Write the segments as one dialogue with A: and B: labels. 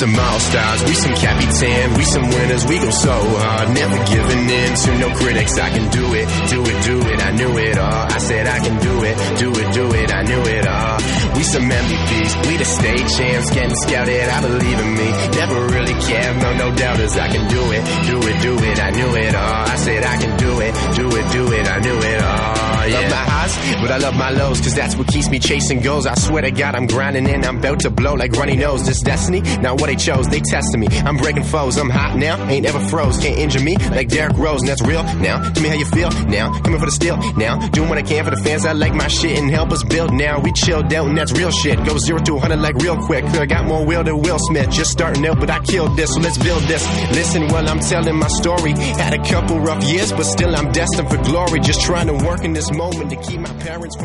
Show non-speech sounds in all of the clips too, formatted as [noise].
A: some all-stars, we some capitan, we some winners, we go so hard, never giving in to no critics. I can do it, do it, do it, I knew it all. I said I can do it, do it, do it, I knew it all. We some MVPs, we the state champs, getting scouted, I believe in me. Never really cared, no, no doubters, I can do it, do it, do it, I knew it all. I said I can do it, do it, do it, I knew it all. Yeah. Love my highs, but I love my lows, cause that's what keeps me chasing goals. I swear to God, I'm grinding and I'm about to blow like runny nose. This destiny, not what they chose, they testing me. I'm breaking foes, I'm hot now, ain't ever froze, can't injure me like Derrick Rose, and that's real now. Tell me how you feel now, coming for the steal now. Doing what I can for the fans, I like my shit and help us build now. We chilled out and that's real shit. Go zero to 100 like real quick. I got more will than Will Smith, just starting out, but I killed this, so let's build this. Listen while I'm telling my story. Had a couple rough years, but still I'm destined for glory. Just trying to work in this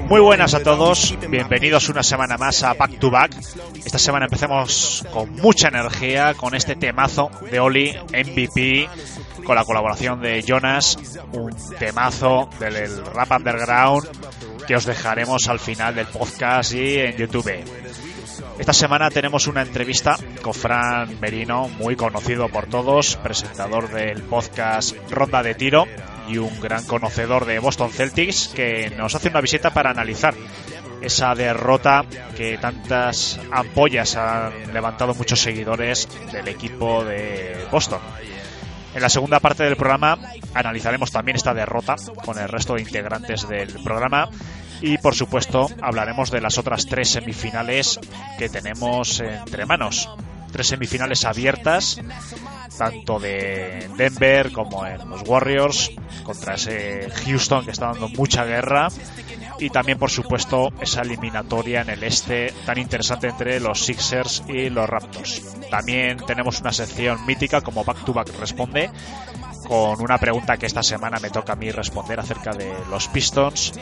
B: Muy buenas a todos, bienvenidos una semana más a Back to Back. Esta semana empecemos con mucha energía, con este temazo de Oli, MVP, con la colaboración de Jonas, un temazo del rap underground que os dejaremos al final del podcast y en YouTube. Esta semana tenemos una entrevista con Fran Merino, muy conocido por todos, presentador del podcast Ronda de Tiro y un gran conocedor de Boston Celtics, que nos hace una visita para analizar esa derrota que tantas ampollas han levantado muchos seguidores del equipo de Boston. En la segunda parte del programa analizaremos también esta derrota con el resto de integrantes del programa y por supuesto hablaremos de las otras tres semifinales que tenemos entre manos. Tres semifinales abiertas, tanto de Denver como en los Warriors, contra ese Houston que está dando mucha guerra y también por supuesto esa eliminatoria en el este tan interesante entre los Sixers y los Raptors. También tenemos una sección mítica como Back to Back Responde con una pregunta que esta semana me toca a mí responder acerca de los Pistons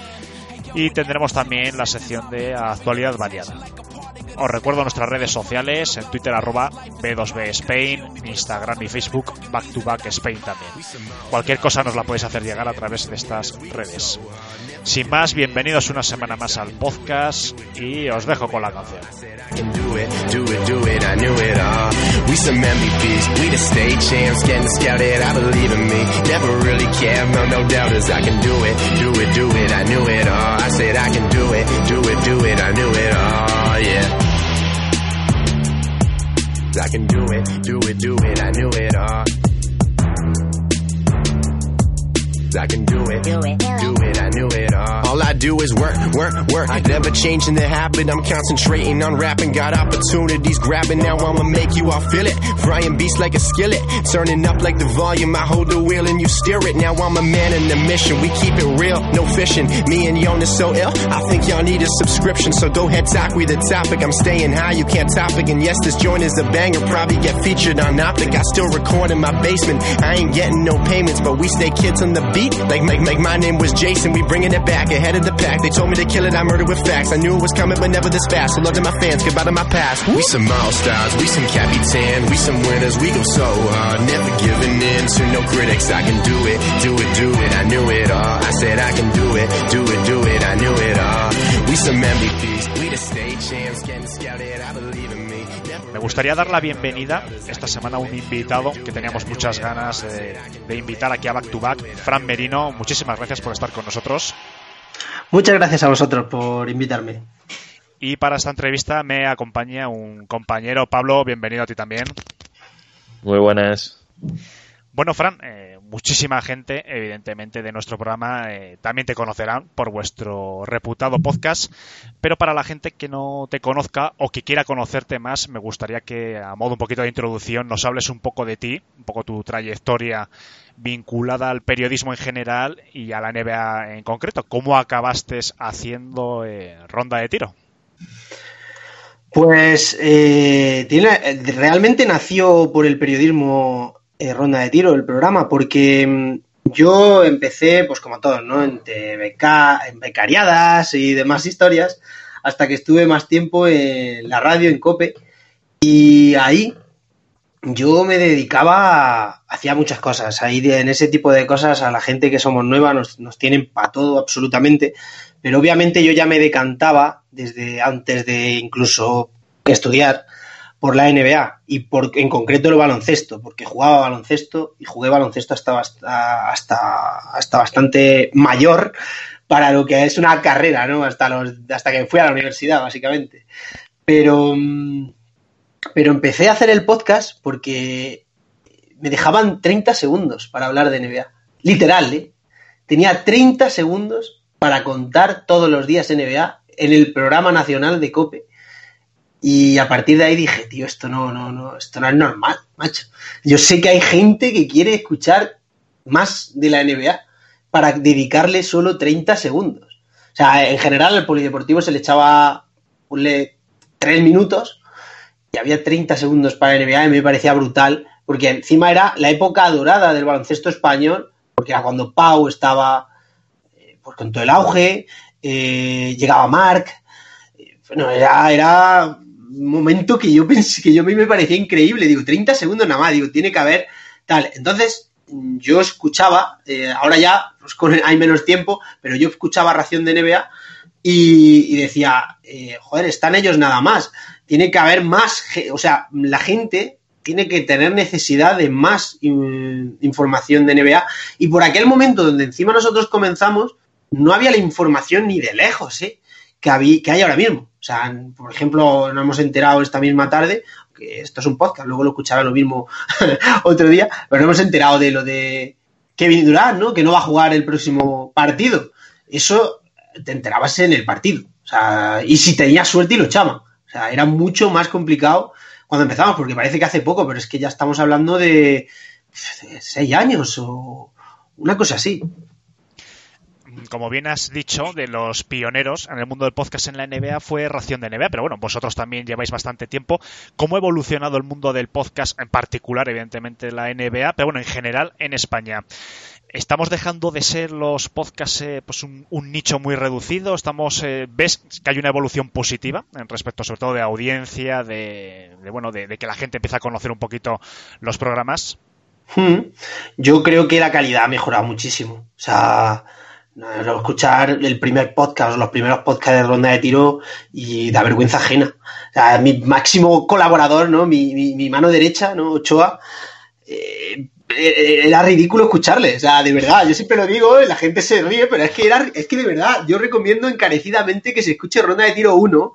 B: y tendremos también la sección de actualidad variada. Os recuerdo nuestras redes sociales, en Twitter arroba B2B Spain, Instagram y Facebook Back to Back Spain también. Cualquier cosa nos la podéis hacer llegar a través de estas redes. Sin más, bienvenidos una semana más al podcast y os dejo con la canción.
A: I can do it, do it, do it, I knew it all. I can do it, do it, do it, I knew it all. All I do is work, work, work. I never changing the habit. I'm concentrating on rapping. Got opportunities grabbing. Now I'ma make you all feel it. Frying beats like a skillet. Turning up like the volume. I hold the wheel and you steer it. Now I'm a man in the mission. We keep it real, no fishing. Me and Jonas so ill. I think y'all need a subscription. So go ahead, talk with the topic. I'm staying high, you can't topic. And yes, this joint is a banger. Probably get featured on Optic. I still record in my basement. I ain't getting no payments, but we stay kids on the beat. Like, make, make my name was Jason. We bringing it back ahead of the pack. They told me to kill it. I murdered with facts. I knew it was coming, but never this fast. So love to my fans. Goodbye to my past. We some all-stars. We some capitan. We some winners. We go so hard. Never giving in to no critics. I can do it. Do it, do it. I knew it all. I said I can do it. Do it, do it. I knew it all. We some MVPs. We the state champs. Getting scouted. I believe me.
B: Gustaría dar la bienvenida esta semana a un invitado que teníamos muchas ganas de, de invitar aquí a Back to Back, Fran Merino. Muchísimas gracias por estar con nosotros.
C: Muchas gracias a vosotros por invitarme.
B: Y para esta entrevista me acompaña un compañero, Pablo, bienvenido a ti también.
D: Muy buenas.
B: Bueno, Fran, eh, muchísima gente, evidentemente, de nuestro programa eh, también te conocerán por vuestro reputado podcast, pero para la gente que no te conozca o que quiera conocerte más, me gustaría que, a modo un poquito de introducción, nos hables un poco de ti, un poco tu trayectoria vinculada al periodismo en general y a la NBA en concreto. ¿Cómo acabaste haciendo eh, ronda de tiro?
C: Pues realmente nació por el periodismo eh, Ronda de Tiro, el programa, porque mm, yo empecé, pues como todos, ¿no? Entre beca, becariadas y demás historias, hasta que estuve más tiempo en la radio, en COPE, y ahí yo me dedicaba, hacía muchas cosas. Ahí en ese tipo de cosas a la gente que somos nueva nos, nos tienen para todo absolutamente. Pero obviamente yo ya me decantaba desde antes de incluso estudiar por la NBA y por, en concreto el baloncesto, porque jugaba baloncesto y jugué baloncesto hasta, hasta, hasta bastante mayor para lo que es una carrera, ¿no? Hasta, los, hasta que fui a la universidad, básicamente. Pero, pero empecé a hacer el podcast porque me dejaban 30 segundos para hablar de NBA. Literal, ¿eh? Tenía 30 segundos para contar todos los días NBA en el programa nacional de COPE y a partir de ahí dije, tío, esto no, no, no, esto no es normal, macho. Yo sé que hay gente que quiere escuchar más de la NBA para dedicarle solo 30 segundos. O sea, en general al polideportivo se le echaba, ponle, 3 minutos y había 30 segundos para la NBA y me parecía brutal, porque encima era la época dorada del baloncesto español, porque era cuando Pau estaba eh, pues, con todo el auge, eh, llegaba Marc, eh, bueno, era, era momento que yo pensé, que yo a mí me parecía increíble. Digo, 30 segundos nada más, digo, tiene que haber tal. Entonces, yo escuchaba, eh, ahora ya pues, hay menos tiempo, pero yo escuchaba Ración de NBA y, decía, eh, joder, están ellos nada más. Tiene que haber más, o sea, la gente tiene que tener necesidad de más información de NBA. Y por aquel momento donde encima nosotros comenzamos, no había la información ni de lejos, ¿eh? Que, que hay ahora mismo. O sea, por ejemplo, nos hemos enterado esta misma tarde, que esto es un podcast, luego lo escuchará lo mismo [laughs] otro día, pero nos hemos enterado de lo de Kevin Durant, ¿no? Que no va a jugar el próximo partido. Eso te enterabas en el partido. O sea, y si tenías suerte y lo echaban. O sea, era mucho más complicado cuando empezamos, porque parece que hace poco, pero es que ya estamos hablando de seis años o una cosa así
B: como bien has dicho, de los pioneros en el mundo del podcast en la NBA fue Ración de NBA, pero bueno, vosotros también lleváis bastante tiempo. ¿Cómo ha evolucionado el mundo del podcast, en particular, evidentemente, la NBA, pero bueno, en general en España? ¿Estamos dejando de ser los podcasts eh, pues un, nicho muy reducido? ¿Estamos, eh, ¿Ves que hay una evolución positiva en respecto sobre todo de audiencia, de, bueno, de, que la gente empieza a conocer un poquito los programas?
C: Hmm. Yo creo que la calidad ha mejorado muchísimo. O sea, escuchar el primer podcast, los primeros podcasts de ronda de tiro y da vergüenza ajena. O sea, mi máximo colaborador, ¿no? Mi, mi, mano derecha, ¿no? Ochoa, eh, era ridículo escucharle. O sea, de verdad, yo siempre lo digo, la gente se ríe, pero es que era, es que de verdad, yo recomiendo encarecidamente que se escuche ronda de tiro 1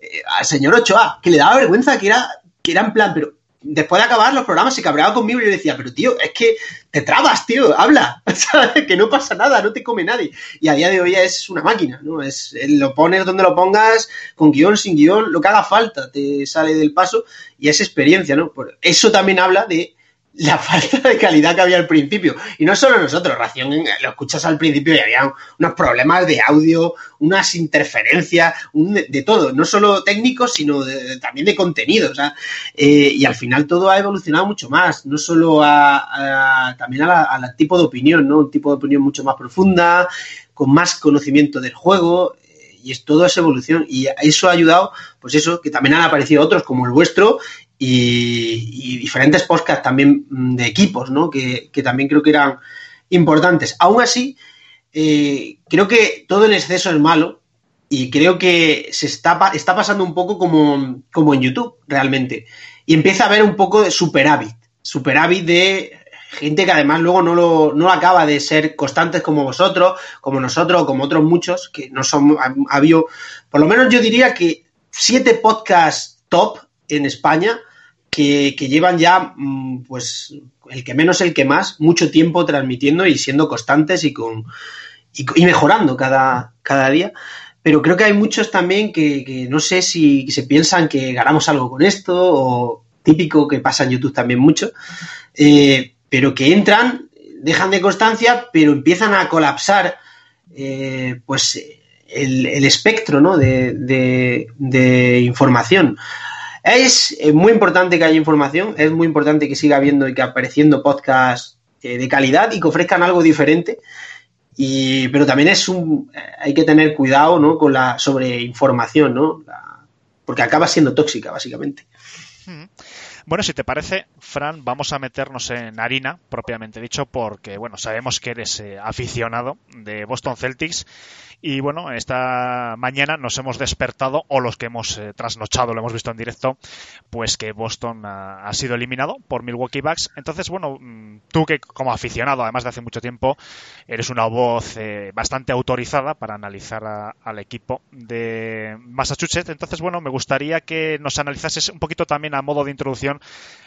C: eh, al señor Ochoa, que le daba vergüenza que era, que era en plan, pero después de acabar los programas se cabreaba conmigo y yo decía, pero tío, es que te trabas, tío, habla, [laughs] ¿sabes? Que no pasa nada, no te come nadie. Y a día de hoy es una máquina, ¿no? Es, lo pones donde lo pongas, con guion, sin guion, lo que haga falta, te sale del paso y es experiencia, ¿no? Por eso también habla de la falta de calidad que había al principio. Y no solo nosotros, Ración, lo escuchas al principio y había unos problemas de audio, unas interferencias, de, todo, no solo técnicos, sino también de contenido. Eh, y al final todo ha evolucionado mucho más, no solo a, también al tipo de opinión, ¿no? Un tipo de opinión mucho más profunda, con más conocimiento del juego eh, y es todo esa evolución y eso ha ayudado, pues eso, que también han aparecido otros como el vuestro y, diferentes podcasts también mm, de equipos, ¿no? Que, también creo que eran importantes. Aún así, eh, creo que todo en exceso es malo y creo que se está, está pasando un poco como, como en YouTube, realmente. Y empieza a haber un poco de superávit, superávit de gente que además luego no lo, no acaba de ser constantes como vosotros, como nosotros, como otros muchos, que no son, ha, habido, por lo menos yo diría que siete podcasts top en España que, llevan ya, mm, pues, el que menos, el que más, mucho tiempo transmitiendo y siendo constantes y, con, y, mejorando cada, cada día. Pero creo que hay muchos también que, no sé si se piensan que ganamos algo con esto, o típico que pasa en YouTube también mucho, eh, pero que entran, dejan de constancia, pero empiezan a colapsar, eh, pues, el, espectro ¿no? de, de información. Es eh, muy importante que haya información, es muy importante que siga habiendo y que apareciendo podcasts eh, de calidad y que ofrezcan algo diferente. Y, pero también es un, eh, hay que tener cuidado ¿no? con la sobreinformación, ¿no? porque acaba siendo tóxica, básicamente.
B: Bueno, si te parece, Fran, vamos a meternos en harina, propiamente dicho, porque, bueno, sabemos que eres aficionado de Boston Celtics y, bueno, esta mañana nos hemos despertado, o los que hemos eh, trasnochado, lo hemos visto en directo, pues que Boston ha, sido eliminado por Milwaukee Bucks. Entonces, bueno, mm, tú que como aficionado, además de hace mucho tiempo, eres una voz eh, bastante autorizada para analizar al equipo de Massachusetts. Entonces, bueno, me gustaría que nos analizases un poquito también a modo de introducción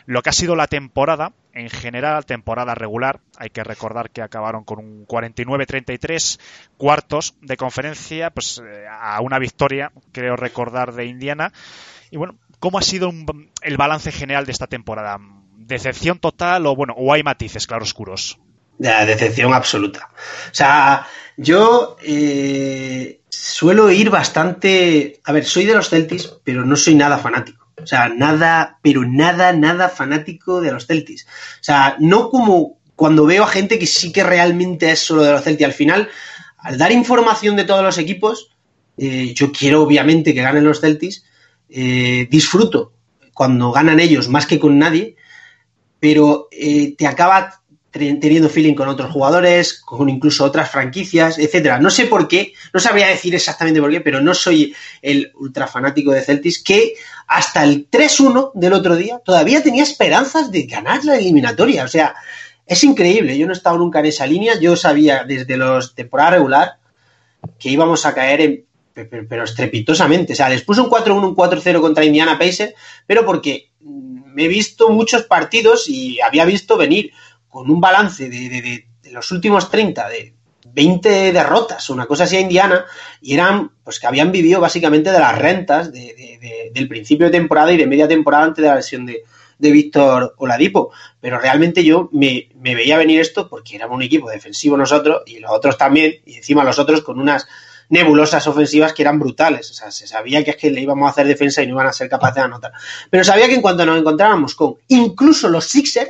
B: lo que ha sido la temporada en general, temporada regular. Hay que recordar que acabaron con un 49-33 cuartos de conferencia, pues eh, a una victoria, creo recordar, de Indiana. Y bueno, ¿cómo ha sido el balance general de esta temporada? ¿Decepción total o bueno, o hay matices claroscuros?
C: De decepción absoluta. O sea, yo eh, suelo ir bastante. A ver, soy de los Celtics, pero no soy nada fanático. O sea, nada, pero nada, nada fanático de los Celtics. O sea, no como cuando veo a gente que sí que realmente es solo de los Celtics. Al final, al dar información de todos los equipos, eh, yo quiero obviamente que ganen los Celtics. Eh, disfruto cuando ganan ellos más que con nadie, pero eh, te acaba teniendo feeling con otros jugadores, con incluso otras franquicias, etcétera. No sé por qué, no sabría decir exactamente por qué, pero no soy el ultra fanático de Celtics que hasta el 3-1 del otro día todavía tenía esperanzas de ganar la eliminatoria. O sea, es increíble. Yo no he estado nunca en esa línea. Yo sabía desde los temporada regular que íbamos a caer en pero estrepitosamente. O sea, les puse un 4-1, un 4-0 contra Indiana Pacers, pero porque me he visto muchos partidos y había visto venir con un balance de, los últimos 30, de 20 derrotas, una cosa así a Indiana, y eran, pues que habían vivido básicamente de las rentas del principio de temporada y de media temporada antes de la lesión de, Víctor Oladipo. Pero realmente yo me, veía venir esto porque éramos un equipo defensivo nosotros y los otros también, y encima los otros con unas nebulosas ofensivas que eran brutales. O sea, se sabía que es que le íbamos a hacer defensa y no iban a ser capaces de anotar. Pero sabía que en cuanto nos encontrábamos con incluso los Sixers,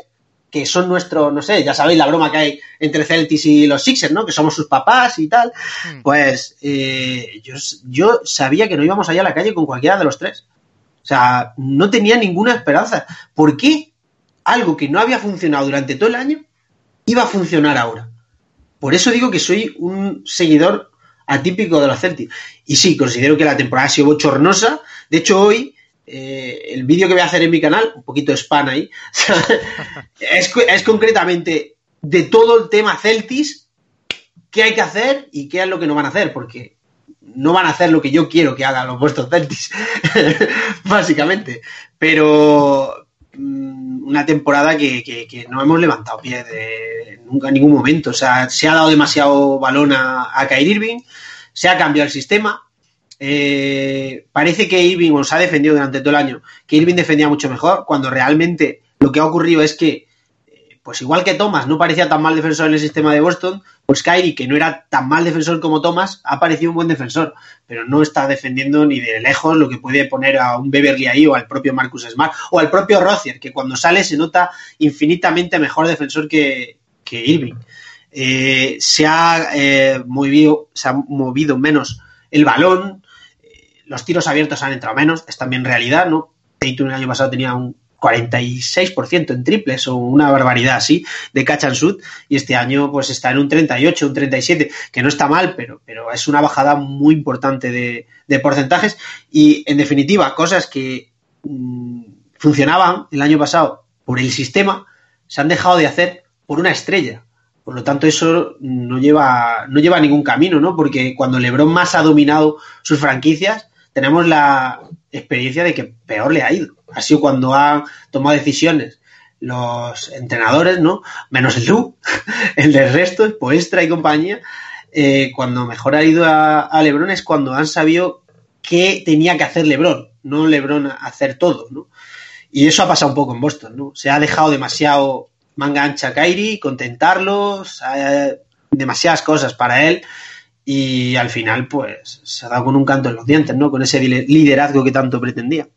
C: que son nuestros, no sé, ya sabéis la broma que hay entre Celtics y los Sixers, ¿no? Que somos sus papás y tal. Hmm. Pues eh, yo, yo sabía que no íbamos allá a la calle con cualquiera de los tres. O sea, no tenía ninguna esperanza. ¿Por qué algo que no había funcionado durante todo el año iba a funcionar ahora? Por eso digo que soy un seguidor atípico de los Celtics. Y sí, considero que la temporada ha sido bochornosa. De hecho, hoy eh, el vídeo que voy a hacer en mi canal, un poquito spam ahí, [laughs] es, concretamente de todo el tema Celtis, qué hay que hacer y qué es lo que no van a hacer, porque no van a hacer lo que yo quiero que hagan los vuestros Celtis, [laughs] básicamente. Pero mm, una temporada que, no hemos levantado pie de nunca en ningún momento. O sea, se ha dado demasiado balón a, a Kyrie Irving, se ha cambiado el sistema, eh, parece que Irving os ha defendido durante todo el año, que Irving defendía mucho mejor, cuando realmente lo que ha ocurrido es que, eh, pues igual que Thomas no parecía tan mal defensor en el sistema de Boston, pues Kyrie, que no era tan mal defensor como Thomas, ha parecido un buen defensor, pero no está defendiendo ni de lejos lo que puede poner a un Beverly ahí o al propio Marcus Smart o al propio Rozier, que cuando sale se nota infinitamente mejor defensor que, Irving. Eh, se, ha, movido, se ha movido menos el balón, los tiros abiertos han entrado menos, es también realidad, ¿no? Tatum el año pasado tenía un 46% en triples o una barbaridad así de catch and shoot y este año pues está en un 38, un 37, que no está mal, pero, pero es una bajada muy importante de, porcentajes y en definitiva cosas que mm, funcionaban el año pasado por el sistema se han dejado de hacer por una estrella. Por lo tanto, eso no lleva, no lleva ningún camino, ¿no? Porque cuando LeBron más ha dominado sus franquicias, tenemos la experiencia de que peor le ha ido. Ha sido cuando han tomado decisiones los entrenadores, ¿no? Menos el Lu, [laughs] el del resto, Poestra y compañía. Eh, cuando mejor ha ido a, Lebron es cuando han sabido qué tenía que hacer Lebron, no Lebron hacer todo, ¿no? Y eso ha pasado un poco en Boston, ¿no? Se ha dejado demasiado manga ancha a Kyrie, contentarlos, demasiadas cosas para él y al final pues se ha dado con un canto en los dientes, ¿no? Con ese liderazgo que tanto pretendía.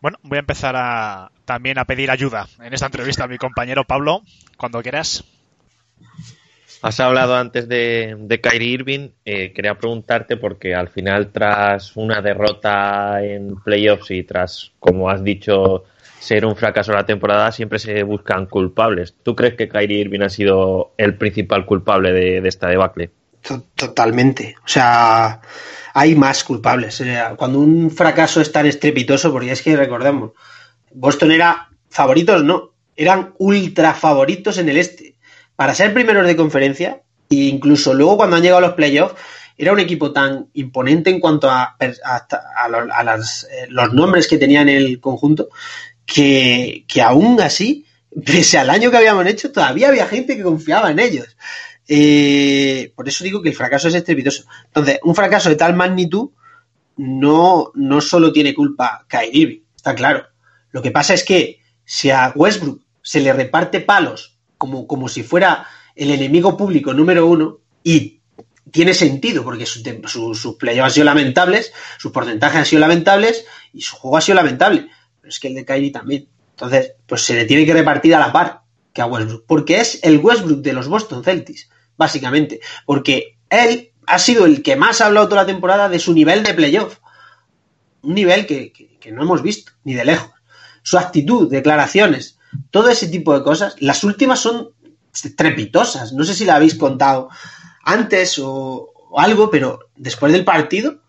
B: Bueno, voy a empezar a, también a pedir ayuda en esta entrevista a mi compañero Pablo, cuando quieras.
D: Has hablado antes de, de Kyrie Irving. Eh, quería preguntarte porque al final, tras una derrota en playoffs y tras, como has dicho, ser un fracaso la temporada siempre se buscan culpables. ¿Tú crees que Kyrie Irving ha sido el principal culpable de, esta debacle?
C: Totalmente. O sea, hay más culpables. Cuando un fracaso es tan estrepitoso, porque es que recordemos, Boston era favoritos, no, eran ultra favoritos en el este. Para ser primeros de conferencia, e incluso luego cuando han llegado a los playoffs, era un equipo tan imponente en cuanto a, eh, los nombres que tenía en el conjunto, que, aún así, pese al año que habíamos hecho, todavía había gente que confiaba en ellos. Por eso digo que el fracaso es estrepitoso. Entonces, un fracaso de tal magnitud no, no solo tiene culpa Kyrie está claro. Lo que pasa es que si a Westbrook se le reparte palos como, como si fuera el enemigo público número uno, y tiene sentido, porque sus su, playoffs han sido lamentables, sus porcentajes han sido lamentables, y su juego ha sido lamentable. Pero es que el de Kyrie también. Entonces, pues se le tiene que repartir a la par que a Westbrook, porque es el Westbrook de los Boston Celtics, básicamente. Porque él ha sido el que más ha hablado toda la temporada de su nivel de playoff. Un nivel que no hemos visto, ni de lejos su actitud, declaraciones, todo ese tipo de cosas. Las últimas son trepitosas. No sé si la habéis contado antes o, algo, pero después del partido,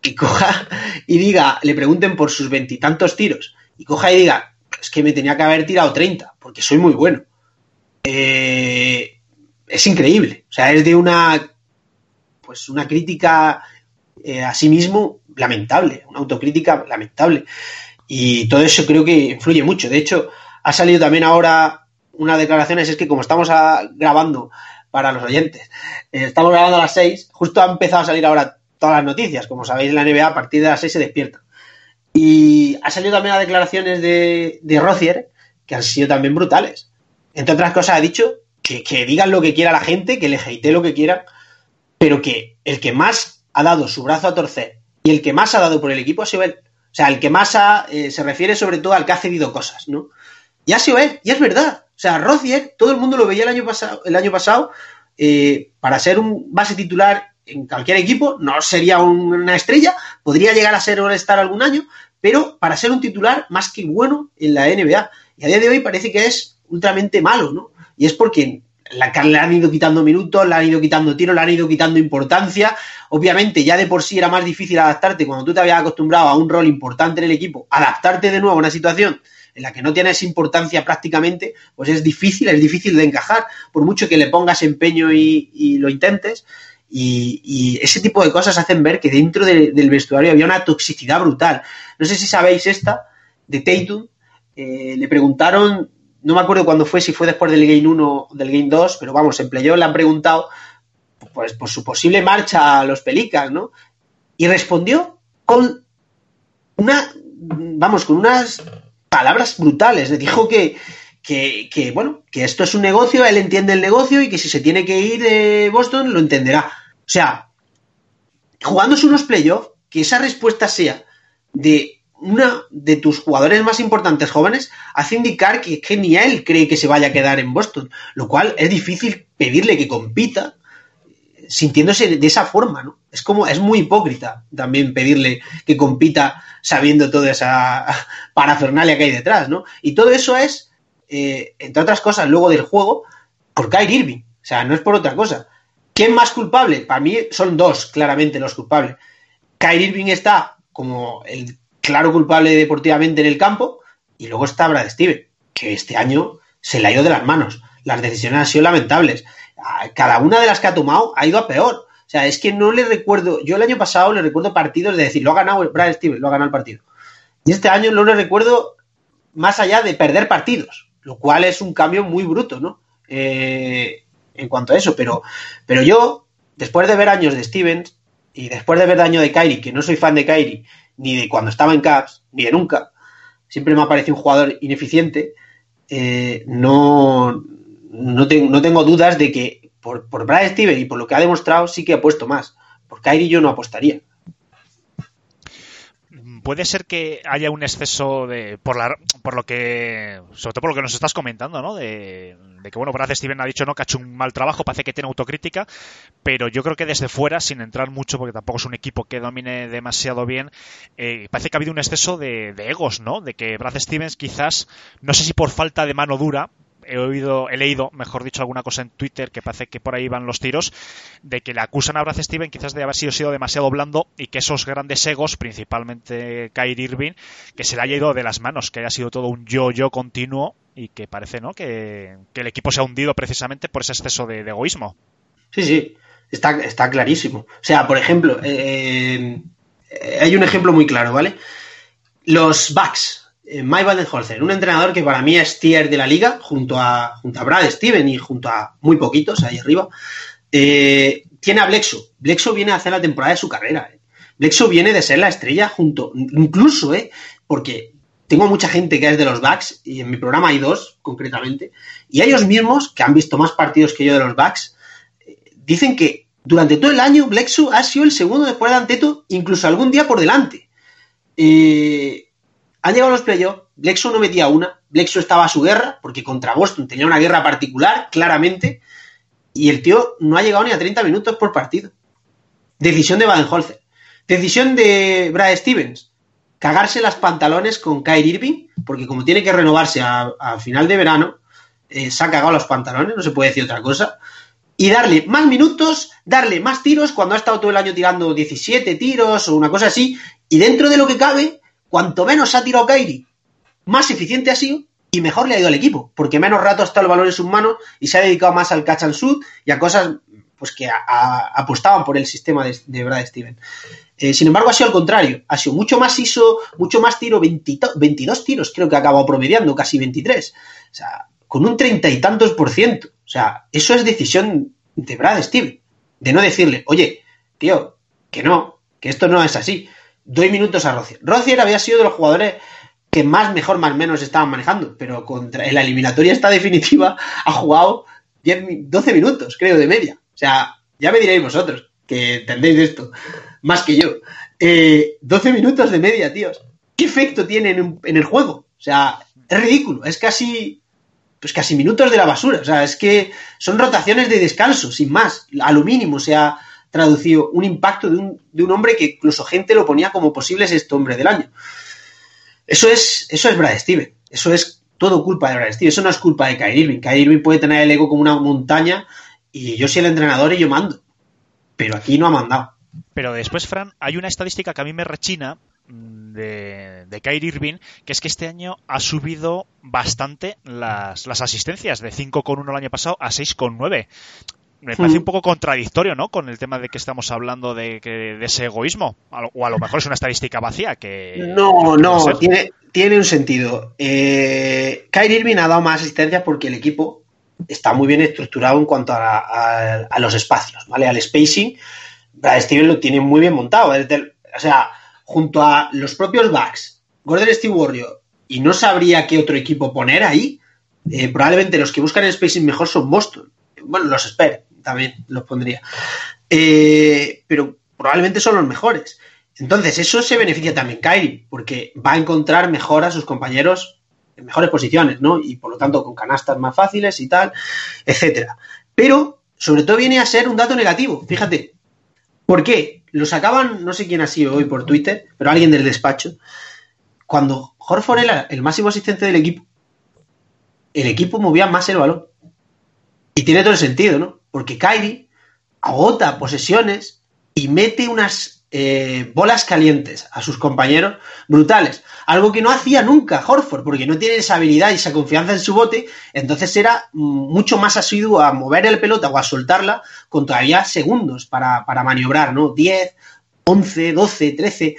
C: que coja y diga, le pregunten por sus veintitantos tiros, y coja y diga, es que me tenía que haber tirado 30, porque soy muy bueno. Eh, es increíble. O sea, es de una, pues una crítica eh, a sí mismo lamentable, una autocrítica lamentable. Y todo eso creo que influye mucho. De hecho, ha salido también ahora una declaración, es que como estamos grabando para los oyentes, eh, estamos grabando a las 6, justo ha empezado a salir ahora todas las noticias. Como sabéis, la NBA a partir de las 6 se despierta. Y ha salido también las declaraciones de, de Rocier, que han sido también brutales. Entre otras cosas, ha dicho que, digan lo que quiera la gente, que le hate lo que quieran, pero que el que más ha dado su brazo a torcer y el que más ha dado por el equipo ha sido él. O sea, el que más eh, se refiere sobre todo al que ha cedido cosas, ¿no? Y ha sido él, y es verdad. O sea, Rocier, todo el mundo lo veía el año pasado, el año pasado eh, para ser un base titular en cualquier equipo, no sería una estrella, podría llegar a ser un star algún año, pero para ser un titular más que bueno en la NBA. Y a día de hoy parece que es ultramente malo, ¿no? Y es porque la, le han ido quitando minutos, le han ido quitando tiros, le han ido quitando importancia. Obviamente, ya de por sí era más difícil adaptarte cuando tú te habías acostumbrado a un rol importante en el equipo. Adaptarte de nuevo a una situación en la que no tienes importancia prácticamente, pues es difícil, es difícil de encajar, por mucho que le pongas empeño y, lo intentes. Y, ese tipo de cosas hacen ver que dentro del vestuario había una toxicidad brutal. No sé si sabéis esta, de Tatum. Eh, le preguntaron no me acuerdo cuándo fue, si fue después del Game 1 o del Game 2, pero vamos, en Playoff le han preguntado pues, por su posible marcha a los Pelicans, ¿no? Y respondió con una, vamos, con unas palabras brutales. Le dijo que, que, que, bueno, que esto es un negocio, él entiende el negocio y que si se tiene que ir de Boston lo entenderá. O sea, jugándose unos playoffs, que esa respuesta sea de una de tus jugadores más importantes jóvenes hace indicar que, ni él cree que se vaya a quedar en Boston, lo cual es difícil pedirle que compita sintiéndose de esa forma, ¿no? Es como, es muy hipócrita también pedirle que compita sabiendo toda esa [laughs] parafernalia que hay detrás, ¿no? Y todo eso es, eh, entre otras cosas, luego del juego, por Kyrie Irving. O sea, no es por otra cosa. ¿Quién más culpable? Para mí son dos, claramente, los culpables. Kyrie Irving está como el claro culpable deportivamente en el campo, y luego está Brad Steven, que este año se le ha ido de las manos. Las decisiones han sido lamentables. Cada una de las que ha tomado ha ido a peor. O sea, es que no le recuerdo. Yo el año pasado le recuerdo partidos de decir, lo ha ganado Brad Steven, lo ha ganado el partido. Y este año no le recuerdo más allá de perder partidos, lo cual es un cambio muy bruto, ¿no? Eh, en cuanto a eso. Pero, pero yo, después de ver años de Stevens y después de ver año de Kyrie, que no soy fan de Kyrie, ni de cuando estaba en Caps, ni de nunca. Siempre me ha parecido un jugador ineficiente. Eh, no, no, tengo dudas de que por, por Brad Steven y por lo que ha demostrado sí que ha puesto más. Por Kyrie yo no apostaría.
B: Puede ser que haya un exceso de por la por lo que sobre todo por lo que nos estás comentando, ¿no? De, que bueno, parece Steven ha dicho no que ha hecho un mal trabajo, parece que tiene autocrítica, pero yo creo que desde fuera, sin entrar mucho, porque tampoco es un equipo que domine demasiado bien, eh, parece que ha habido un exceso de, de egos, ¿no? De que Brad Stevens quizás, no sé si por falta de mano dura, he oído, he leído, mejor dicho, alguna cosa en Twitter que parece que por ahí van los tiros, de que le acusan a Brad Steven quizás de haber sido, demasiado blando y que esos grandes egos, principalmente Kyrie Irving, que se le haya ido de las manos, que haya sido todo un yo-yo continuo y que parece ¿no? que, el equipo se ha hundido precisamente por ese exceso de, egoísmo.
C: Sí, sí, está, está clarísimo. O sea, por ejemplo, eh, eh, hay un ejemplo muy claro, ¿vale? Los Bucks, Mike Vandenholzer, un entrenador que para mí es tier de la liga, junto a, junto a Brad Steven y junto a muy poquitos ahí arriba, eh, tiene a Blexo. Blexo viene a hacer la temporada de su carrera. Eh. Blexo viene de ser la estrella junto, incluso, eh, porque tengo mucha gente que es de los Bucks, y en mi programa hay dos, concretamente, y ellos mismos, que han visto más partidos que yo de los Bucks, dicen que durante todo el año Blexo ha sido el segundo después de Anteto, incluso algún día por delante. Eh, han llegado los playoffs, Blexo no metía una, Blexo estaba a su guerra, porque contra Boston tenía una guerra particular, claramente, y el tío no ha llegado ni a 30 minutos por partido. Decisión de Baden-Holzer. Decisión de Brad Stevens. Cagarse las pantalones con Kyrie Irving, porque como tiene que renovarse a, final de verano, eh, se ha cagado los pantalones, no se puede decir otra cosa. Y darle más minutos, darle más tiros cuando ha estado todo el año tirando 17 tiros o una cosa así. Y dentro de lo que cabe, cuanto menos ha tirado Kairi, más eficiente ha sido y mejor le ha ido al equipo, porque menos rato ha estado el balón en sus manos y se ha dedicado más al catch and shoot y a cosas pues que apostaban por el sistema de, Brad Steven. Eh, sin embargo, ha sido al contrario. Ha sido mucho más ISO, mucho más tiro, 22 tiros creo que ha acabado promediando, casi 23. O sea, con un treinta y tantos por ciento. O sea, eso es decisión de Brad Steven. De no decirle, oye, tío, que no, que esto no es así doy minutos a Rocier. Rocier había sido de los jugadores que más, mejor, más menos estaban manejando, pero contra, en la eliminatoria esta definitiva ha jugado 10, 12 minutos, creo, de media. O sea, ya me diréis vosotros, que entendéis esto, más que yo. 12 eh, minutos de media, tíos. ¿Qué efecto tiene en, en, el juego? O sea, es ridículo, es casi, pues casi minutos de la basura. O sea, es que son rotaciones de descanso, sin más, a lo mínimo. O sea, traducido un impacto de un, de un hombre que incluso gente lo ponía como posible sexto hombre del año. Eso es, eso es Brad Steven. Eso es todo culpa de Brad Steven. Eso no es culpa de Kyrie Irving. Kyrie Irving puede tener el ego como una montaña y yo soy el entrenador y yo mando. Pero aquí no ha mandado.
B: Pero después, Fran, hay una estadística que a mí me rechina mm, de, de Kyrie Irving, que es que este año ha subido bastante las, las asistencias, de 5,1 el año pasado a 6,9 me parece un poco contradictorio, ¿no? Con el tema de que estamos hablando de, de ese egoísmo. O a lo mejor es una estadística vacía que...
C: No, no, tiene, tiene un sentido. Eh, Kyrie Irving ha dado más asistencias porque el equipo está muy bien estructurado en cuanto a, los espacios, ¿vale? Al spacing, Brad Steven lo tiene muy bien montado. o sea, junto a los propios Bucks, Gordon Steve Warrior, y no sabría qué otro equipo poner ahí, eh, probablemente los que buscan el spacing mejor son Boston. Bueno, los espero también los pondría. Eh, pero probablemente son los mejores. Entonces, eso se beneficia también Kyrie, porque va a encontrar mejor a sus compañeros en mejores posiciones, ¿no? Y por lo tanto con canastas más fáciles y tal, etcétera. Pero, sobre todo, viene a ser un dato negativo. Fíjate. ¿Por qué? Lo sacaban, no sé quién ha sido hoy por Twitter, pero alguien del despacho. Cuando Horford era el máximo asistente del equipo, el equipo movía más el balón. Y tiene todo el sentido, ¿no? Porque Kyrie agota posesiones y mete unas eh, bolas calientes a sus compañeros brutales. Algo que no hacía nunca Horford, porque no tiene esa habilidad y esa confianza en su bote, entonces era mucho más asiduo a mover el pelota o a soltarla con todavía segundos para, maniobrar, ¿no? 10, 11, 12, 13,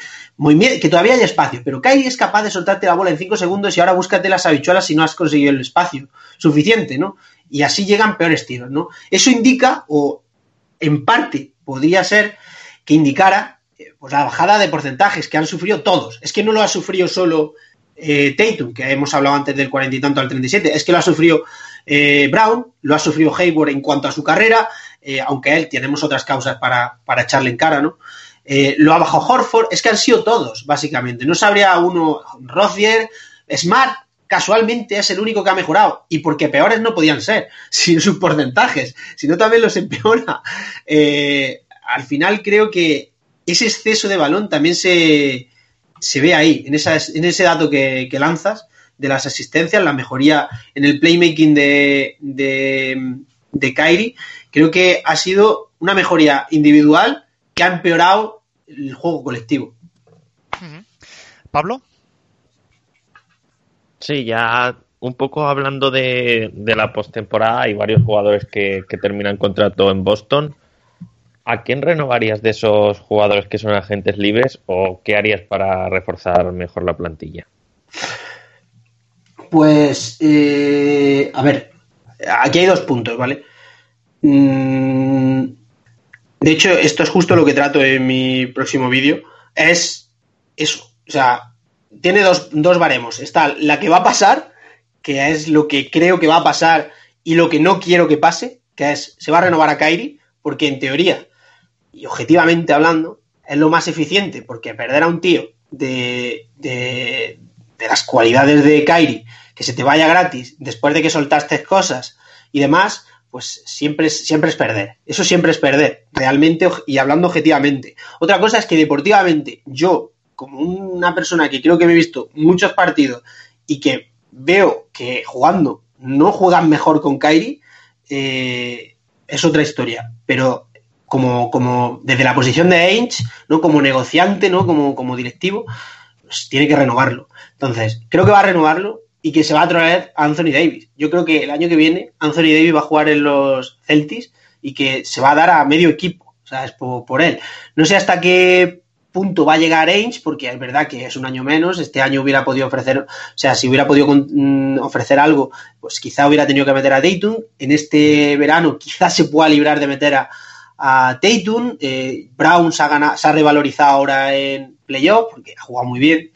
C: que todavía hay espacio, pero Kyrie es capaz de soltarte la bola en 5 segundos y ahora búscate las habichuelas si no has conseguido el espacio suficiente, ¿no? Y así llegan peores tiros, ¿no? Eso indica, o en parte podría ser que indicara eh, pues la bajada de porcentajes que han sufrido todos. Es que no lo ha sufrido solo eh, Tatum, que hemos hablado antes del cuarenta y tanto al 37, es que lo ha sufrido eh, Brown, lo ha sufrido Hayward en cuanto a su carrera, aunque él tenemos otras causas para, echarle en cara, ¿no? eh, lo ha bajado Horford, es que han sido todos, básicamente. No sabría uno, Rozier, Smart, casualmente es el único que ha mejorado. Y porque peores no podían ser, [laughs] sin sus porcentajes, sino también los empeora. Eh, al final creo que ese exceso de balón también se, se ve ahí, en, en ese dato que, lanzas de las asistencias, la mejoría en el playmaking de, de, de Kyrie. Creo que ha sido una mejoría individual que ha empeorado el juego colectivo.
B: Pablo.
D: Sí, ya un poco hablando de, la postemporada, hay varios jugadores que, terminan contrato en Boston. ¿A quién renovarías de esos jugadores que son agentes libres o qué harías para reforzar mejor la plantilla?
C: Pues, eh, a ver, aquí hay dos puntos, ¿vale? Mm, de hecho, esto es justo lo que trato en mi próximo vídeo. Es eso. O sea, tiene dos, dos baremos. Está la que va a pasar, que es lo que creo que va a pasar y lo que no quiero que pase, que es, se va a renovar a Kairi, porque en teoría y objetivamente hablando, es lo más eficiente, porque perder a un tío de, de, de las cualidades de Kairi, que se te vaya gratis después de que soltaste cosas y demás, pues siempre siempre es perder. Eso siempre es perder, realmente y hablando objetivamente. Otra cosa es que deportivamente, yo, como una persona que creo que me he visto muchos partidos y que veo que jugando no juegan mejor con Kairi, eh, es otra historia. Pero como, como desde la posición de Ainge, ¿no? Como negociante, ¿no? Como, como directivo, pues tiene que renovarlo. Entonces, creo que va a renovarlo y que se va a traer a Anthony Davis. Yo creo que el año que viene Anthony Davis va a jugar en los Celtics y que se va a dar a medio equipo, o sea, es por, él. No sé hasta qué punto va a llegar Ainge, porque es verdad que es un año menos, este año hubiera podido ofrecer, o sea, si hubiera podido mm, ofrecer algo, pues quizá hubiera tenido que meter a Dayton, en este verano quizás se pueda librar de meter a, a Tatum, eh, Brown se ha, ganado, se ha revalorizado ahora en playoff, porque ha jugado muy bien,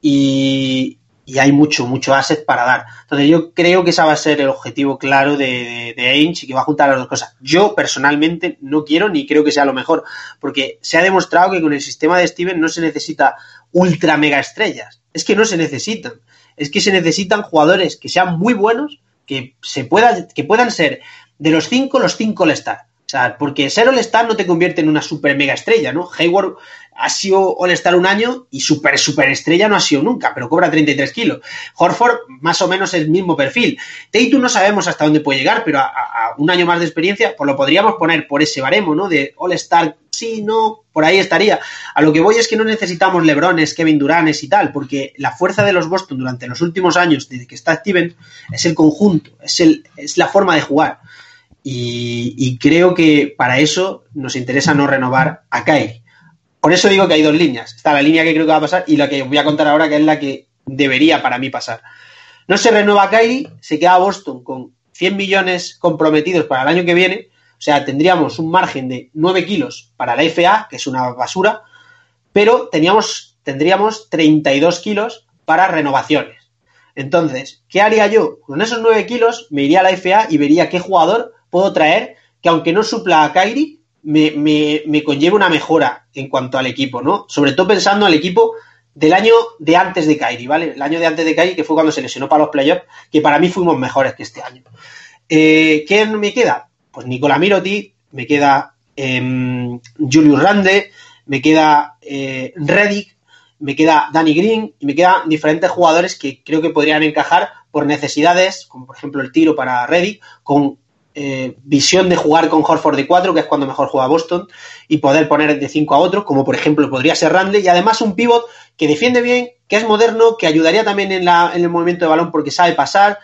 C: y, y hay mucho, mucho asset para dar. Entonces yo creo que ese va a ser el objetivo claro de, de, Ainge y que va a juntar las dos cosas. Yo personalmente no quiero ni creo que sea lo mejor, porque se ha demostrado que con el sistema de Steven no se necesita ultra mega estrellas. Es que no se necesitan. Es que se necesitan jugadores que sean muy buenos, que se pueda, que puedan ser de los cinco, los cinco All-Star. O sea, porque ser All-Star no te convierte en una super mega estrella, ¿no? Hayward ha sido All-Star un año y super, super estrella no ha sido nunca, pero cobra 33 kilos. Horford, más o menos el mismo perfil. Tatum no sabemos hasta dónde puede llegar, pero a, un año más de experiencia, pues lo podríamos poner por ese baremo, ¿no? De All-Star, sí, no, por ahí estaría. A lo que voy es que no necesitamos Lebrones, Kevin Duranes y tal, porque la fuerza de los Boston durante los últimos años, desde que está Steven, es el conjunto, es, el, es la forma de jugar. Y, creo que para eso nos interesa no renovar a Kyrie por eso digo que hay dos líneas. Está la línea que creo que va a pasar y la que voy a contar ahora, que es la que debería para mí pasar. No se renueva Kyrie, se queda Boston con 100 millones comprometidos para el año que viene. O sea, tendríamos un margen de 9 kilos para la FA, que es una basura, pero teníamos, tendríamos 32 kilos para renovaciones. Entonces, ¿qué haría yo? Con esos 9 kilos me iría a la FA y vería qué jugador puedo traer que aunque no supla a Kyrie, me, me, me conlleva una mejora en cuanto al equipo, ¿no? Sobre todo pensando en el equipo del año de antes de Kairi, ¿vale? El año de antes de Kairi, que fue cuando se lesionó para los playoffs, que para mí fuimos mejores que este año. Eh, ¿Quién me queda? Pues Nicola Miroti, me queda eh, Julius Rande, me queda eh, Reddick, me queda Danny Green y me quedan diferentes jugadores que creo que podrían encajar por necesidades, como por ejemplo el tiro para Reddick, con eh, visión de jugar con Horford de 4, que es cuando mejor juega Boston, y poder poner de 5 a otro, como por ejemplo podría ser Randle, y además un pivot que defiende bien, que es moderno, que ayudaría también en, la, en el movimiento de balón porque sabe pasar,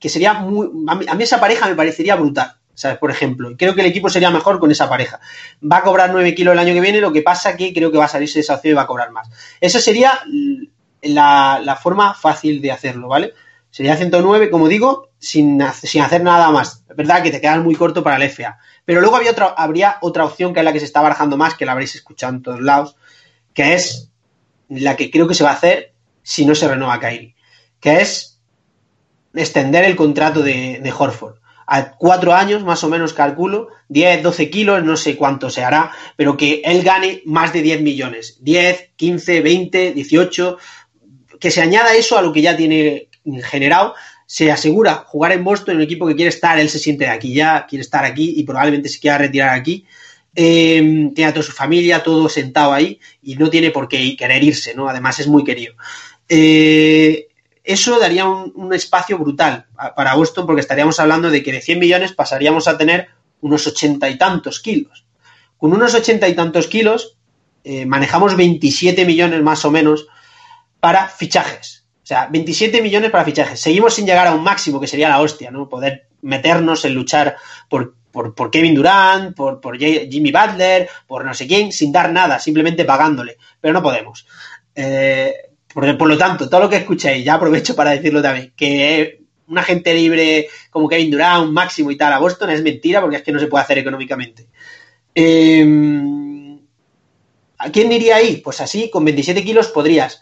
C: que sería muy... A mí, esa pareja me parecería brutal. ¿sabes? Por ejemplo, creo que el equipo sería mejor con esa pareja. Va a cobrar 9 kilos el año que viene, lo que pasa que creo que va a salirse de esa opción y va a cobrar más. Esa sería la, la forma fácil de hacerlo, ¿vale? Sería 109, como digo, sin, sin hacer nada más. Es verdad que te quedan muy corto para el FA. Pero luego había otra, habría otra opción que es la que se está barajando más, que la habréis escuchado en todos lados, que es la que creo que se va a hacer si no se renueva Kyrie, que es extender el contrato de, de Horford. a cuatro años, más o menos calculo, 10, 12 kilos, no sé cuánto se hará, pero que él gane más de 10 millones. 10, 15, 20, 18, que se añada eso a lo que ya tiene generado, se asegura jugar en Boston, un equipo que quiere estar, él se siente de aquí ya, quiere estar aquí y probablemente se quiera retirar aquí. Eh, tiene a toda su familia, todo sentado ahí y no tiene por qué querer irse, ¿no? Además es muy querido. Eh, eso daría un, espacio brutal para Boston porque estaríamos hablando de que de 100 millones pasaríamos a tener unos ochenta y tantos kilos. Con unos ochenta y tantos kilos eh, manejamos 27 millones más o menos para fichajes. O sea, 27 millones para fichajes. Seguimos sin llegar a un máximo que sería la hostia, ¿no? Poder meternos en luchar por, por, Kevin Durant, por, por, Jimmy Butler, por no sé quién, sin dar nada, simplemente pagándole. Pero no podemos. Eh, por, lo tanto, todo lo que escuchéis, ya aprovecho para decirlo también, que un agente libre como Kevin Durant, un máximo y tal a Boston es mentira porque es que no se puede hacer económicamente. Em, ¿A quién diría ahí? Pues así, con 27 kilos podrías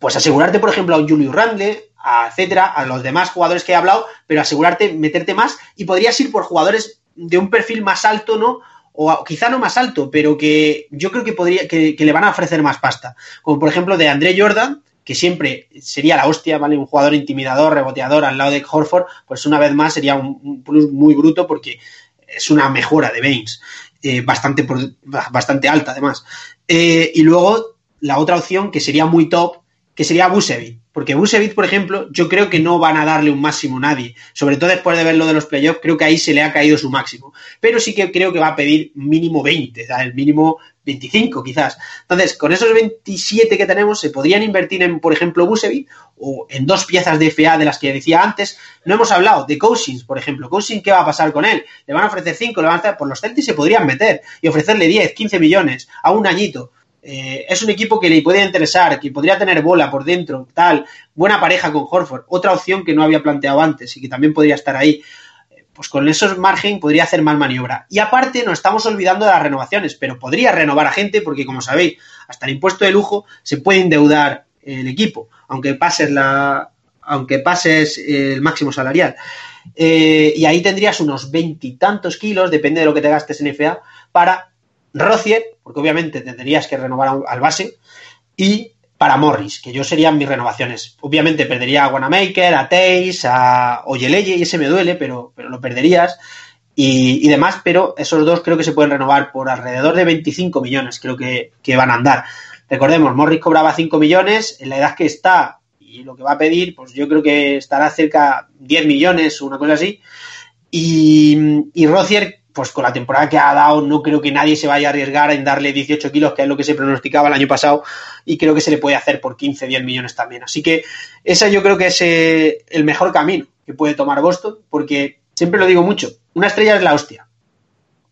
C: pues asegurarte, por ejemplo, a Julius Randle, a etcétera, a los demás jugadores que he hablado, pero asegurarte, meterte más y podrías ir por jugadores de un perfil más alto, ¿no? o quizá no más alto, pero que yo creo que podría, que, le van a ofrecer más pasta. Como por ejemplo de André Jordan, que siempre sería la hostia, ¿vale? Un jugador intimidador, reboteador al lado de Horford, pues una vez más sería un, plus muy bruto porque es una mejora de Baines, eh, bastante, bastante alta además. Eh, y luego la otra opción que sería muy top, que sería Busevic. Porque Busevich, por ejemplo, yo creo que no van a darle un máximo a nadie. Sobre todo después de ver lo de los playoffs, creo que ahí se le ha caído su máximo. Pero sí que creo que va a pedir mínimo 20, el mínimo 25 quizás. Entonces, con esos 27 que tenemos, se podrían invertir en, por ejemplo, Busevich o en dos piezas de FA de las que decía antes. No hemos hablado de Cousins, por ejemplo. Cousins, ¿qué va a pasar con él? ¿Le van a ofrecer 5? ¿Le van a hacer? Por los Celtics se podrían meter y ofrecerle 10, 15 millones a un añito eh, es un equipo que le puede interesar, que podría tener bola por dentro, tal, buena pareja con Horford, otra opción que no había planteado antes y que también podría estar ahí. Eh, pues con esos margen podría hacer más maniobra. Y aparte nos estamos olvidando de las renovaciones, pero podría renovar a gente porque como sabéis, hasta el impuesto de lujo se puede endeudar el equipo, aunque pases la aunque pases el máximo salarial. Eh, y ahí tendrías unos veintitantos kilos, depende de lo que te gastes en FA, para Rocier, porque obviamente tendrías que renovar al base, y para Morris, que yo serían mis renovaciones. Obviamente perdería a Wanamaker, a Tays, a Oyeleye, y ese me duele, pero, pero lo perderías. Y, demás, pero esos dos creo que se pueden renovar por alrededor de 25 millones, creo que, van a andar. Recordemos, Morris cobraba 5 millones, en la edad que está y lo que va a pedir, pues yo creo que estará cerca 10 millones o una cosa así. Y, y Rocier pues con la temporada que ha dado, no creo que nadie se vaya a arriesgar en darle 18 kilos, que es lo que se pronosticaba el año pasado, y creo que se le puede hacer por 15, 10 millones también. Así que ese yo creo que es eh, el mejor camino que puede tomar Boston, porque siempre lo digo mucho, una estrella es la hostia,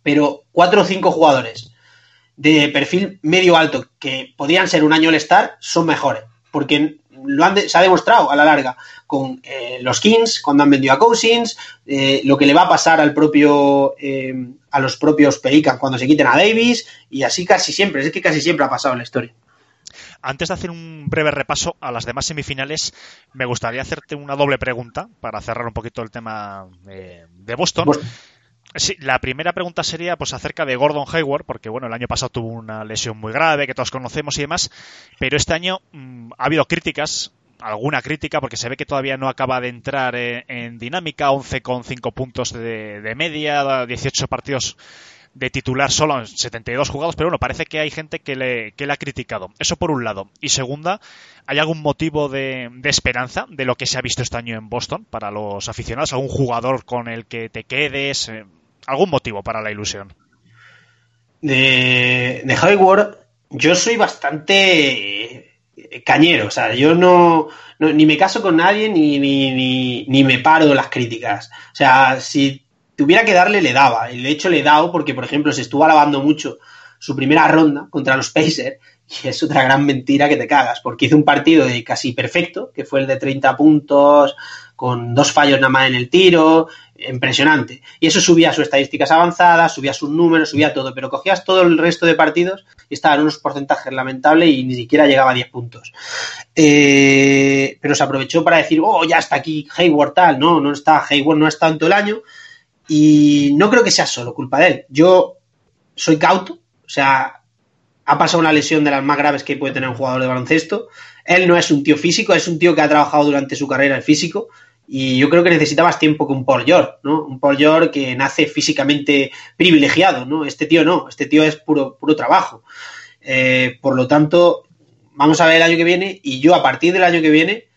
C: pero cuatro o cinco jugadores de perfil medio alto que podrían ser un año All-Star son mejores, porque lo han se ha demostrado a la larga con eh, los Kings cuando han vendido a Cousins, eh, lo que le va a pasar al propio eh, a los propios Pelicans cuando se quiten a Davis y así casi siempre, es que casi siempre ha pasado en la historia.
B: Antes de hacer un breve repaso a las demás semifinales, me gustaría hacerte una doble pregunta para cerrar un poquito el tema de Boston. Sí, la primera pregunta sería pues acerca de Gordon Hayward, porque bueno, el año pasado tuvo una lesión muy grave que todos conocemos y demás, pero este año mm, ha habido críticas, alguna crítica, porque se ve que todavía no acaba de entrar en, dinámica, 11 con 5 puntos de, media, 18 partidos de titular solo en 72 jugados, pero bueno, parece que hay gente que le, que le ha criticado. Eso por un lado. Y segunda, ¿hay algún motivo de, de, esperanza de lo que se ha visto este año en Boston para los aficionados? ¿Algún jugador con el que te quedes? Algún motivo para la ilusión.
C: De, de Hayward, yo soy bastante eh, cañero, o sea, yo no, ni me caso con nadie ni, ni, ni, me paro las críticas. O sea, si tuviera que darle, le daba. Y de hecho le he dado porque, por ejemplo, se estuvo alabando mucho su primera ronda contra los Pacers [laughs] y es otra gran mentira que te cagas, porque hizo un partido de casi perfecto, que fue el de 30 puntos, con dos fallos nada más en el tiro, impresionante. Y eso subía sus estadísticas avanzadas, subía sus números, subía todo, pero cogías todo el resto de partidos y estaba en unos porcentajes lamentables y ni siquiera llegaba a 10 puntos. Eh, pero se aprovechó para decir, oh, ya está aquí Hayward tal, no, no está, Hayward no está tanto el año. Y no creo que sea solo culpa de él. Yo soy cauto, o sea, ha pasado una lesión de las más graves que puede tener un jugador de baloncesto. Él no es un tío físico, es un tío que ha trabajado durante su carrera el físico y yo creo que necesita más tiempo que un Paul George, ¿no? Un Paul George que nace físicamente privilegiado, ¿no? Este tío no, este tío es puro, puro trabajo. Eh, por lo tanto, vamos a ver el año que viene y yo a partir del año que viene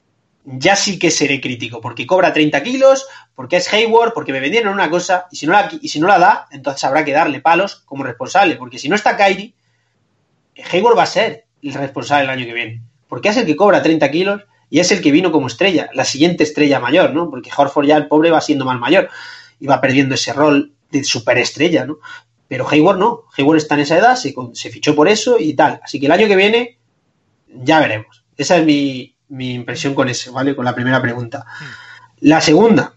C: ya sí que seré crítico, porque cobra 30 kilos, porque es Hayward, porque me vendieron una cosa, y si no la, y si no la da, entonces habrá que darle palos como responsable, porque si no está Kyrie, Hayward va a ser el responsable el año que viene, porque es el que cobra 30 kilos y es el que vino como estrella, la siguiente estrella mayor, ¿no? Porque Horford ya el pobre va siendo más mayor y va perdiendo ese rol de superestrella, ¿no? Pero Hayward no, Hayward está en esa edad, se, se fichó por eso y tal. Así que el año que viene ya veremos. Esa es mi, mi impresión con eso, ¿vale? Con la primera pregunta. La segunda,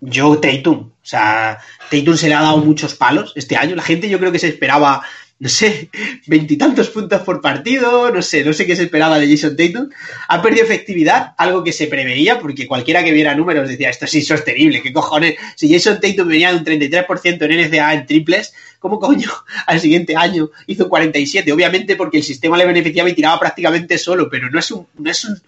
C: yo Tatum. O sea, Tatum se le ha dado muchos palos este año. La gente yo creo que se esperaba no sé, veintitantos puntos por partido, no sé, no sé qué se esperaba de Jason Tatum. Ha perdido efectividad, algo que se preveía, porque cualquiera que viera números decía, esto es insostenible, qué cojones. Si Jason Tatum venía de un 33% en NCAA en triples, ¿cómo coño [laughs] al siguiente año hizo un 47? Obviamente porque el sistema le beneficiaba y tiraba prácticamente solo, pero no es un, no es un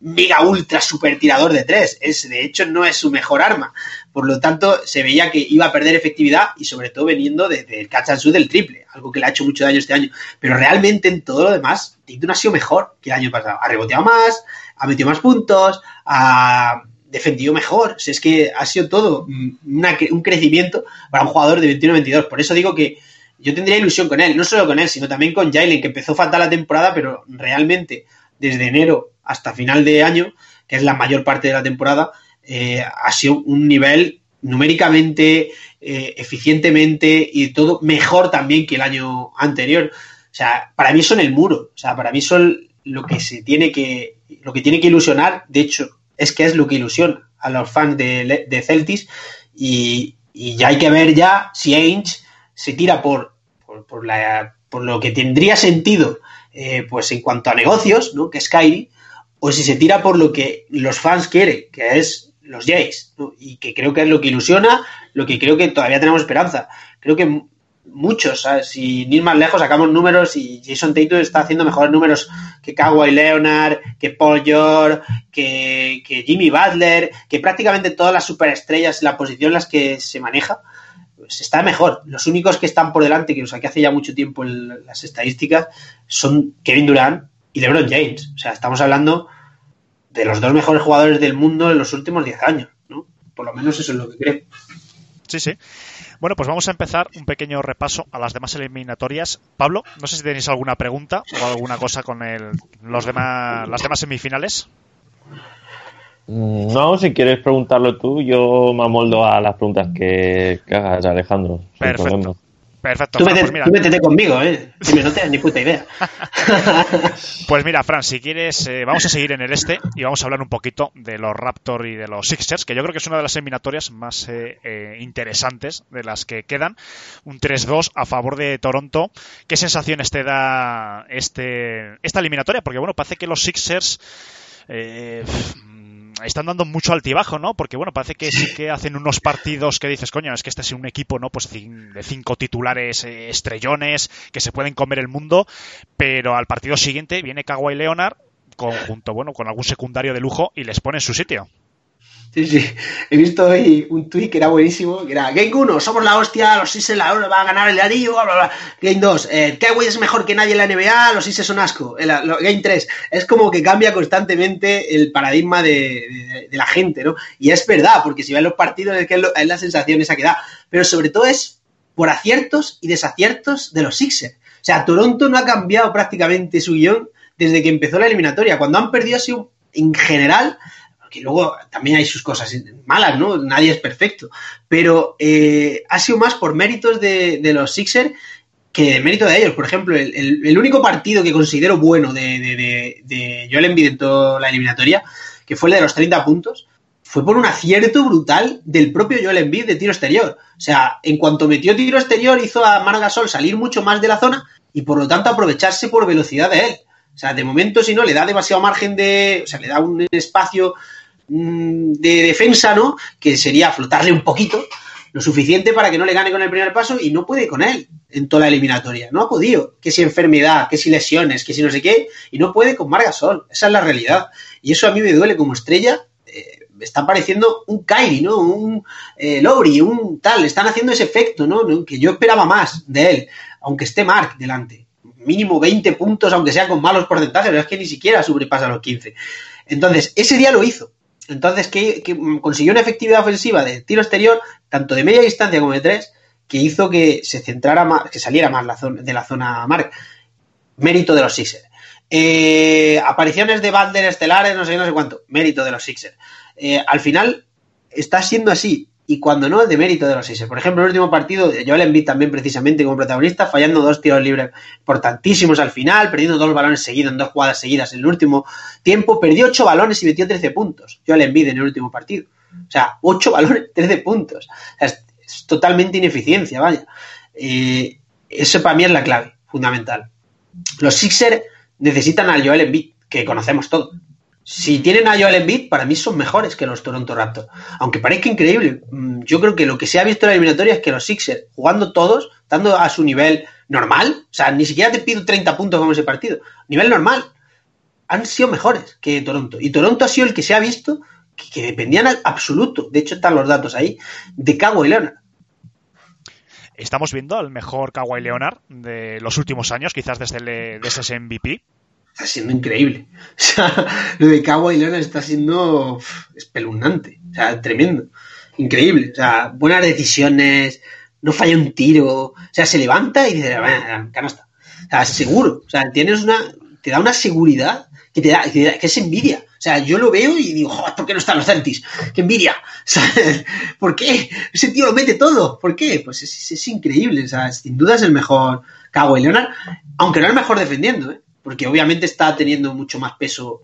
C: mega ultra super tirador de tres. Es, de hecho, no es su mejor arma. Por lo tanto, se veía que iba a perder efectividad y sobre todo veniendo del catch and shoot del triple, algo que le ha hecho mucho daño este año. Pero realmente en todo lo demás, Tatum ha sido mejor que el año pasado. Ha reboteado más, ha metido más puntos, ha defendido mejor. O es que ha sido todo un crecimiento para un jugador de 21-22. Por eso digo que yo tendría ilusión con él, no solo con él, sino también con Jalen, que empezó fatal la temporada, pero realmente desde enero hasta final de año, que es la mayor parte de la temporada, eh, ha sido un nivel numéricamente, eh, eficientemente y todo mejor también que el año anterior. O sea, para mí son el muro. O sea, para mí son lo que se tiene que, lo que tiene que ilusionar. De hecho, es que es lo que ilusiona a los fans de, Celtis. Y, ya hay que ver ya si Ainge se tira por, por, la, por lo que tendría sentido, eh, pues en cuanto a negocios, ¿no? Que es Kyrie, o si se tira por lo que los fans quieren, que es los Jays, y que creo que es lo que ilusiona, lo que creo que todavía tenemos esperanza. Creo que muchos, si ni más lejos sacamos números y Jason Tatum está haciendo mejores números que Kawhi Leonard, que Paul George, que, Jimmy Butler, que prácticamente todas las superestrellas, la posición en las que se maneja, pues está mejor. Los únicos que están por delante, que nos saqué hace ya mucho tiempo las estadísticas, son Kevin Durant y LeBron James. O sea, estamos hablando de los dos mejores jugadores del mundo en los últimos 10 años, ¿no? Por lo menos eso es lo que creo.
B: Sí, sí. Bueno, pues vamos a empezar un pequeño repaso a las demás eliminatorias. Pablo, no sé si tenéis alguna pregunta o alguna cosa con el, los demás, las demás semifinales.
D: Mm, no, si quieres preguntarlo tú, yo me amoldo a las preguntas que, hagas, Alejandro.
B: Perfecto. Perfecto.
C: Tú, pues métete conmigo, ¿eh? Si me no tienes ni puta idea. [laughs]
B: pues mira, Fran, si quieres, eh, vamos a seguir en el este y vamos a hablar un poquito de los Raptors y de los Sixers, que yo creo que es una de las eliminatorias más eh, eh, interesantes de las que quedan. Un 3-2 a favor de Toronto. ¿Qué sensaciones te da este, esta eliminatoria? Porque bueno, parece que los Sixers están dando mucho altibajo, ¿no? Porque, bueno, parece que sí que hacen unos partidos que dices, coño, es que este es un equipo, ¿no? Pues de cinco titulares eh, estrellones que se pueden comer el mundo, pero al partido siguiente viene Kawhi Leonard conjunto, bueno, con algún secundario de lujo y les pone en su sitio.
C: Sí, sí. He visto hoy un tweet que era buenísimo, que era Game 1, somos la hostia, los Sixers la van a ganar el anillo, bla, bla, bla. Game 2, eh, es mejor que nadie en la NBA, los Sixers son asco. Game 3, es como que cambia constantemente el paradigma de, la gente, ¿no? Y es verdad, porque si ven los partidos es que es, la sensación esa que da. Pero sobre todo es por aciertos y desaciertos de los Sixers. O sea, Toronto no ha cambiado prácticamente su guion desde que empezó la eliminatoria. Cuando han perdido ha en general, que luego también hay sus cosas malas, ¿no? Nadie es perfecto. Pero eh, ha sido más por méritos de, los Sixers que de mérito de ellos. Por ejemplo, el, único partido que considero bueno de, de, de, Joel Embiid en toda la eliminatoria, que fue el de los 30 puntos, fue por un acierto brutal del propio Joel Embiid de tiro exterior. O sea, en cuanto metió tiro exterior, hizo a Margasol salir mucho más de la zona y por lo tanto aprovecharse por velocidad de él. O sea, de momento, si no, le da demasiado margen de. O sea, le da un espacio de defensa, ¿no? Que sería flotarle un poquito. lo suficiente para que no le gane con el primer paso y no puede con él en toda la eliminatoria. No ha podido. Que si enfermedad, que si lesiones, que si no sé qué, y no puede con Margasol. Esa es la realidad. Y eso a mí me duele como estrella. Eh, está pareciendo un Kyrie, ¿no? Un eh, Lowry, un tal. Están haciendo ese efecto, ¿no? Que yo esperaba más de él, aunque esté Mark delante. Mínimo 20 puntos, aunque sea con malos porcentajes, pero es que ni siquiera sobrepasa los 15. Entonces, ese día lo hizo. Entonces, que, consiguió una efectividad ofensiva de tiro exterior, tanto de media distancia como de tres, que hizo que se centrara más, que saliera más la zona, de la zona marca. Mérito de los Sixers. Eh, apariciones de Balder estelares, no sé, no sé cuánto. Mérito de los Sixers. Eh, al final, está siendo así y cuando no, es de mérito de los Sixers. Por ejemplo, el último partido, Joel Embiid también precisamente como protagonista, fallando dos tiros libres importantísimos al final, perdiendo dos balones seguidos en dos jugadas seguidas en el último tiempo, perdió ocho balones y metió 13 puntos. Joel Embiid en el último partido. O sea, ocho [laughs] balones, 13 puntos. es, totalmente ineficiencia, vaya. Eh, eso para mí es la clave, fundamental. Los Sixers necesitan al Joel Embiid, que conocemos todos si tienen a Joel Embiid, para mí son mejores que los Toronto Raptors. Aunque parezca increíble, mm, yo creo que lo que se ha visto en la eliminatoria es que los Sixers, jugando todos, dando a su nivel normal, o sea, ni siquiera te pido 30 puntos como ese partido, nivel normal, han sido mejores que Toronto. Y Toronto ha sido el que se ha visto que, dependían al absoluto, de hecho están los datos ahí, de Kawhi Leonard.
B: Estamos viendo al mejor Kawhi Leonard de los últimos años, quizás desde, el, desde ese MVP
C: está siendo increíble. [laughs] O sea, lo de Kawhi Leonard está siendo espeluznante. O sea, tremendo. Increíble. O sea, buenas decisiones, no falla un tiro. O sea, se levanta y dice, bueno, canasta. O sea, seguro. O sea, tienes una, te da una seguridad que te da, que, es envidia. O sea, yo lo veo y digo, joder, ¿por qué no están los Celtics? ¡Qué envidia! [laughs] ¿Por qué? Ese tío lo mete todo. ¿Por qué? Pues es, es increíble. O sea, sin duda es el mejor Kawhi Leonard, aunque no el mejor defendiendo, ¿eh? Porque obviamente está teniendo mucho más peso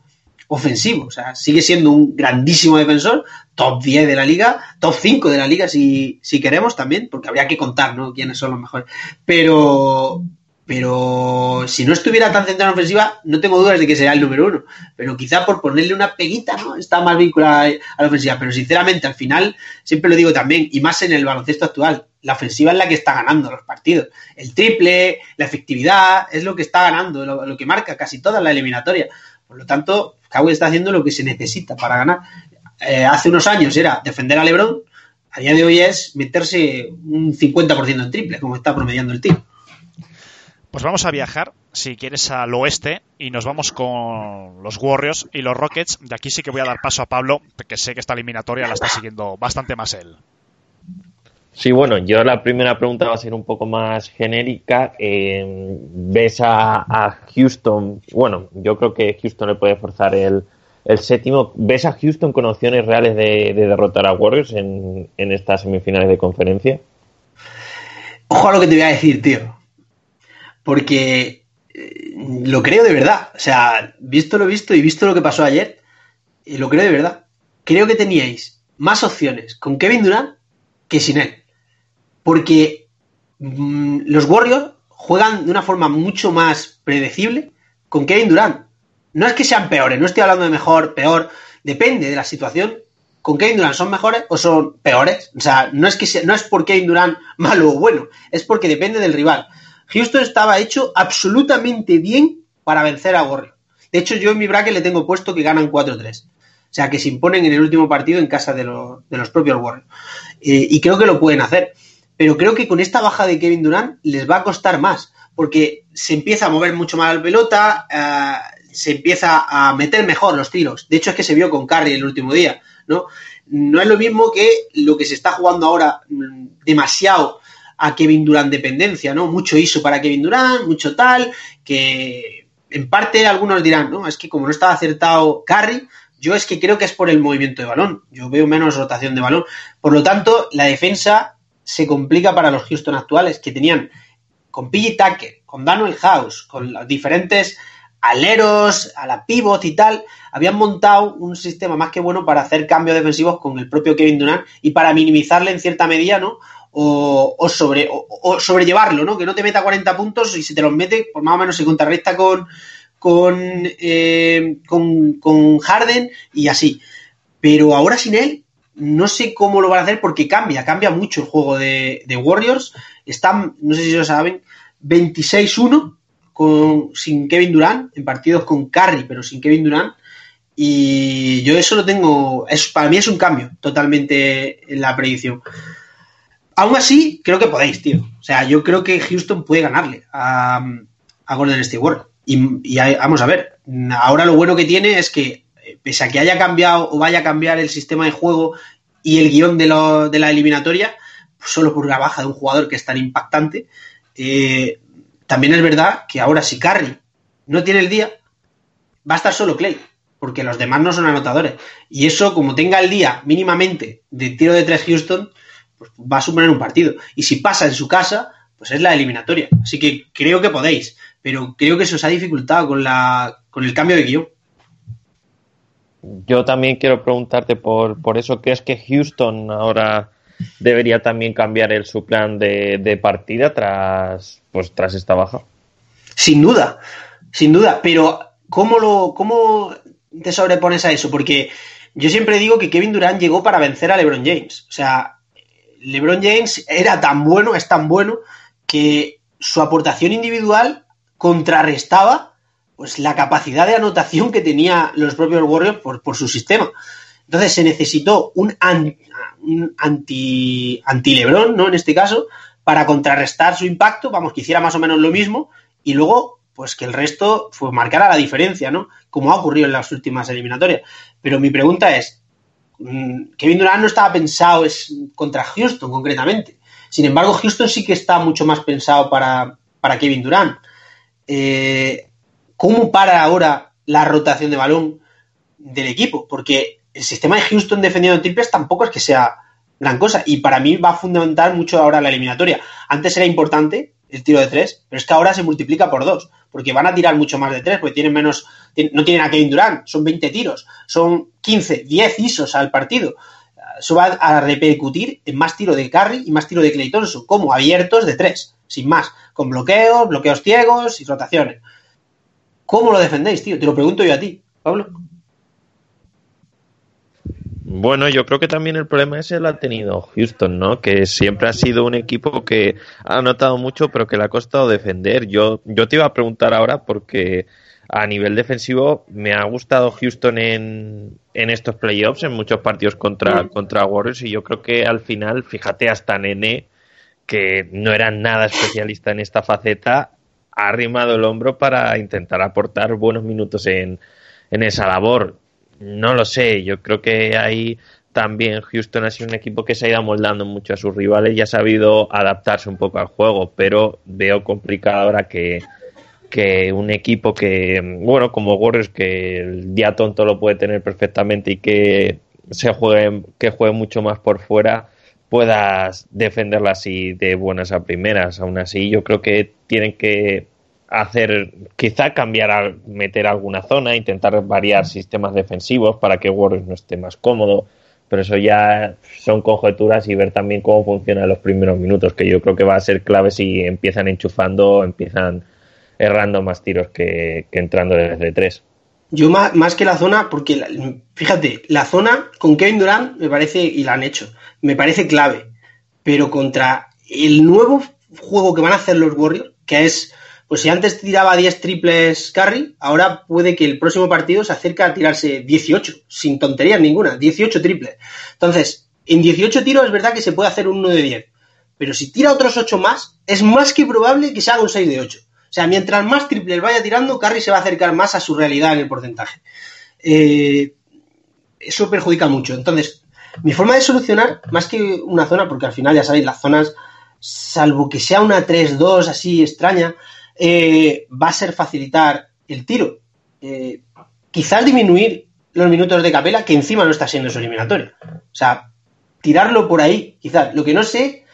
C: ofensivo. O sea, sigue siendo un grandísimo defensor, top 10 de la liga, top 5 de la liga si, si queremos también, porque habría que contar, ¿no? Quiénes son los mejores. Pero, pero si no estuviera tan centrado en ofensiva, no tengo dudas de que sería el número uno. Pero quizá por ponerle una peguita, ¿no? Está más vinculada a la ofensiva. Pero sinceramente, al final, siempre lo digo también, y más en el baloncesto actual, la ofensiva es la que está ganando los partidos. El triple, la efectividad, es lo que está ganando, lo, que marca casi toda la eliminatoria. Por lo tanto, Kawhi está haciendo lo que se necesita para ganar. Eh, hace unos años era defender a LeBron, a día de hoy es meterse un 50% en triple, como está promediando el tiro.
B: Pues vamos a viajar, si quieres, al oeste y nos vamos con los Warriors y los Rockets. De aquí sí que voy a dar paso a Pablo, que sé que esta eliminatoria la está siguiendo bastante más él.
D: Sí, bueno, yo la primera pregunta va a ser un poco más genérica. Eh, ¿Ves a, Houston? Bueno, yo creo que Houston le puede forzar el, séptimo. ¿Ves a Houston con opciones reales de, derrotar a Warriors en, estas semifinales de conferencia?
C: Ojo a lo que te voy a decir, tío. Porque eh, lo creo de verdad. O sea, visto lo visto y visto lo que pasó ayer, eh, lo creo de verdad. Creo que teníais más opciones con Kevin Durant que sin él porque mm, los Warriors juegan de una forma mucho más predecible con Kevin Durant. No es que sean peores, no estoy hablando de mejor, peor, depende de la situación. Con Kevin Durant son mejores o son peores. O sea, no es que no es por Kevin Durant malo o bueno, es porque depende del rival. Houston estaba hecho absolutamente bien para vencer a Warriors. De hecho, yo en mi bracket le tengo puesto que ganan 4-3. O sea, que se imponen en el último partido en casa de, los propios Warriors. Eh, y creo que lo pueden hacer pero creo que con esta baja de Kevin Durant les va a costar más, porque se empieza a mover mucho más la pelota, eh, se empieza a meter mejor los tiros. De hecho, es que se vio con Curry el último día, ¿no? No es lo mismo que lo que se está jugando ahora mm, demasiado a Kevin Durant dependencia, ¿no? Mucho ISO para Kevin Durant, mucho tal, que en parte algunos dirán, ¿no? Es que como no estaba acertado Curry, yo es que creo que es por el movimiento de balón. Yo veo menos rotación de balón. Por lo tanto, la defensa se complica para los Houston actuales, que tenían con PG Tucker, con Daniel House, con los diferentes aleros, a la pivot y tal, habían montado un sistema más que bueno para hacer cambios defensivos con el propio Kevin Durant y para minimizarle en cierta medida, ¿no? O, sobre, sobrellevarlo, ¿no? Que no te meta 40 puntos y si te los mete, pues más o menos se contrarresta con, eh, con, con Harden y así. Pero ahora sin él, no sé cómo lo van a hacer porque cambia, cambia mucho el juego de, Warriors. Están, no sé si lo saben, 26-1 con, sin Kevin Durant, en partidos con Curry, pero sin Kevin Durant. Y yo eso lo tengo, es, para mí es un cambio totalmente en la predicción. Aún así, creo que podéis, tío. O sea, yo creo que Houston puede ganarle a, a Golden State. Y, vamos a ver, ahora lo bueno que tiene es que, eh, pese a que haya cambiado o vaya a cambiar el sistema de juego y el guion de, la eliminatoria, pues solo por una baja de un jugador que es tan impactante, eh, también es verdad que ahora si Curry no tiene el día, va a estar solo Clay, porque los demás no son anotadores. Y eso, como tenga el día mínimamente de tiro de tres Houston, pues va a suponer un partido. Y si pasa en su casa, pues es la eliminatoria. Así que creo que podéis pero creo que se os ha dificultado con, la, con el cambio de guion.
D: Yo también quiero preguntarte por, por eso, ¿crees que Houston ahora debería también cambiar el, su plan de, partida tras, pues, tras esta baja?
C: Sin duda, sin duda, pero ¿cómo, lo, ¿cómo te sobrepones a eso? Porque yo siempre digo que Kevin Durant llegó para vencer a LeBron James. O sea, LeBron James era tan bueno, es tan bueno, que su aportación individual contrarrestaba pues la capacidad de anotación que tenía los propios Warriors por, su sistema. Entonces se necesitó un, anti, anti Lebron, ¿no? En este caso, para contrarrestar su impacto, vamos, que hiciera más o menos lo mismo, y luego, pues que el resto fue marcara la diferencia, ¿no? Como ha ocurrido en las últimas eliminatorias. Pero mi pregunta es, Kevin Durant no estaba pensado es contra Houston concretamente. Sin embargo, Houston sí que está mucho más pensado para, para Kevin Durant. Eh, cómo para ahora la rotación de balón del equipo, porque el sistema de Houston defendiendo triples tampoco es que sea gran cosa y para mí va a fundamentar mucho ahora la eliminatoria. Antes era importante el tiro de tres, pero es que ahora se multiplica por dos, porque van a tirar mucho más de tres, porque tienen menos, no tienen a Kevin Durant, son 20 tiros, son 15, 10 isos al partido. Eso va a repercutir en más tiro de Curry y más tiro de Clay Thompson, como abiertos de tres, sin más con bloqueos, bloqueos ciegos y rotaciones. ¿Cómo lo defendéis, tío? Te lo pregunto yo a ti, Pablo.
D: Bueno, yo creo que también el problema ese lo ha tenido Houston, ¿no? Que siempre ha sido un equipo que ha anotado mucho, pero que le ha costado defender. Yo, yo te iba a preguntar ahora porque a nivel defensivo me ha gustado Houston en, en estos playoffs, en muchos partidos contra, contra Warriors, y yo creo que al final, fíjate, hasta Nene que no era nada especialista en esta faceta, ha arrimado el hombro para intentar aportar buenos minutos en, en esa labor. No lo sé, yo creo que ahí también Houston ha sido un equipo que se ha ido amoldando mucho a sus rivales y ha sabido adaptarse un poco al juego, pero veo complicado ahora que, que un equipo que, bueno, como Warriors, que el día tonto lo puede tener perfectamente y que se juegue, que juegue mucho más por fuera, puedas defenderla así de buenas a primeras. Aún así, yo creo que tienen que hacer, quizá cambiar, meter alguna zona, intentar variar sistemas defensivos para que Warriors no esté más cómodo. Pero eso ya son conjeturas y ver también cómo funcionan los primeros minutos, que yo creo que va a ser clave si empiezan enchufando, empiezan errando más tiros que, que entrando desde tres.
C: Yo más, más que la zona, porque fíjate, la zona con Kevin Durant me parece, y la han hecho, me parece clave. Pero contra el nuevo juego que van a hacer los Warriors, que es, pues si antes tiraba 10 triples carry, ahora puede que el próximo partido se acerque a tirarse 18, sin tonterías ninguna, 18 triples. Entonces, en 18 tiros es verdad que se puede hacer un 1 de 10. Pero si tira otros 8 más, es más que probable que se haga un 6 de 8. O sea, mientras más triples vaya tirando, Curry se va a acercar más a su realidad en el porcentaje. Eh, eso perjudica mucho. Entonces, mi forma de solucionar, más que una zona, porque al final ya sabéis, las zonas, salvo que sea una 3-2 así extraña, eh, va a ser facilitar el tiro. Eh, quizás disminuir los minutos de capela, que encima no está siendo su eliminatorio. O sea, tirarlo por ahí, quizás. Lo que no sé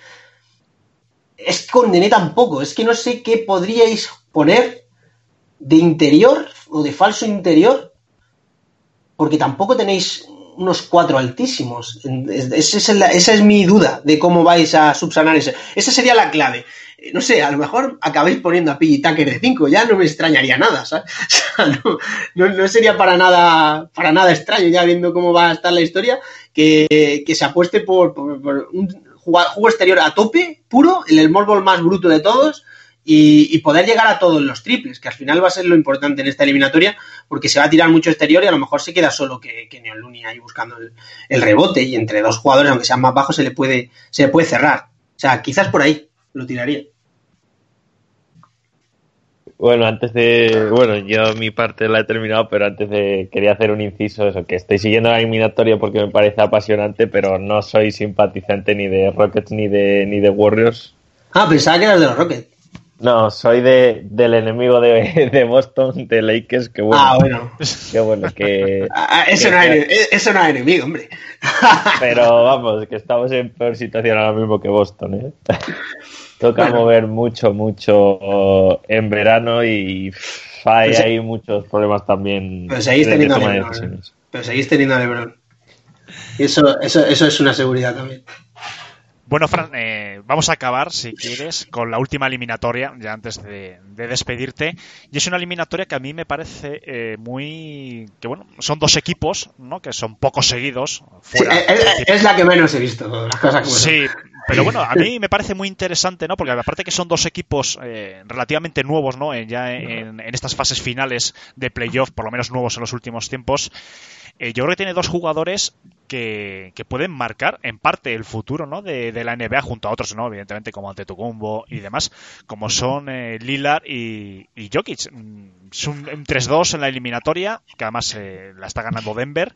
C: es con Nené tampoco. Es que no sé qué podríais poner de interior o de falso interior, porque tampoco tenéis unos cuatro altísimos. Esa es, mi duda de cómo vais a subsanar eso. Esa sería la clave. No sé, a lo mejor acabáis poniendo a Piggy Tucker de 5, ya no me extrañaría nada, ¿sabes? [laughs] O sea, no, no, sería para nada, para nada extraño, ya viendo cómo va a estar la historia, que, que se apueste por, por, un juego exterior a tope, puro, el small ball más bruto de todos, y, poder llegar a todos los triples, que al final va a ser lo importante en esta eliminatoria, porque se va a tirar mucho exterior y a lo mejor se queda solo que, que Neon Luni ahí buscando el, rebote y entre dos jugadores, aunque sean más bajos, se le puede, se le puede cerrar. O sea, quizás por ahí lo tiraría.
D: Bueno, antes de. Bueno, yo mi parte la he terminado, pero antes de. Quería hacer un inciso, eso, que estoy siguiendo la eliminatoria porque me parece apasionante, pero no soy simpatizante ni de Rockets ni de, ni de Warriors.
C: Ah, pensaba que eras de los Rockets.
D: No, soy de, del enemigo de, de Boston, de Lakers, que bueno.
C: Ah, bueno.
D: Que bueno, que. [laughs]
C: Ah, eso, no es, eso no es enemigo, hombre.
D: Pero vamos, que estamos en peor situación ahora mismo que Boston, ¿eh? [laughs] Toca mover mucho, mucho en verano y hay, pues, hay muchos problemas también.
C: Pero seguís teniendo a Lebron. Pero seguís teniendo a Lebron. Y eso, eso, eso es una seguridad también.
B: Bueno, Fran, eh, vamos a acabar, si quieres, con la última eliminatoria, ya antes de, despedirte. Y es una eliminatoria que a mí me parece eh, muy... que bueno, son dos equipos, ¿no? Que son pocos seguidos.
C: es, la que menos he visto, las cosas como
B: Sí, pero bueno, a mí me parece muy interesante, ¿no? Porque aparte que son dos equipos eh, relativamente nuevos, ¿no? ya en, en, estas fases finales de playoff, por lo menos nuevos en los últimos tiempos, yo creo que tiene dos jugadores que, pueden marcar en parte el futuro ¿no? de, la NBA junto a otros, ¿no? evidentemente como Antetokounmpo y demás, como son eh, Lillard y, y, Jokic. Mm, es un, 3-2 en la eliminatoria, que además eh, la está ganando Denver.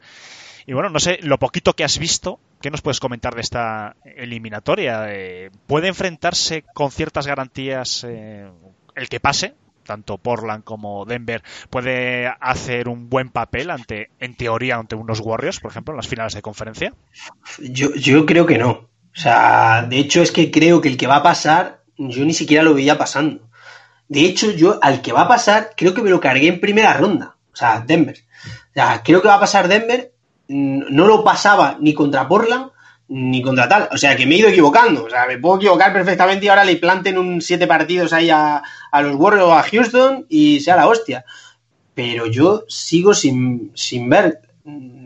B: Y bueno, no sé, lo poquito que has visto, ¿qué nos puedes comentar de esta eliminatoria? Eh, ¿Puede enfrentarse con ciertas garantías el que pase? tanto Portland como Denver puede hacer un buen papel ante, en teoría, ante unos Warriors, por ejemplo, en las finales de conferencia?
C: Yo, yo creo que no. O sea, de hecho es que creo que el que va a pasar, yo ni siquiera lo veía pasando. De hecho, yo al que va a pasar, creo que me lo cargué en primera ronda. O sea, Denver. O sea, creo que va a pasar Denver. No lo pasaba ni contra Portland ni contra tal. O sea, que me he ido equivocando. O sea, me puedo equivocar perfectamente y ahora le planten un siete partidos ahí a, a los Warriors o a Houston y sea la hostia. Pero yo sigo sin, sin ver.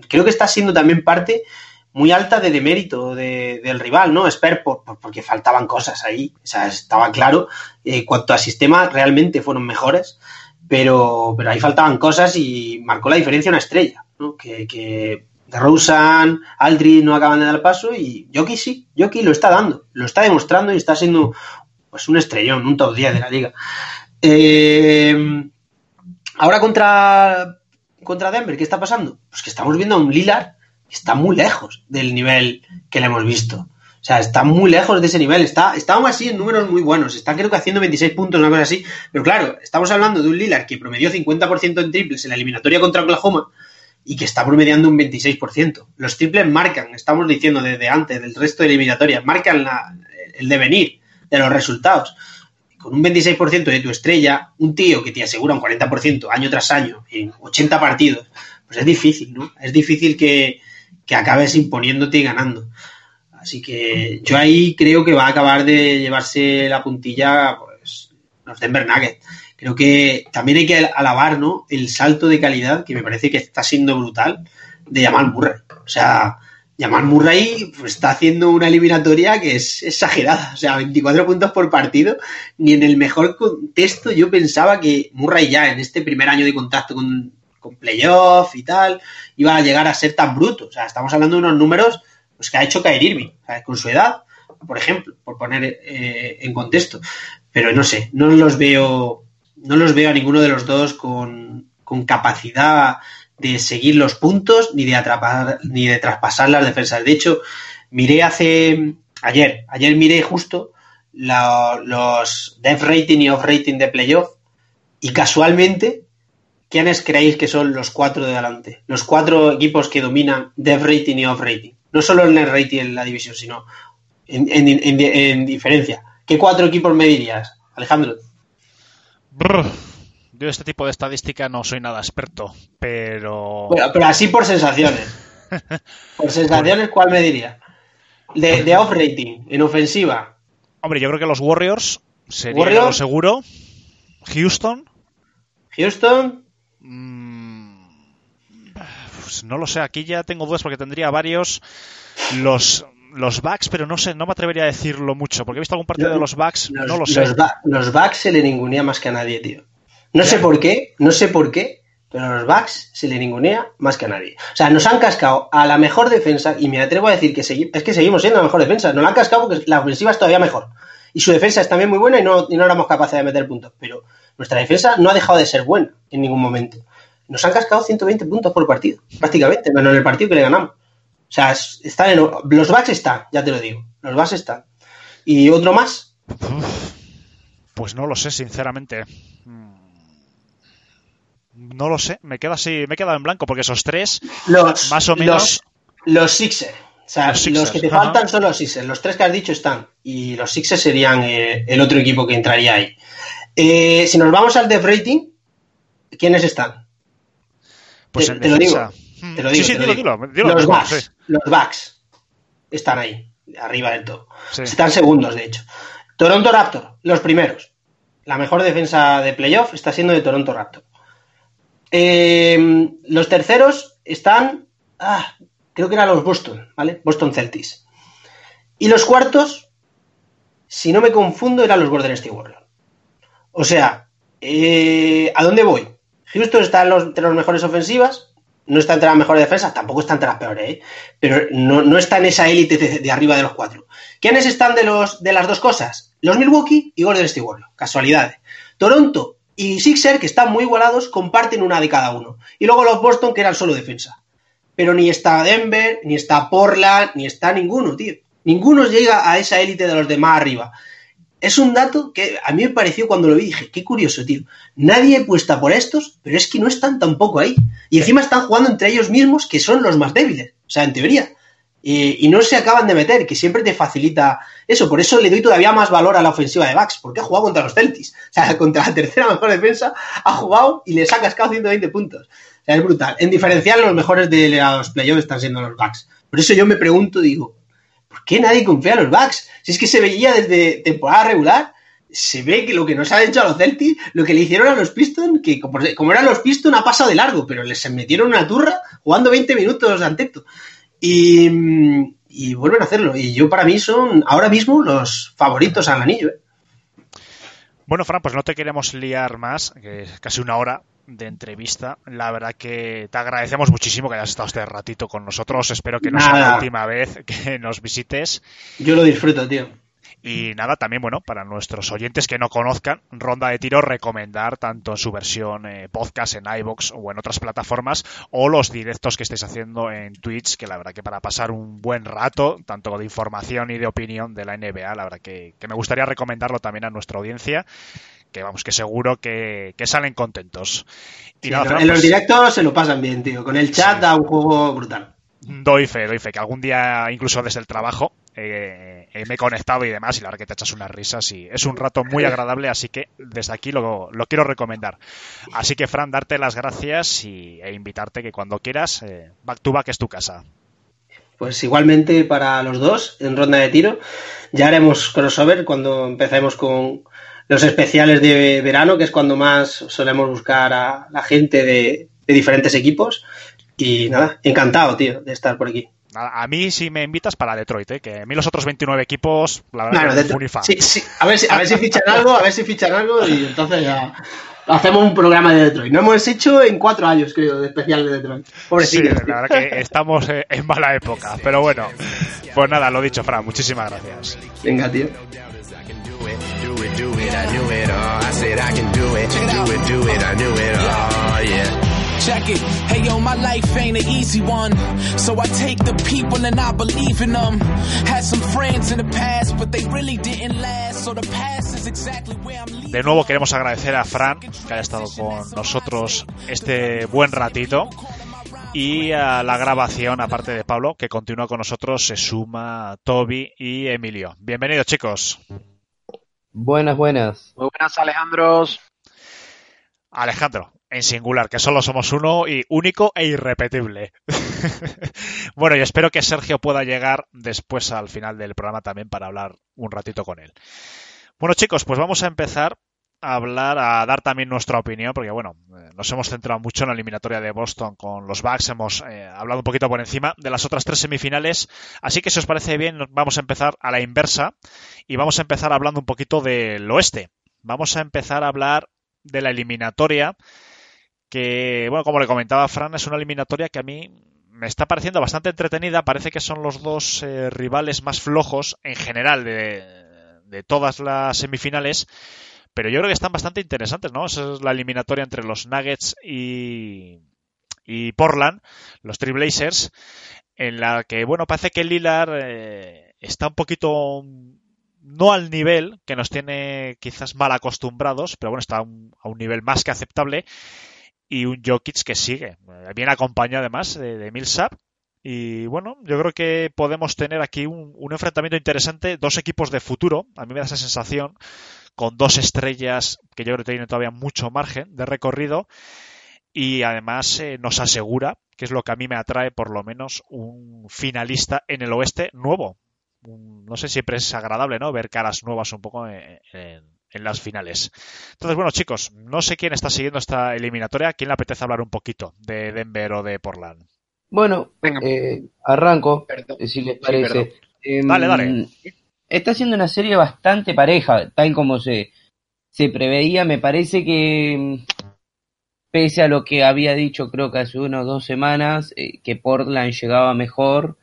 C: Creo que está siendo también parte muy alta de demérito del rival, ¿no? Esper por, porque faltaban cosas ahí. O sea, estaba claro. Eh, cuanto a sistema, realmente fueron mejores. Pero, pero ahí faltaban cosas y marcó la diferencia una estrella, ¿no? Que, que Rosen, Aldridge no acaban de dar paso y Jockey sí, Jockey lo está dando, lo está demostrando y está siendo pues un estrellón, un top 10 de la liga. Eh, ahora contra, contra Denver, ¿qué está pasando? Pues que estamos viendo a un Lillard que está muy lejos del nivel que le hemos visto. O sea, está muy lejos de ese nivel. Está, está aún así en números muy buenos. Está creo que haciendo 26 puntos, una cosa así. Pero claro, estamos hablando de un Lillard que promedió 50% en triples en la eliminatoria contra Oklahoma y que está promediando un 26%. Los triples marcan, estamos diciendo desde antes del resto de eliminatorias, marcan el devenir de los resultados. Con un 26% de tu estrella, un tío que te asegura un 40% año tras año en 80 partidos, pues es difícil, ¿no? Es difícil que, que acabes imponiéndote y ganando. Así que yo ahí creo que va a acabar de llevarse la puntilla pues, los Denver Nuggets creo que también hay que alabar ¿no? el salto de calidad que me parece que está siendo brutal de Jamal Murray. O sea, Jamal Murray pues, está haciendo una eliminatoria que es exagerada. O sea, 24 puntos por partido. Ni en el mejor contexto yo pensaba que Murray ya en este primer año de contacto con, con playoff y tal iba a llegar a ser tan bruto. O sea, estamos hablando de unos números pues, que ha hecho caer Irving. con su edad, por ejemplo, por poner eh, en contexto. Pero no sé, no los veo no los veo a ninguno de los dos con, capacidad de seguir los puntos ni de atrapar ni de traspasar las defensas. De hecho, miré hace ayer, ayer miré justo los def rating y off rating de playoff y casualmente ¿quiénes creéis que son los cuatro de adelante? Los cuatro equipos que dominan def rating y off rating. No solo el net rating en la división, sino en, en diferencia. ¿Qué cuatro equipos me dirías, Alejandro?
B: Yo este tipo de estadística no soy nada experto, pero...
C: pero así por sensaciones. [laughs] por sensaciones, ¿cuál me diría? De, off-rating, en ofensiva.
B: Hombre, yo creo que los Warriors sería lo
C: Warriors.
B: seguro. Houston.
C: Houston.
B: Mm, pues no lo sé, aquí ya tengo dudas porque tendría varios. Los, los Bucks, pero no sé, no me atrevería a decirlo mucho, porque he visto algún partido de los Bucks,
C: Los,
B: no lo sé.
C: Los, Ba- los Bucks se le ningunea más que a nadie, tío. No sé por qué, no sé por qué, pero a los Bucks se le ningunea más que a nadie. O sea, nos han cascado a la mejor defensa y me atrevo a decir que es que seguimos siendo la mejor defensa. Nos la han cascado porque la ofensiva es todavía mejor. Y su defensa es también muy buena y no, y no éramos capaces de meter puntos. Pero nuestra defensa no ha dejado de ser buena en ningún momento. Nos han cascado 120 puntos por partido, prácticamente, menos en el partido que le ganamos. O sea, es- están en, los Bucks están, ya te lo digo. Los Bucks están. Y otro más,
B: Pues no lo sé, sinceramente. Mm. No lo sé, me queda así, me he quedado en blanco porque esos tres,
C: Los,
B: Más o menos-
C: Los, los Sixers. O sea,
B: Los
C: que te
B: ajá.
C: faltan son los Sixers. Los tres que has dicho están. Y los Sixers serían eh, el otro equipo que entraría ahí. Eh, si nos vamos al def rating, ¿quiénes están?
B: pues
C: Te-
B: en
C: te lo digo, Te lo digo.
B: sí, sí,
C: te lo
B: dilo,
C: digo.
B: dilo, dilo,
C: los
B: sí,
C: Los están ahí, arriba del todo.
B: sí.
C: Están segundos, de hecho. Toronto Raptor, los primeros. La mejor defensa de playoff está siendo de Toronto Raptor. Eh, los terceros están. Ah, creo que eran los Boston, ¿vale? Boston Celtics. Y los cuartos, si no me confundo, eran los Golden State Warriors. O sea, eh, ¿a dónde voy? Houston está en los- entre las mejores ofensivas, no está entre las mejores defensas, tampoco está entre las peores, ¿eh? pero no, no está en esa élite de, arriba de los cuatro. ¿Quiénes están de, los, de las dos cosas? Los Milwaukee y Golden State Warriors, casualidades. Toronto y Sixer, que están muy igualados, comparten una de cada uno. Y luego los Boston, que eran solo defensa. Pero ni está Denver, ni está Portland, ni está ninguno, tío. Ninguno llega a esa élite de los demás arriba. Es un dato que a mí me pareció cuando lo vi, dije, qué curioso, tío. Nadie puesta por estos, pero es que no están tampoco ahí. Y encima están jugando entre ellos mismos, que son los más débiles. O sea, en teoría. Y, y no se acaban de meter, que siempre te facilita eso. Por eso le doy todavía más valor a la ofensiva de Bucks, porque ha jugado contra los Celtics. O sea, [laughs] contra la tercera mejor defensa, ha jugado y les ha cascado 120 puntos. O sea, es brutal. En diferencial, los mejores de los playoffs están siendo los Bucks. Por eso yo me pregunto, digo, ¿por qué nadie confía en los Bucks? Si es que se veía desde temporada regular, se ve que lo que nos han hecho a los Celtics, lo que le hicieron a los Pistons, que como, eran los Pistons ha pasado de largo, pero les metieron una turra jugando 20 minutos ante esto. Y, y vuelven a hacerlo. Y yo para mí son ahora mismo los favoritos al anillo. ¿eh?
B: Bueno, Fran, pues no te queremos liar más, que es casi una hora de entrevista. La verdad que te agradecemos muchísimo que hayas estado este ratito con nosotros. Espero que no sea la última vez que nos visites.
C: Yo lo disfruto, tío.
B: Y nada, también, bueno, para nuestros oyentes que no conozcan, Ronda de Tiro, recomendar tanto en su versión eh, podcast en iBox o en otras plataformas, o los directos que estáis haciendo en Twitch, que la verdad que para pasar un buen rato, tanto de información y de opinión de la NBA, la verdad que, que me gustaría recomendarlo también a nuestra audiencia, que vamos, que seguro que, que salen contentos. Y
C: Sí,
B: nada,
C: no,
B: Fran,
C: en los
B: pues,
C: directos se lo pasan bien, tío. Con el chat
B: Sí.
C: da un juego brutal.
B: Doy fe, doy fe, que algún día, incluso desde el trabajo, eh, eh, me he conectado y demás, y la verdad que te echas unas risas y es un rato muy agradable, así que desde aquí lo, lo quiero recomendar. Así que, Fran, darte las gracias y, e invitarte que cuando quieras, eh, back to back es tu casa.
C: Pues igualmente para los dos, en ronda de tiro. Ya haremos crossover cuando empecemos con los especiales de verano, que es cuando más solemos buscar a la gente de, de diferentes equipos. Y nada, encantado, tío, de estar por aquí.
B: A mí si me invitas para Detroit, eh, que a mí los otros 29 equipos, la verdad,
C: Bueno,
B: que
C: de-
B: soy muy fan.
C: sí, sí, a ver si, a ver si fichan [laughs] algo, a ver si fichan algo y entonces ya hacemos un programa de Detroit. No hemos hecho en cuatro años, creo, de especial de Detroit.
B: Sí,
C: Pobrecillos,
B: la verdad que estamos eh, en mala época, pero bueno, pues nada, lo dicho, Fran, muchísimas gracias.
C: Venga, tío.
A: Do it, do it, I knew it all. I said I can do it, do it, do it, I knew it all, yeah.
E: Check it. Hey yo, my life ain't an easy one. So I take the people and I believe in them. Had some friends in the past, but they really didn't last. So the past is exactly where I'm leaving.
B: De nuevo queremos agradecer a Fran que haya estado con nosotros este buen ratito y a la grabación, aparte de Pablo, que continúa con nosotros, se suma Toby y Emilio. Bienvenidos chicos.
F: Buenas, buenas.
G: Muy buenas, Alejandros.
B: Alejandro, en singular, que solo somos uno y único e irrepetible. [laughs] bueno, y espero que Sergio pueda llegar después al final del programa también para hablar un ratito con él. Bueno, chicos, pues vamos a empezar hablar, a dar también nuestra opinión, porque bueno, eh, nos hemos centrado mucho en la eliminatoria de Boston con los Bucks, hemos eh, hablado un poquito por encima de las otras tres semifinales, así que si os parece bien, vamos a empezar a la inversa y vamos a empezar hablando un poquito del oeste. Vamos a empezar a hablar de la eliminatoria que, bueno, como le comentaba Fran, es una eliminatoria que a mí me está pareciendo bastante entretenida. Parece que son los dos eh, rivales más flojos en general de, de, todas las semifinales. Pero yo creo que están bastante interesantes, ¿no? Esa es la eliminatoria entre los Nuggets y, y Portland, los Trailblazers, en la que, bueno, parece que Lillard eh, está un poquito no al nivel que nos tiene quizás mal acostumbrados, pero bueno, está a un, nivel más que aceptable y un Jokic que sigue, eh, bien acompañado además de, de Millsap. Y bueno, yo creo que podemos tener aquí un, enfrentamiento interesante, dos equipos de futuro, a mí me da esa sensación, con dos estrellas que yo creo que tienen todavía mucho margen de recorrido y además eh, nos asegura, que es lo que a mí me atrae por lo menos, un finalista en el oeste nuevo. Un, no sé, siempre es agradable, ¿no? Ver caras nuevas un poco en las finales. Entonces, bueno, chicos, no sé quién está siguiendo esta eliminatoria. ¿Quién le apetece hablar un poquito de Denver o de Portland?
F: Bueno, eh, arranco, perdón. si les parece.
B: Sí, eh, dale, dale.
F: Está siendo una serie bastante pareja, tal como se, se preveía. Me parece que, pese a lo que había dicho, creo que hace una o dos semanas, eh, que Portland llegaba mejor,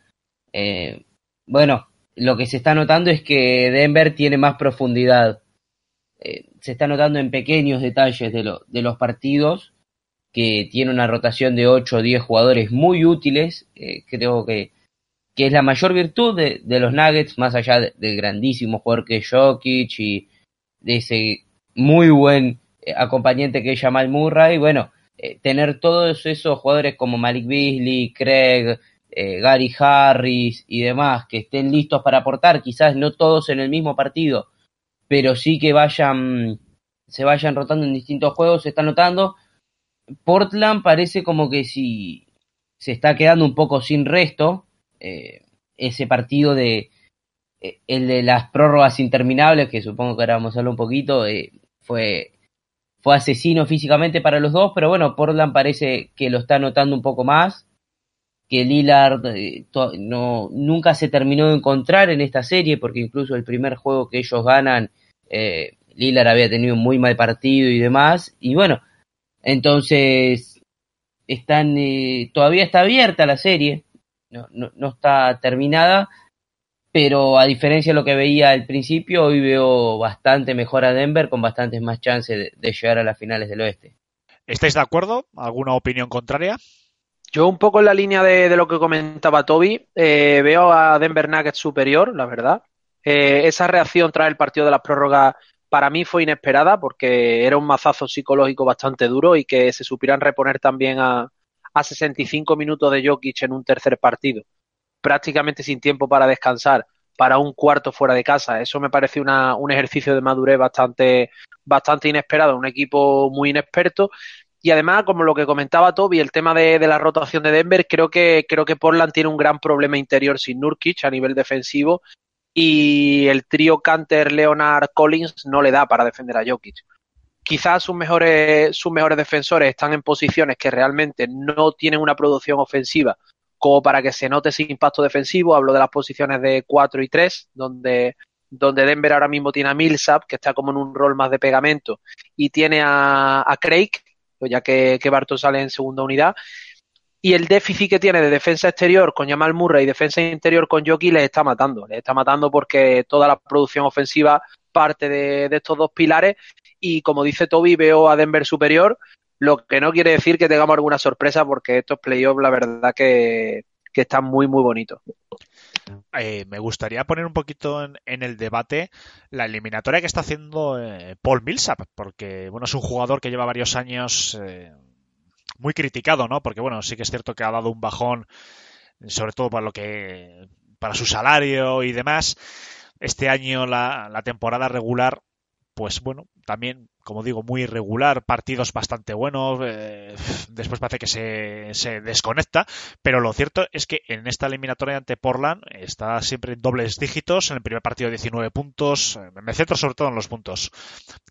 F: eh, bueno, lo que se está notando es que Denver tiene más profundidad eh, se está notando en pequeños detalles de, lo, de, los partidos que tiene una rotación de 8 o 10 jugadores muy útiles. Eh, creo que, que, es la mayor virtud de, los Nuggets, más allá de, del grandísimo jugador que es Jokic y de ese muy buen eh, acompañante que es Jamal Murray. Bueno, eh, tener todos esos jugadores como Malik Beasley, Craig, Gary Harris y demás que estén listos para aportar, quizás no todos en el mismo partido, pero sí que vayan, se vayan rotando en distintos juegos, se está notando. Portland parece como que si se está quedando un poco sin resto, eh, ese partido de eh, el de las prórrogas interminables, que supongo que ahora vamos a hablar un poquito, eh, fue, fue asesino físicamente para los dos, pero bueno, Portland parece que lo está notando un poco más, que Lillard no, nunca se terminó de encontrar en esta serie, porque incluso el primer juego que ellos ganan, eh, Lillard había tenido un muy mal partido y demás, y bueno, entonces están, eh, todavía está abierta la serie, no, no, no, está terminada, pero a diferencia de lo que veía al principio, hoy veo bastante mejor a Denver con bastantes más chances de, de llegar a las finales del oeste.
B: ¿Estáis de acuerdo? ¿Alguna opinión contraria?
G: Yo un poco en la línea de, de lo que comentaba Toby, eh, veo a Denver Nuggets superior, la verdad. Eh, esa reacción tras el partido de las prórrogas para mí fue inesperada porque era un mazazo psicológico bastante duro y que se supieran reponer también a, a 65 minutos de Jokic en un tercer partido, prácticamente sin tiempo para descansar, para un cuarto fuera de casa. Eso me parece una, un ejercicio de madurez bastante, bastante inesperado, un equipo muy inexperto y además, como lo que comentaba Toby, el tema de, la rotación de Denver, creo que, creo que Portland tiene un gran problema interior sin Nurkic a nivel defensivo y el trío Canter, Leonard, Collins no le da para defender a Jokic. Quizás sus mejores, sus mejores defensores están en posiciones que realmente no tienen una producción ofensiva como para que se note ese impacto defensivo. Hablo de las posiciones de 4 y 3, donde, donde Denver ahora mismo tiene a Millsap, que está como en un rol más de pegamento, y tiene a, a Craig, ya que, que Barton sale en segunda unidad. Y el déficit que tiene de defensa exterior con Jamal Murray y defensa interior con Jockey les está matando. Les está matando porque toda la producción ofensiva parte de, estos dos pilares. Y como dice Toby, veo a Denver superior, lo que no quiere decir que tengamos alguna sorpresa porque estos playoffs, la verdad que, que están muy, muy bonitos.
B: Eh, me gustaría poner un poquito en, en, el debate la eliminatoria que está haciendo eh, Paul Millsap, porque bueno, es un jugador que lleva varios años eh, muy criticado, ¿no? Porque bueno, sí que es cierto que ha dado un bajón, sobre todo para lo que para su salario y demás. Este año la, la temporada regular pues bueno, también como digo, muy irregular, partidos bastante buenos, eh, después parece que se, se, desconecta, pero lo cierto es que en esta eliminatoria ante Portland está siempre en dobles dígitos, en el primer partido 19 puntos, eh, me centro sobre todo en los puntos,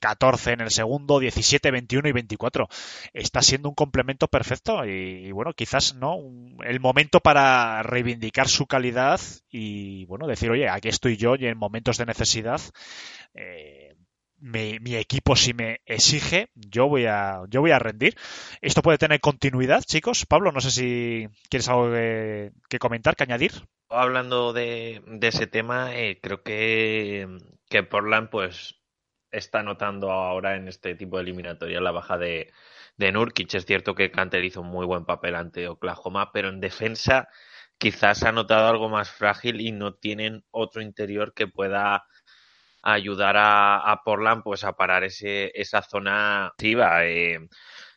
B: 14 en el segundo, 17, 21 y 24. Está siendo un complemento perfecto y, bueno, quizás no el momento para reivindicar su calidad y bueno, decir, oye, aquí estoy yo y en momentos de necesidad eh, mi, mi, equipo si me exige, yo voy a yo voy a rendir. Esto puede tener continuidad, chicos. Pablo, no sé si quieres algo que, comentar, que añadir.
D: Hablando de, de ese tema, eh, creo que, que Portland pues está notando ahora en este tipo de eliminatoria la baja de, de Nurkic. Es cierto que Canter hizo un muy buen papel ante Oklahoma, pero en defensa quizás ha notado algo más frágil y no tienen otro interior que pueda ayudar a, a Portland pues a parar ese, esa zona activa. Eh,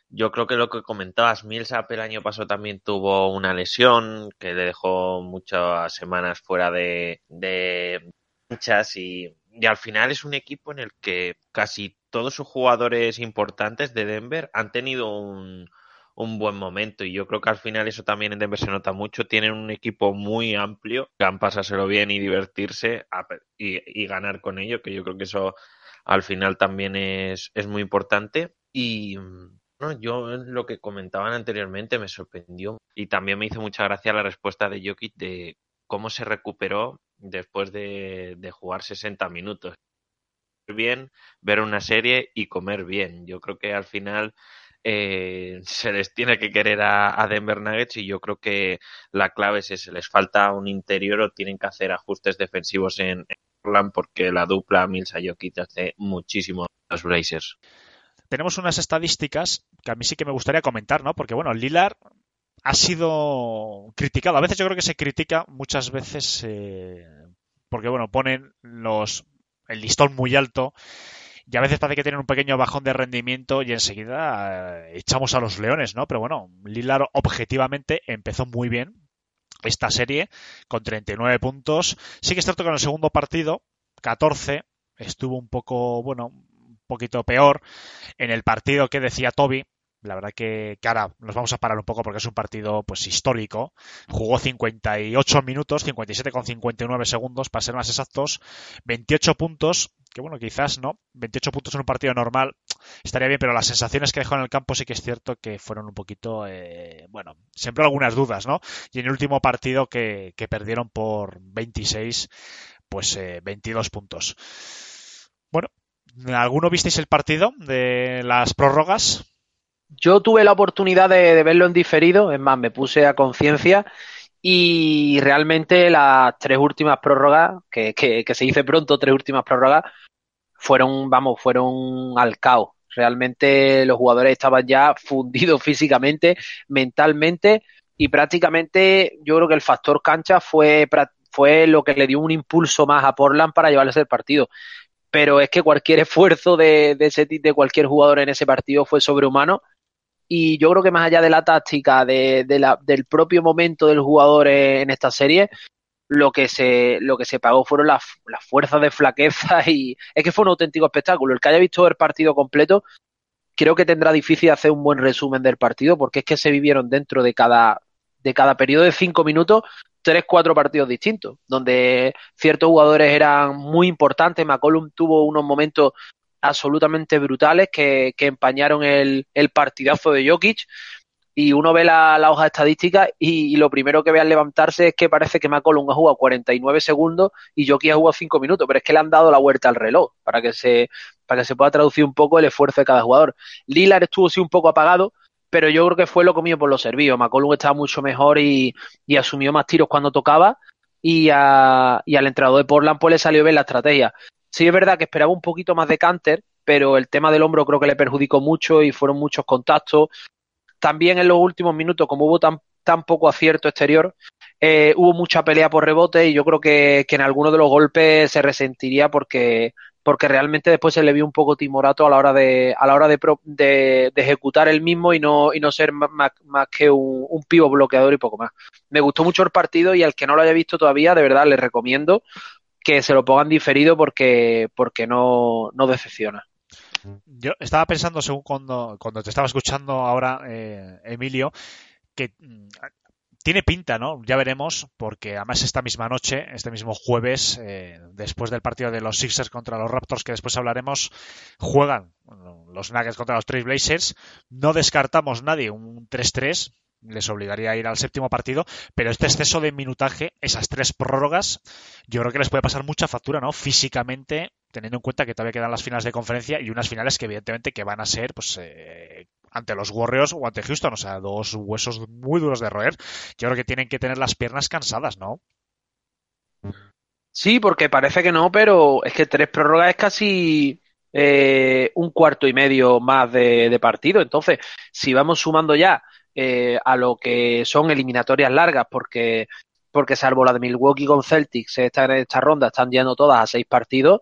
D: yo creo que lo que comentabas, Millsap el año pasado también tuvo una lesión que le dejó muchas semanas fuera de, de canchas y, y al final es un equipo en el que casi todos sus jugadores importantes de Denver han tenido un, un buen momento y yo creo que al final eso también en Denver se nota mucho. Tienen un equipo muy amplio, han pasárselo bien y divertirse y, y, ganar con ello, que yo creo que eso al final también es, es muy importante. Y no, yo lo que comentaban anteriormente me sorprendió y también me hizo mucha gracia la respuesta de Jokic de cómo se recuperó después de, de jugar 60 minutos bien, ver una serie y comer bien. Yo creo que al final eh, se les tiene que querer a, a, Denver Nuggets y yo creo que la clave es ese, les falta un interior o tienen que hacer ajustes defensivos en, en porque la dupla Mills Jokic hace muchísimo a los Blazers.
B: Tenemos unas estadísticas que a mí sí que me gustaría comentar, ¿no? Porque bueno, Lillard ha sido criticado. A veces yo creo que se critica muchas veces eh, porque bueno, ponen los el listón muy alto y a veces parece que tienen un pequeño bajón de rendimiento y enseguida eh, echamos a los leones, ¿no? Pero bueno, Lillard objetivamente empezó muy bien esta serie con 39 puntos. Sí que es cierto que en el segundo partido, 14, estuvo un poco, bueno, un poquito peor. En el partido que decía Toby, la verdad que, que, ahora nos vamos a parar un poco porque es un partido pues histórico. Jugó 58 minutos, 57 con 59 segundos para ser más exactos, 28 puntos, que bueno, quizás no, 28 puntos en un partido normal estaría bien, pero las sensaciones que dejó en el campo sí que es cierto que fueron un poquito, eh, bueno, siempre algunas dudas, ¿no? Y en el último partido que, que perdieron por 26, pues eh, 22 puntos. Bueno, ¿alguno visteis el partido de las prórrogas?
G: Yo tuve la oportunidad de, verlo en diferido, es más, me puse a conciencia y realmente las tres últimas prórrogas, que, que, que, se dice pronto, tres últimas prórrogas, fueron, vamos, fueron al caos. Realmente los jugadores estaban ya [laughs] fundidos físicamente, mentalmente y prácticamente yo creo que el factor cancha fue, lo que le dio un impulso más a Portland para llevarles el partido. Pero es que cualquier [laughs] esfuerzo de, de, ese, de cualquier jugador en ese partido fue sobrehumano y yo creo que más allá de la táctica, de, la, del propio momento del jugador en esta serie, lo que se, lo que se pagó fueron las, las fuerzas de flaqueza y es que fue un auténtico espectáculo. El que haya visto el partido completo, creo que tendrá difícil hacer un buen resumen del partido porque es que se vivieron dentro de cada, de cada periodo de cinco minutos tres, cuatro partidos distintos, donde ciertos jugadores eran muy importantes. McCollum tuvo unos momentos absolutamente brutales que, empañaron el, el, partidazo de Jokic. Y uno ve la, la hoja estadística y, y, lo primero que ve al levantarse es que parece que McCollum ha jugado 49 segundos y Jokic ha jugado 5 minutos, pero es que le han dado la vuelta al reloj para que se, para que se pueda traducir un poco el esfuerzo de cada jugador. Lillard estuvo sí un poco apagado, pero yo creo que fue lo comido por los servidos. McCollum estaba mucho mejor y, y asumió más tiros cuando tocaba y, a, y al entrenador de Portland pues le salió bien la estrategia. Sí es verdad que esperaba un poquito más de Canter, pero el tema del hombro creo que le perjudicó mucho y fueron muchos contactos. También en los últimos minutos, como hubo tan, tan poco acierto exterior, eh, hubo mucha pelea por rebote y yo creo que, que en algunos de los golpes se resentiría porque, porque realmente después se le vio un poco timorato a la hora de, a la hora de, de, de ejecutar el mismo y no, y no ser más, que un, un pivo bloqueador y poco más. Me gustó mucho el partido y al que no lo haya visto todavía, de verdad, les recomiendo que se lo pongan diferido porque, porque no, no decepciona.
B: Yo estaba pensando, según cuando, cuando te estaba escuchando ahora, eh, Emilio, que mm, tiene pinta, ¿no? Ya veremos, porque además esta misma noche, este mismo jueves, eh, después del partido de los Sixers contra los Raptors, que después hablaremos, juegan los Nuggets contra los Blazers. No descartamos nadie un 3-3, les obligaría a ir al séptimo partido, pero este exceso de minutaje, esas tres prórrogas, yo creo que les puede pasar mucha factura, ¿no? Físicamente, teniendo en cuenta que todavía quedan las finales de conferencia y unas finales que evidentemente que van a ser, pues, eh, ante los Warriors o ante Houston, o sea, dos huesos muy duros de roer. Yo creo que tienen que tener las piernas cansadas, ¿no?
G: Sí, porque parece que no, pero es que tres prórrogas es casi eh, un cuarto y medio más de, partido. Entonces, si vamos sumando ya eh, a lo que son eliminatorias largas, porque, porque salvo la de Milwaukee con Celtics, esta, en esta ronda están yendo todas a seis partidos,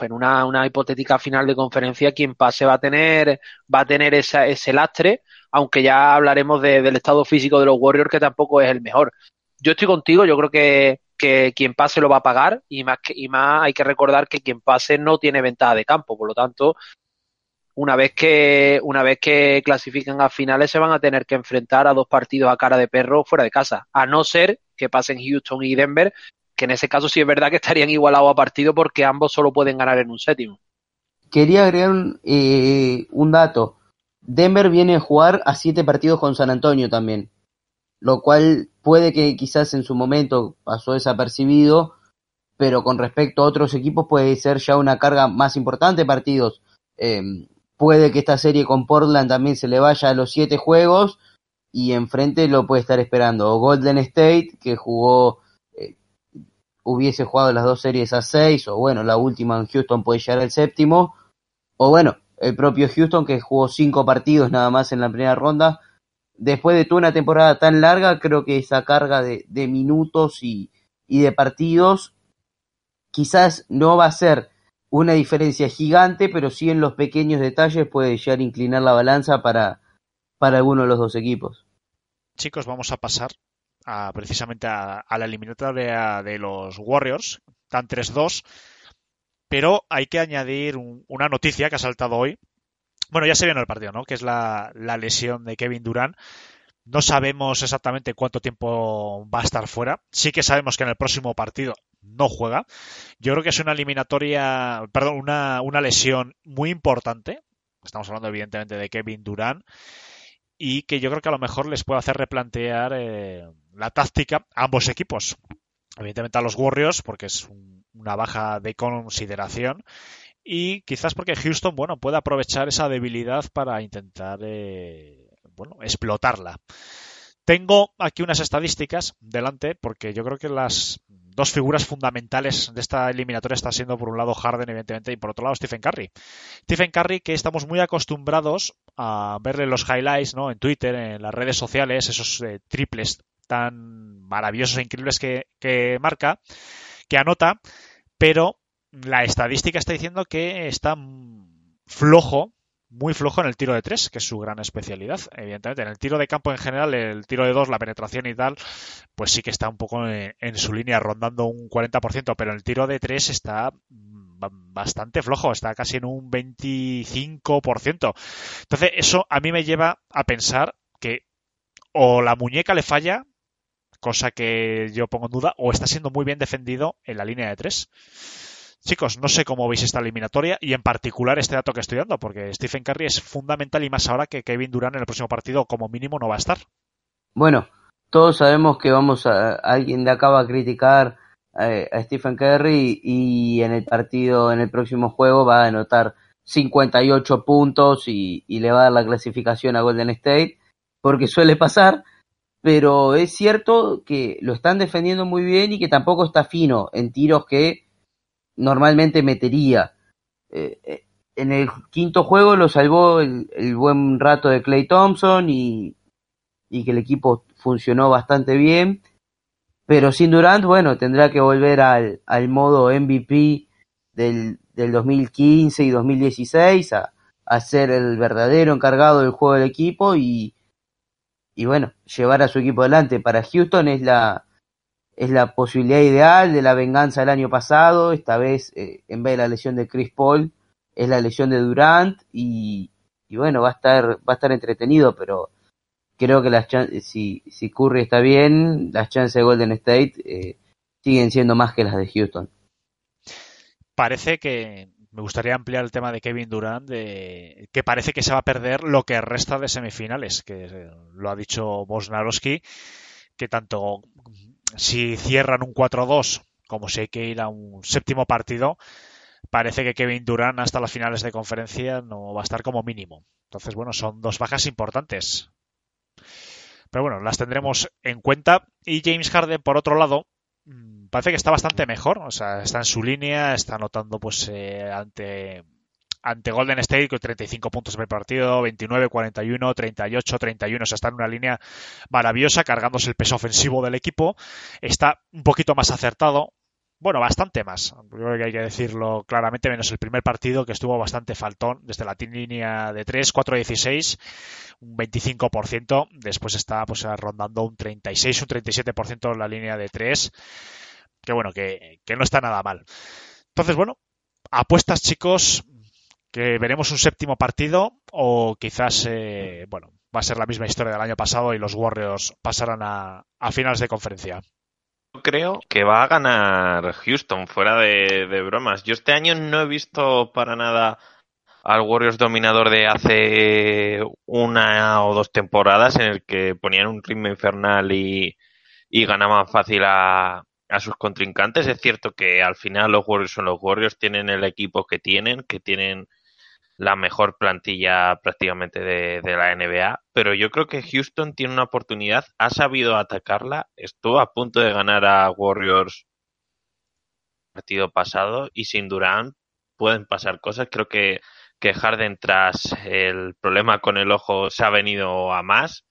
G: en una, una, hipotética final de conferencia, quien pase va a tener, va a tener esa, ese lastre, aunque ya hablaremos del estado físico de los Warriors, que tampoco es el mejor. Yo estoy contigo, yo creo que, que quien pase lo va a pagar, y más, que, y más hay que recordar que quien pase no tiene ventaja de campo, por lo tanto, una vez que, una vez que clasifiquen a finales se van a tener que enfrentar a dos partidos a cara de perro fuera de casa, a no ser que pasen Houston y Denver, que en ese caso sí es verdad que estarían igualados a partido porque ambos solo pueden ganar en un séptimo.
F: Quería agregar un, eh, dato. Denver viene a jugar a siete partidos con San Antonio también, lo cual puede que quizás en su momento pasó desapercibido, pero con respecto a otros equipos puede ser ya una carga más importante partidos. Eh, puede que esta serie con Portland también se le vaya a los siete juegos y enfrente lo puede estar esperando. O Golden State, que jugó hubiese jugado las dos series a seis, o bueno, la última en Houston puede llegar al séptimo, o bueno, el propio Houston que jugó cinco partidos nada más en la primera ronda. Después de toda una temporada tan larga, creo que esa carga de, minutos y, y de partidos quizás no va a ser una diferencia gigante, pero sí en los pequeños detalles puede llegar a inclinar la balanza para, para alguno de los dos equipos.
B: Chicos, vamos a pasar precisamente a, la eliminatoria de los Warriors, están 3-2, pero hay que añadir una noticia que ha saltado hoy. Bueno, ya se vio en el partido, ¿no? Que es la, lesión de Kevin Durant. No sabemos exactamente cuánto tiempo va a estar fuera. Sí que sabemos que en el próximo partido no juega. Yo creo que es una eliminatoria, perdón, una, una lesión muy importante. Estamos hablando evidentemente de Kevin Durant y que yo creo que a lo mejor les puede hacer replantear eh, la táctica a ambos equipos. Evidentemente a los Warriors, porque es una baja de consideración. Y quizás porque Houston, bueno, puede aprovechar esa debilidad para intentar, eh, bueno, explotarla. Tengo aquí unas estadísticas delante, porque yo creo que las dos figuras fundamentales de esta eliminatoria están siendo por un lado Harden, evidentemente, y por otro lado Stephen Curry. Stephen Curry, que estamos muy acostumbrados a verle los highlights, ¿no? En Twitter, en las redes sociales, esos eh, triples tan maravillosos e increíbles que, marca, que anota, pero la estadística está diciendo que está flojo, muy flojo en el tiro de tres, que es su gran especialidad. Evidentemente, en el tiro de campo en general, el tiro de dos, la penetración y tal, pues sí que está un poco en, su línea, rondando un 40%, pero el tiro de tres está bastante flojo, está casi en un 25%. Entonces, eso a mí me lleva a pensar que o la muñeca le falla cosa que yo pongo en duda, o está siendo muy bien defendido en la línea de tres. Chicos, no sé cómo veis esta eliminatoria y en particular este dato que estoy dando, porque Stephen Curry es fundamental y más ahora que Kevin Durant en el próximo partido como mínimo no va a estar.
F: Bueno, todos sabemos que vamos a alguien de acá va a criticar eh, a Stephen Curry y en el partido, en el próximo juego va a anotar 58 puntos y, y le va a dar la clasificación a Golden State, porque suele pasar, pero es cierto que lo están defendiendo muy bien y que tampoco está fino en tiros que normalmente metería. Eh, eh, en el quinto juego lo salvó el, buen rato de Clay Thompson y, y, que el equipo funcionó bastante bien. Pero sin Durant, bueno, tendrá que volver al, al modo MVP del, del 2015 y 2016 a, a ser el verdadero encargado del juego del equipo y, y bueno, llevar a su equipo adelante. Para Houston es la, es la posibilidad ideal de la venganza del año pasado, esta vez eh, en vez de la lesión de Chris Paul, es la lesión de Durant y, y bueno, va a estar, va a estar entretenido, pero creo que las si, si Curry está bien, las chances de Golden State eh, siguen siendo más que las de Houston.
B: Parece que me gustaría ampliar el tema de Kevin Durant, de, que parece que se va a perder lo que resta de semifinales, que lo ha dicho Bosnarowski, que tanto si cierran un 4-2 como si hay que ir a un séptimo partido, parece que Kevin Durant hasta las finales de conferencia no va a estar como mínimo. Entonces, bueno, son dos bajas importantes. Pero bueno, las tendremos en cuenta. Y James Harden, por otro lado, mm, parece que está bastante mejor. O sea, está en su línea, está anotando pues eh, ante ante Golden State con 35 puntos por partido, 29, 41, 38, 31. O sea, está en una línea maravillosa, cargándose el peso ofensivo del equipo. Está un poquito más acertado, bueno, bastante más. Creo que hay que decirlo claramente, menos el primer partido que estuvo bastante faltón desde la línea de 3, 4-16, un 25%. Después está pues rondando un 36, un 37% en la línea de 3. Que bueno, que, no está nada mal. Entonces, bueno, apuestas, chicos, que veremos un séptimo partido o quizás, eh, bueno, va a ser la misma historia del año pasado y los Warriors pasarán a, a finales de conferencia
D: creo que va a ganar Houston, fuera de, bromas. Yo este año no he visto para nada al Warriors dominador de hace una o dos temporadas en el que ponían un ritmo infernal y, y ganaban fácil a, a sus contrincantes. Es cierto que al final los Warriors son los Warriors, tienen el equipo que tienen, que tienen la mejor plantilla prácticamente de, la NBA, pero yo creo que Houston tiene una oportunidad, ha sabido atacarla, estuvo a punto de ganar a Warriors partido pasado y sin Durant pueden pasar cosas. Creo que, que Harden tras el problema con el ojo se ha venido a más.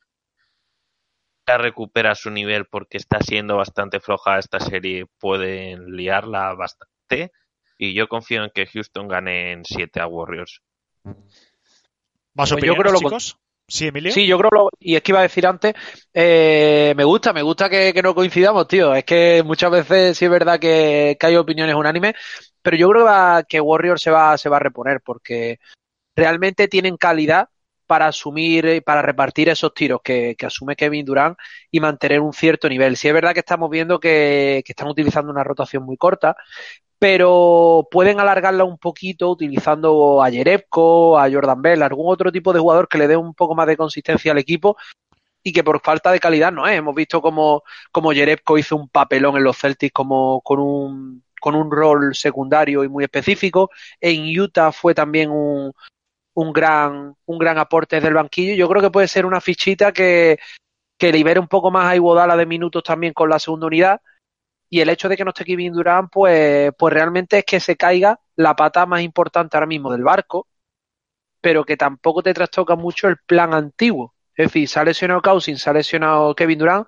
D: Ya recupera su nivel porque está siendo bastante floja esta serie, pueden liarla bastante. Y yo confío en que Houston gane en 7 a Warriors.
B: ¿Más pues yo creo chicos? Sí, Emilio.
G: Sí, yo creo, lo, y es que iba a decir antes, eh, me gusta, me gusta que, no coincidamos, tío. Es que muchas veces sí es verdad que, hay opiniones unánimes, pero yo creo que, que Warrior se va, se va a reponer porque realmente tienen calidad para asumir, y para repartir esos tiros que, que, asume Kevin Durant y mantener un cierto nivel. Sí es verdad que estamos viendo que, que están utilizando una rotación muy corta, pero pueden alargarla un poquito utilizando a Jerebko, a Jordan Bell, algún otro tipo de jugador que le dé un poco más de consistencia al equipo y que por falta de calidad no es. Hemos visto como, como Jerebko hizo un papelón en los Celtics como con un, con un rol secundario y muy específico. En Utah fue también un, un gran, un gran aporte desde el banquillo. Yo creo que puede ser una fichita que, que libere un poco más a Iguodala de minutos también con la segunda unidad y el hecho de que no esté Kevin Durant, pues, pues realmente es que se caiga la pata más importante ahora mismo del barco, pero que tampoco te trastoca mucho el plan antiguo. Es decir, se ha lesionado Cousins, se ha lesionado Kevin Durant,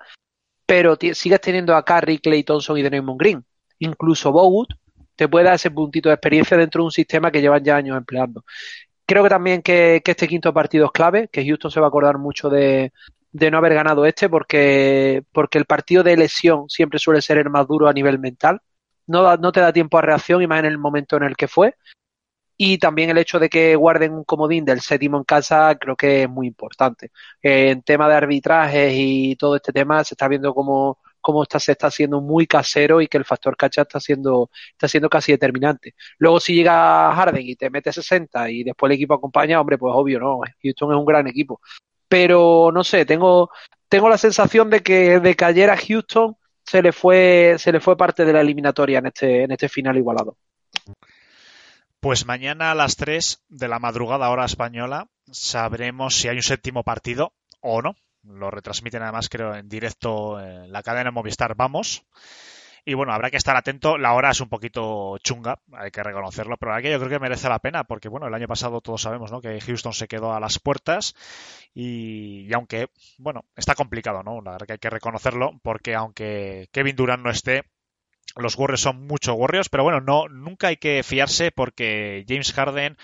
G: pero sigues teniendo a Curry, Clay Thompson y Draymond Green. Incluso Bogut te puede dar ese puntito de experiencia dentro de un sistema que llevan ya años empleando. Creo que también que, que este quinto partido es clave, que Houston se va a acordar mucho de, de no haber ganado este porque, porque el partido de lesión siempre suele ser el más duro a nivel mental. No, no te da tiempo a reacción y más en el momento en el que fue. Y también el hecho de que guarden un comodín del séptimo en casa creo que es muy importante. en tema de arbitrajes y todo este tema se está viendo como cómo está, se está haciendo muy casero y que el factor cacha está siendo, está siendo casi determinante. Luego si llega Harden y te mete 60 y después el equipo acompaña, hombre, pues obvio, no, Houston es un gran equipo pero no sé, tengo, tengo la sensación de que, de que ayer a Houston se le fue, se le fue parte de la eliminatoria en este, en este final igualado.
B: Pues mañana a las 3 de la madrugada hora española sabremos si hay un séptimo partido o no. Lo retransmiten además creo en directo en la cadena Movistar Vamos. Y bueno, habrá que estar atento. La hora es un poquito chunga, hay que reconocerlo, pero aquí yo creo que merece la pena, porque bueno, el año pasado todos sabemos ¿no? que Houston se quedó a las puertas y, aunque, bueno, está complicado, ¿no? La verdad que hay que reconocerlo, porque aunque Kevin Durant no esté, los Warriors son mucho Warriors, pero bueno, no, nunca hay que fiarse porque James Harden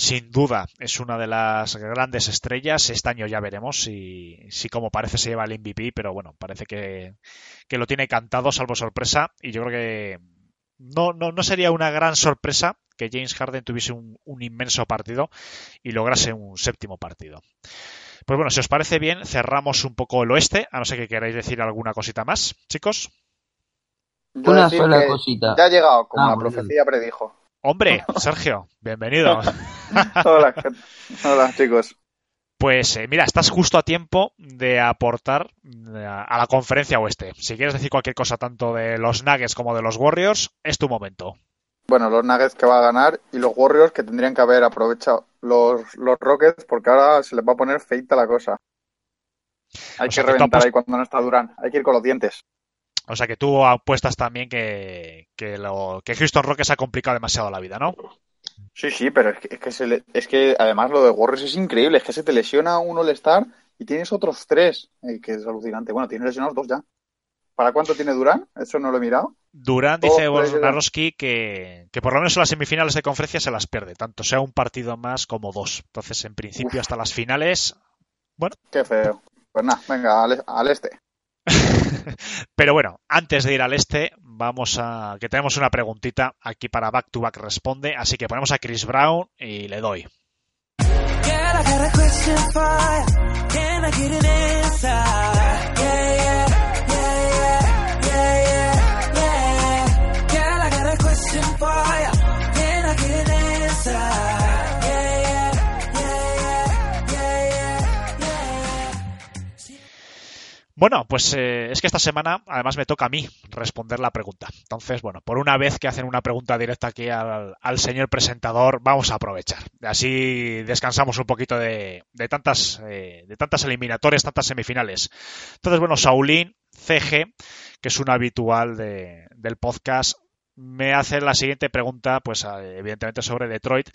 B: sin duda es una de las grandes estrellas. Este año ya veremos si, si como parece se lleva el MVP, pero bueno, parece que, que lo tiene cantado, salvo sorpresa. Y yo creo que no, no, no sería una gran sorpresa que James Harden tuviese un, un, inmenso partido y lograse un séptimo partido. Pues bueno, si os parece bien, cerramos un poco el oeste, a no ser que queráis decir alguna cosita más, chicos.
F: Una sola cosita.
H: Ya ha llegado, como ah, la profecía predijo.
B: Hombre, [laughs] Sergio, bienvenido. [laughs]
H: hola, hola, chicos.
B: Pues eh, mira, estás justo a tiempo de aportar eh, a la conferencia oeste. Si quieres decir cualquier cosa tanto de los Nuggets como de los Warriors, es tu momento.
H: Bueno, los Nuggets que va a ganar y los Warriors que tendrían que haber aprovechado los, los Rockets porque ahora se les va a poner feita la cosa. Hay que reventar ahí cuando no está Durán. Hay que ir con los dientes.
B: O sea que tú apuestas también que, que, lo, que Houston Rockets ha complicado demasiado la vida, ¿no?
H: Sí, sí, pero es que, es que, es que además lo de Warriors es increíble. Es que se te lesiona un All-Star y tienes otros tres. que es alucinante. Bueno, tienes lesionados dos ya. ¿Para cuánto tiene Durán? Eso no lo he mirado.
B: Durán dice oh, Naroski que, que por lo menos en las semifinales de conferencia se las pierde, tanto sea un partido más como dos. Entonces, en principio, hasta las finales. Bueno.
H: Qué feo. Pues nada, venga, al este. [laughs] [laughs]
B: Pero bueno, antes de ir al este, vamos a. que tenemos una preguntita aquí para Back to Back Responde, así que ponemos a Chris Brown y le doy. Bueno, pues eh, es que esta semana además me toca a mí responder la pregunta. Entonces, bueno, por una vez que hacen una pregunta directa aquí al, señor presentador, vamos a aprovechar. Así descansamos un poquito de, tantas, eh, de tantas eliminatorias, tantas semifinales. Entonces, bueno, Saulín CG, que es un habitual del podcast, me hace la siguiente pregunta, pues evidentemente sobre Detroit.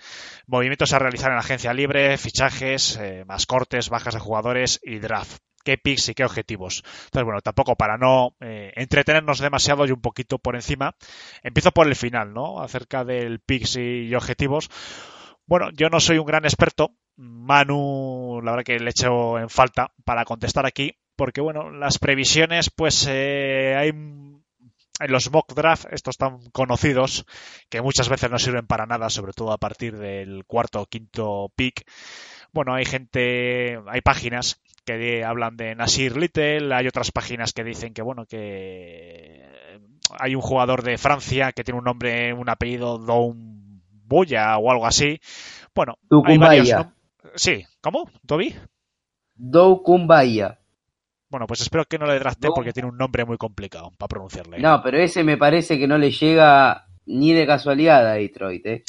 B: Movimientos a realizar en agencia libre, fichajes, eh, más cortes, bajas de jugadores y draft qué picks y qué objetivos. Entonces, bueno, tampoco para no eh, entretenernos demasiado y un poquito por encima, empiezo por el final, ¿no? Acerca del picks y, objetivos. Bueno, yo no soy un gran experto. Manu, la verdad que le echo en falta para contestar aquí, porque bueno, las previsiones, pues eh, hay en los mock draft, estos tan conocidos, que muchas veces no sirven para nada, sobre todo a partir del cuarto o quinto pick. Bueno, hay gente, hay páginas que hablan de Nasir Little, hay otras páginas que dicen que bueno que hay un jugador de Francia que tiene un nombre, un apellido Don Boya o algo así. Bueno, hay varios, Sí, ¿cómo? ¿Toby?
F: Doukumbaya.
B: Bueno, pues espero que no le drafte porque tiene un nombre muy complicado para pronunciarle.
F: No, pero ese me parece que no le llega ni de casualidad a Detroit, ¿eh?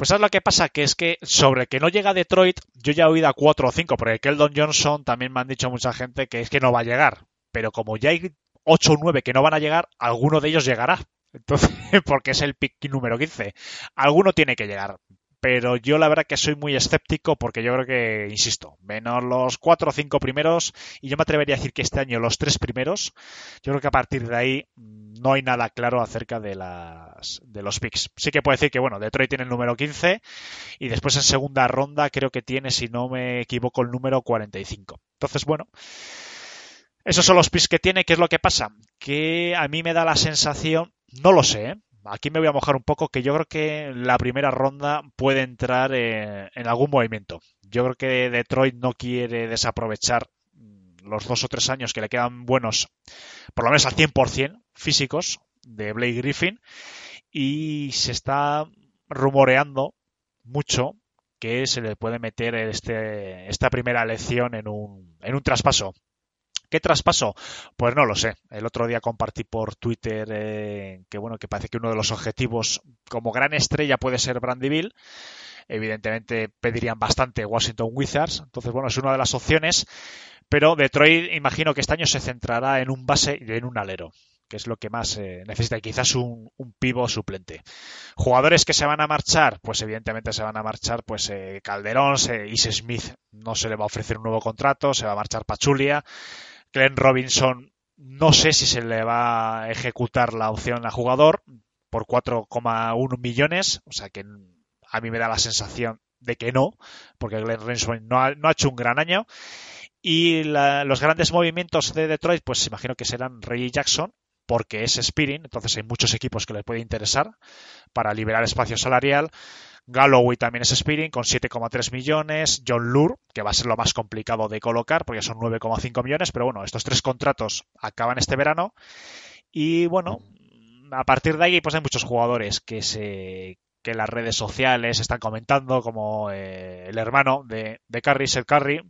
B: Pues ¿sabes lo que pasa? Que es que sobre que no llega Detroit, yo ya he oído a 4 o 5, porque Keldon Johnson también me han dicho mucha gente que es que no va a llegar. Pero como ya hay 8 o 9 que no van a llegar, alguno de ellos llegará. [laughs] Entonces, porque es el pick número 15. Alguno tiene que llegar pero yo la verdad que soy muy escéptico porque yo creo que, insisto, menos los cuatro o cinco primeros, y yo me atrevería a decir que este año los tres primeros, yo creo que a partir de ahí no hay nada claro acerca de, las, de los picks. Sí que puedo decir que, bueno, Detroit tiene el número 15 y después en segunda ronda creo que tiene, si no me equivoco, el número 45. Entonces, bueno. Esos son los picks que tiene. ¿Qué es lo que pasa? Que a mí me da la sensación, no lo sé, ¿eh? Aquí me voy a mojar un poco, que yo creo que la primera ronda puede entrar eh, en algún movimiento. Yo creo que Detroit no quiere desaprovechar mm, los dos o tres años que le quedan buenos, por lo menos al 100% físicos, de Blake Griffin, y se está rumoreando mucho que se le puede meter este, esta primera elección en un, en un traspaso. ¿Qué traspaso? Pues no lo sé. El otro día compartí por Twitter eh, que bueno, que parece que uno de los objetivos como gran estrella puede ser Brandyville. Evidentemente pedirían bastante Washington Wizards. Entonces, bueno, es una de las opciones. Pero Detroit imagino que este año se centrará en un base y en un alero que es lo que más eh, necesita, y quizás un, un pivo suplente. Jugadores que se van a marchar, pues evidentemente se van a marchar, pues eh, Calderón, eh, Smith no se le va a ofrecer un nuevo contrato, se va a marchar Pachulia, Glenn Robinson no sé si se le va a ejecutar la opción al jugador por 4,1 millones, o sea que a mí me da la sensación de que no, porque Glenn Robinson no ha, hecho un gran año. Y los grandes movimientos de Detroit, pues imagino que serán Ray Jackson, porque es Spearing, entonces hay muchos equipos que les puede interesar para liberar espacio salarial. Galloway también es Spearing con 7,3 millones. John Lure, que va a ser lo más complicado de colocar porque son 9,5 millones, pero bueno, estos tres contratos acaban este verano. Y bueno, a partir de ahí pues hay muchos jugadores que se que las redes sociales están comentando, como eh, el hermano de, de Curry, Seth Curry,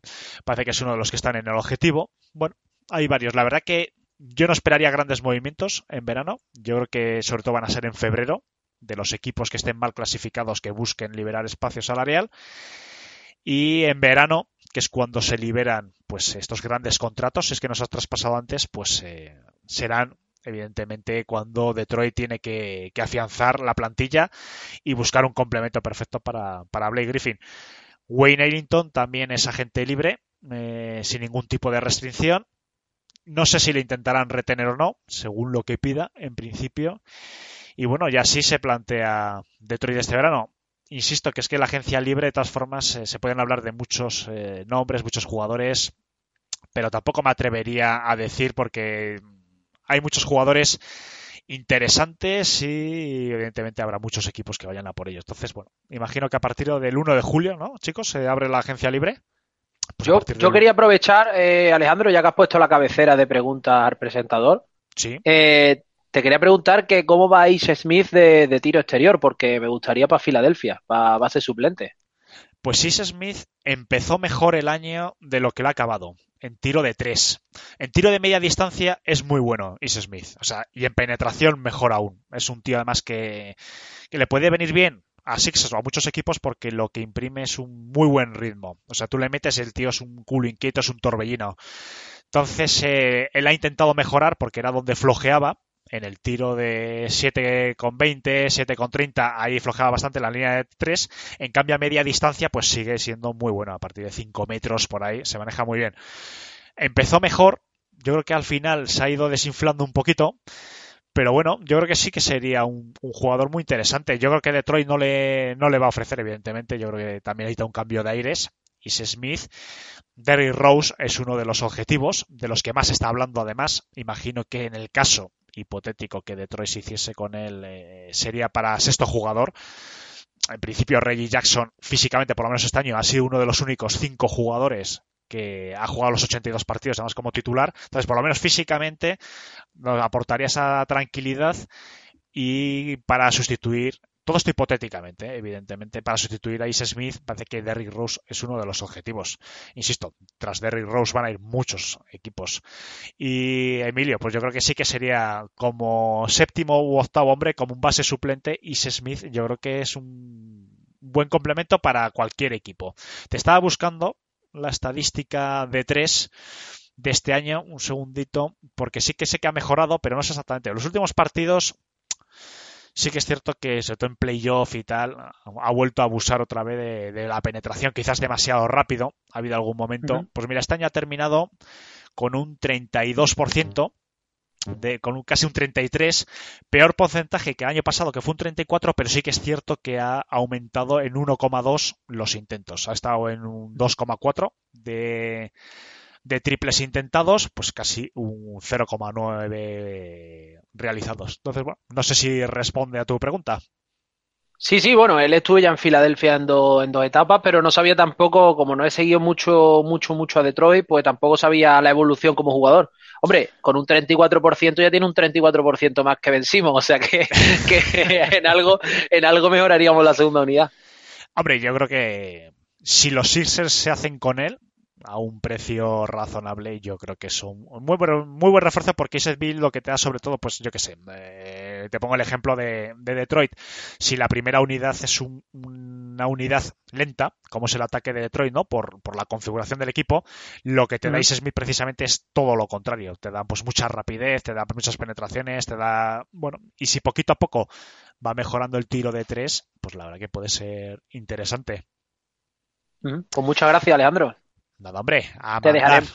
B: parece que es uno de los que están en el objetivo. Bueno, hay varios. La verdad que yo no esperaría grandes movimientos en verano. Yo creo que sobre todo van a ser en febrero, de los equipos que estén mal clasificados que busquen liberar espacio salarial. Y en verano, que es cuando se liberan pues estos grandes contratos, si es que nos ha traspasado antes, pues eh, serán evidentemente cuando Detroit tiene que, afianzar la plantilla y buscar un complemento perfecto para, para Blake Griffin. Wayne Ellington también es agente libre, eh, sin ningún tipo de restricción. No sé si le intentarán retener o no, según lo que pida, en principio. Y bueno, ya así se plantea Detroit este verano. Insisto que es que la agencia libre, de todas formas, eh, se pueden hablar de muchos eh, nombres, muchos jugadores, pero tampoco me atrevería a decir porque hay muchos jugadores interesantes y evidentemente habrá muchos equipos que vayan a por ellos. Entonces, bueno, imagino que a partir del 1 de julio, ¿no, chicos? Se abre la agencia libre.
G: Pues yo, quería aprovechar, eh, Alejandro, ya que has puesto la cabecera de preguntas al presentador.
B: Sí.
G: Eh, te quería preguntar que cómo va Ish Smith de, tiro exterior, porque me gustaría para Filadelfia, para base suplente.
B: Pues Ish Smith empezó mejor el año de lo que lo ha acabado en tiro de tres. En tiro de media distancia es muy bueno Is Smith. O sea, y en penetración mejor aún. Es un tío además que, que le puede venir bien a Sixers o a muchos equipos porque lo que imprime es un muy buen ritmo. O sea, tú le metes el tío es un culo inquieto, es un torbellino. Entonces, eh, él ha intentado mejorar porque era donde flojeaba. En el tiro de 7,20, 7,30, ahí flojeaba bastante la línea de 3. En cambio, a media distancia, pues sigue siendo muy bueno. A partir de 5 metros por ahí, se maneja muy bien. Empezó mejor. Yo creo que al final se ha ido desinflando un poquito. Pero bueno, yo creo que sí que sería un, jugador muy interesante. Yo creo que Detroit no le, no le va a ofrecer, evidentemente. Yo creo que también necesita un cambio de aires. Y Smith, Derrick Rose es uno de los objetivos, de los que más está hablando además. Imagino que en el caso hipotético que Detroit se hiciese con él eh, sería para sexto jugador. En principio, Reggie Jackson, físicamente, por lo menos este año, ha sido uno de los únicos cinco jugadores que ha jugado los 82 partidos, además como titular. Entonces, por lo menos físicamente, nos aportaría esa tranquilidad y para sustituir todo esto hipotéticamente, ¿eh? evidentemente, para sustituir a Ice Smith, parece que Derrick Rose es uno de los objetivos. Insisto, tras Derrick Rose van a ir muchos equipos. Y Emilio, pues yo creo que sí que sería como séptimo u octavo hombre, como un base suplente, Ice Smith, yo creo que es un buen complemento para cualquier equipo. Te estaba buscando la estadística de tres de este año, un segundito, porque sí que sé que ha mejorado, pero no sé exactamente. Los últimos partidos sí que es cierto que, sobre todo en playoff y tal, ha vuelto a abusar otra vez de, la penetración, quizás demasiado rápido. Ha habido algún momento. Pues mira, este año ha terminado con un 32%. De, con un, casi un 33, peor porcentaje que el año pasado, que fue un 34, pero sí que es cierto que ha aumentado en 1,2 los intentos. Ha estado en un 2,4 de, de triples intentados, pues casi un 0,9 realizados. Entonces, bueno, no sé si responde a tu pregunta.
G: Sí, sí, bueno, él estuvo ya en Filadelfia en, dos etapas, pero no sabía tampoco, como no he seguido mucho, mucho, mucho a Detroit, pues tampoco sabía la evolución como jugador. Hombre, con un 34% ya tiene un 34% más que vencimos, o sea que, [laughs] que en, algo, en algo mejoraríamos la segunda unidad.
B: Hombre, yo creo que si los Sixers se hacen con él, a un precio razonable yo creo que es un muy buen, muy buen refuerzo porque ese build lo que te da sobre todo pues yo que sé eh, te pongo el ejemplo de, Detroit. Si la primera unidad es una unidad lenta como es el ataque de Detroit no por, por la configuración del equipo lo que te da Smith precisamente es todo lo contrario. Te da pues mucha rapidez te da muchas penetraciones te da bueno y si poquito a poco va mejorando el tiro de tres pues la verdad que puede ser interesante.
G: Pues muchas gracias, Alejandro.
B: Nada, hombre.
G: te,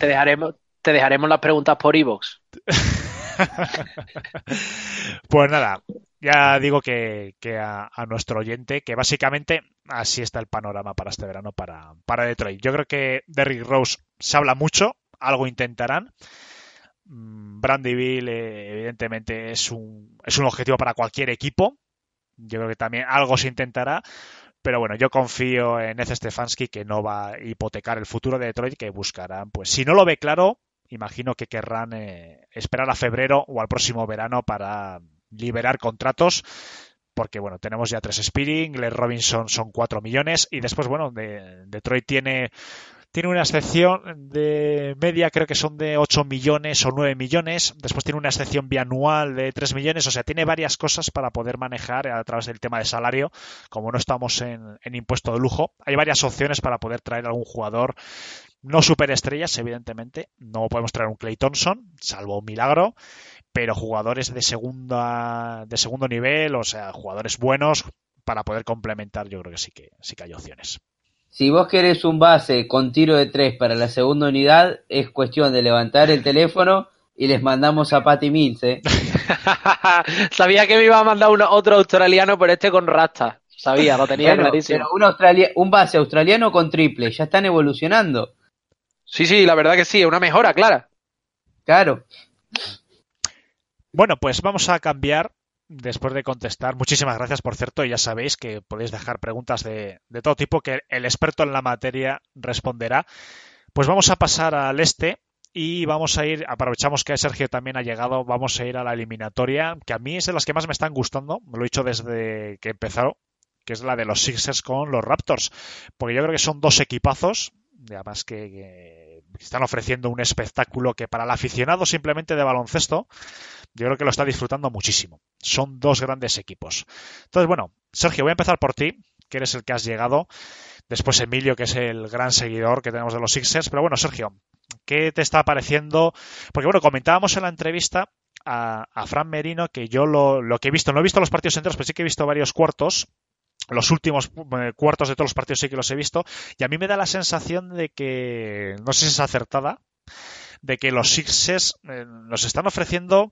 G: dejaremos, te dejaremos las preguntas por iVoox. [laughs]
B: pues nada, ya digo que, a, nuestro oyente que básicamente así está el panorama para este verano para, para Detroit. Yo creo que Derrick Rose se habla mucho, algo intentarán. Mm, Brandyville, eh, evidentemente, es un, es un objetivo para cualquier equipo. Yo creo que también algo se intentará. Pero bueno, yo confío en Eze Stefanski que no va a hipotecar el futuro de Detroit, que buscarán, pues si no lo ve claro, imagino que querrán eh, esperar a febrero o al próximo verano para liberar contratos porque bueno, tenemos ya tres Speeding, Les Robinson son cuatro millones y después, bueno, de, Detroit tiene tiene una excepción de media, creo que son de 8 millones o 9 millones. Después tiene una excepción bianual de 3 millones. O sea, tiene varias cosas para poder manejar a través del tema de salario. Como no estamos en, impuesto de lujo, hay varias opciones para poder traer a algún jugador. No superestrellas, evidentemente. No podemos traer un Clay Thompson, salvo un milagro. Pero jugadores de segunda, de segundo nivel, o sea, jugadores buenos para poder complementar, yo creo que sí que sí que hay opciones.
F: Si vos querés un base con tiro de tres para la segunda unidad, es cuestión de levantar el teléfono y les mandamos a Patty Mills, ¿eh? [laughs]
G: Sabía que me iba a mandar otro australiano, pero este con rasta. Sabía, lo tenía clarísimo.
F: un, un base australiano con triple, ya están evolucionando.
G: Sí, sí, la verdad que sí, es una mejora, clara.
F: Claro.
B: Bueno, pues vamos a cambiar después de contestar, muchísimas gracias por cierto, ya sabéis que podéis dejar preguntas de, todo tipo que el experto en la materia responderá. Pues vamos a pasar al este y vamos a ir, aprovechamos que Sergio también ha llegado, vamos a ir a la eliminatoria, que a mí es de las que más me están gustando, lo he dicho desde que empezó, que es la de los Sixers con los Raptors, porque yo creo que son dos equipazos, además que están ofreciendo un espectáculo que para el aficionado simplemente de baloncesto yo creo que lo está disfrutando muchísimo. Son dos grandes equipos. Entonces, bueno, Sergio, voy a empezar por ti, que eres el que has llegado. Después Emilio, que es el gran seguidor que tenemos de los Sixers. Pero bueno, Sergio, ¿qué te está pareciendo? Porque bueno, comentábamos en la entrevista a, Fran Merino que yo lo, que he visto, no he visto los partidos enteros, pero sí que he visto varios cuartos. Los últimos eh, cuartos de todos los partidos sí que los he visto. Y a mí me da la sensación de que, no sé si es acertada, de que los Sixers eh, nos están ofreciendo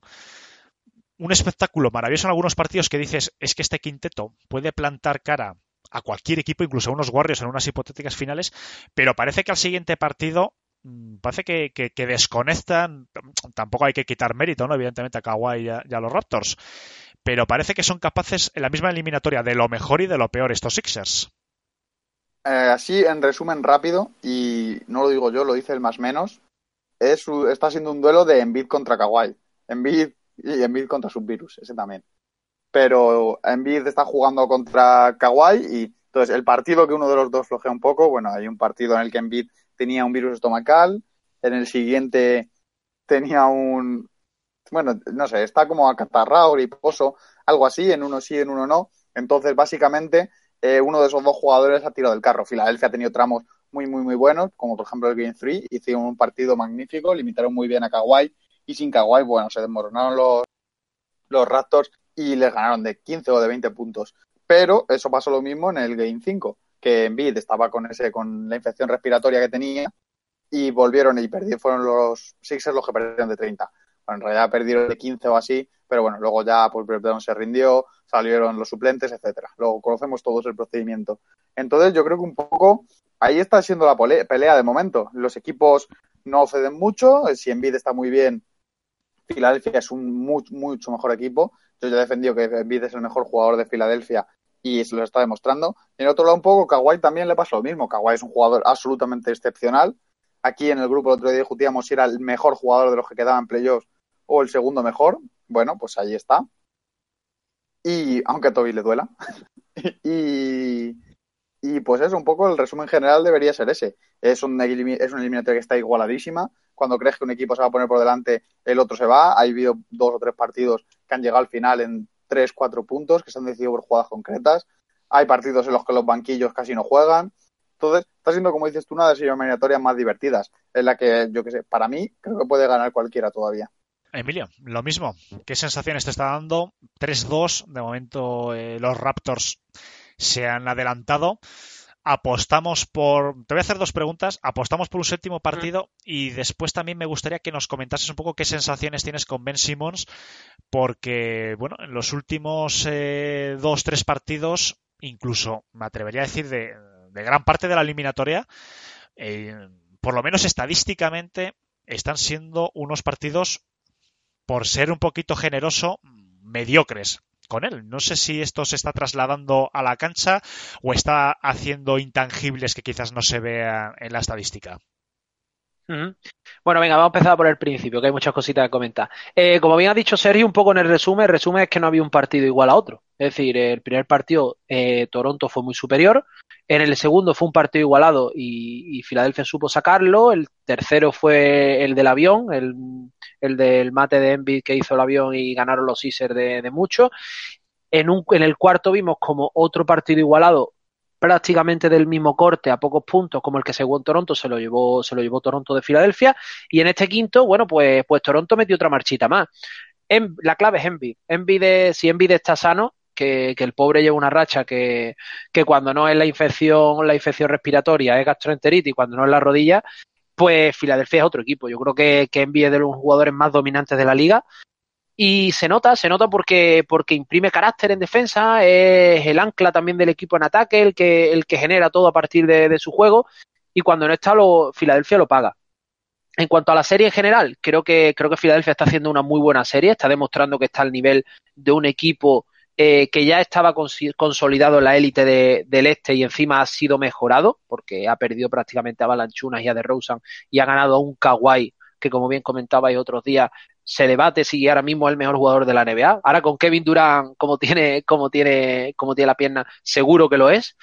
B: un espectáculo maravilloso en algunos partidos que dices es que este quinteto puede plantar cara a cualquier equipo, incluso a unos Warriors en unas hipotéticas finales, pero parece que al siguiente partido mm, parece que, desconectan, tampoco hay que quitar mérito, ¿no? Evidentemente a Kawhi y a, los Raptors, pero parece que son capaces en la misma eliminatoria de lo mejor y de lo peor estos Sixers.
H: Eh, así, en resumen rápido, y no lo digo yo, lo dice el más menos, es, está siendo un duelo de Embiid contra Kawhi. Embiid y Embiid contra Subvirus, ese también. Pero Embiid está jugando contra Kawhi y entonces el partido que uno de los dos flojea un poco, bueno, hay un partido en el que Embiid tenía un virus estomacal, en el siguiente tenía un, bueno, no sé, está como acatarrado, griposo, algo así, en uno sí, en uno no. Entonces, básicamente, eh, uno de esos dos jugadores ha tirado del carro. Filadelfia ha tenido tramos muy, muy, muy buenos, como por ejemplo el Game 3, hicieron un partido magnífico, limitaron muy bien a Kawhi y sin Kawhi, bueno, se desmoronaron los, los Raptors y les ganaron de 15 o de 20 puntos. Pero eso pasó lo mismo en el Game 5, que Embiid estaba con ese con la infección respiratoria que tenía y volvieron y perdieron, fueron los Sixers los que perdieron de 30. En realidad perdieron de 15 o así, pero bueno, luego ya pues se rindió, salieron los suplentes, etcétera. Luego conocemos todos el procedimiento. Entonces yo creo que un poco ahí está siendo la pelea de momento. Los equipos no ceden mucho, si Embiid está muy bien, Filadelfia es un mucho mejor equipo. Yo ya he defendido que Embiid es el mejor jugador de Filadelfia y se lo está demostrando. Y en otro lado un poco, Kawhi también le pasa lo mismo. Kawhi es un jugador absolutamente excepcional. Aquí en el grupo el otro día discutíamos si era el mejor jugador de los que quedaban en playoffs o el segundo mejor. Bueno, pues ahí está. Y aunque a Toby le duela. [laughs] y, y pues eso, un poco el resumen general debería ser ese. Es un, es una eliminatoria que está igualadísima. Cuando crees que un equipo se va a poner por delante, el otro se va. Ha habido dos o tres partidos que han llegado al final en tres, cuatro puntos, que se han decidido por jugadas concretas. Hay partidos en los que los banquillos casi no juegan. Entonces, está siendo, como dices tú, una de las eliminatorias más divertidas, en la que, yo que sé, para mí, creo que puede ganar cualquiera todavía.
B: Emilio, lo mismo. ¿Qué sensaciones te está dando? 3-2, de momento eh, los Raptors se han adelantado. Apostamos por. Te voy a hacer dos preguntas. Apostamos por un séptimo partido y después también me gustaría que nos comentases un poco qué sensaciones tienes con Ben Simmons, porque, bueno, en los últimos eh, dos, tres partidos, incluso me atrevería a decir de, gran parte de la eliminatoria, eh, por lo menos estadísticamente, están siendo unos partidos, por ser un poquito generoso, mediocres con él. No sé si esto se está trasladando a la cancha o está haciendo intangibles que quizás no se vean en la estadística.
G: Bueno, venga, vamos a empezar por el principio, que hay muchas cositas que comentar. Eh, como bien ha dicho Sergio, un poco en el resumen, el resumen es que no había un partido igual a otro. Es decir, el primer partido, eh, Toronto fue muy superior, en el segundo fue un partido igualado y, Filadelfia supo sacarlo, el tercero fue el del avión, el, el del mate de Envy que hizo el avión y ganaron los Caesars de, de mucho. En, un, en el cuarto vimos como otro partido igualado prácticamente del mismo corte a pocos puntos como el que según Toronto se lo llevó se lo llevó Toronto de Filadelfia. Y en este quinto bueno pues pues Toronto metió otra marchita más. En, la clave es Envy si Envy está sano que, el pobre lleva una racha que, que cuando no es la infección la infección respiratoria es gastroenteritis cuando no es la rodilla pues Filadelfia es otro equipo. Yo creo que, que de los jugadores más dominantes de la liga. Y se nota, se nota porque, porque imprime carácter en defensa, es el ancla también del equipo en ataque, el que, el que genera todo a partir de, su juego, y cuando no está, lo, Filadelfia lo paga. En cuanto a la serie en general, creo que, creo que Filadelfia está haciendo una muy buena serie, está demostrando que está al nivel de un equipo eh, que ya estaba consolidado en la élite del este y encima ha sido mejorado, porque ha perdido prácticamente a Balanchunas y a DeRozan y ha ganado a un Kawhi que como bien comentabais otros días, se debate si ahora mismo es el mejor jugador de la NBA. Ahora con Kevin Durant, como tiene, como tiene, como tiene la pierna, seguro que lo es.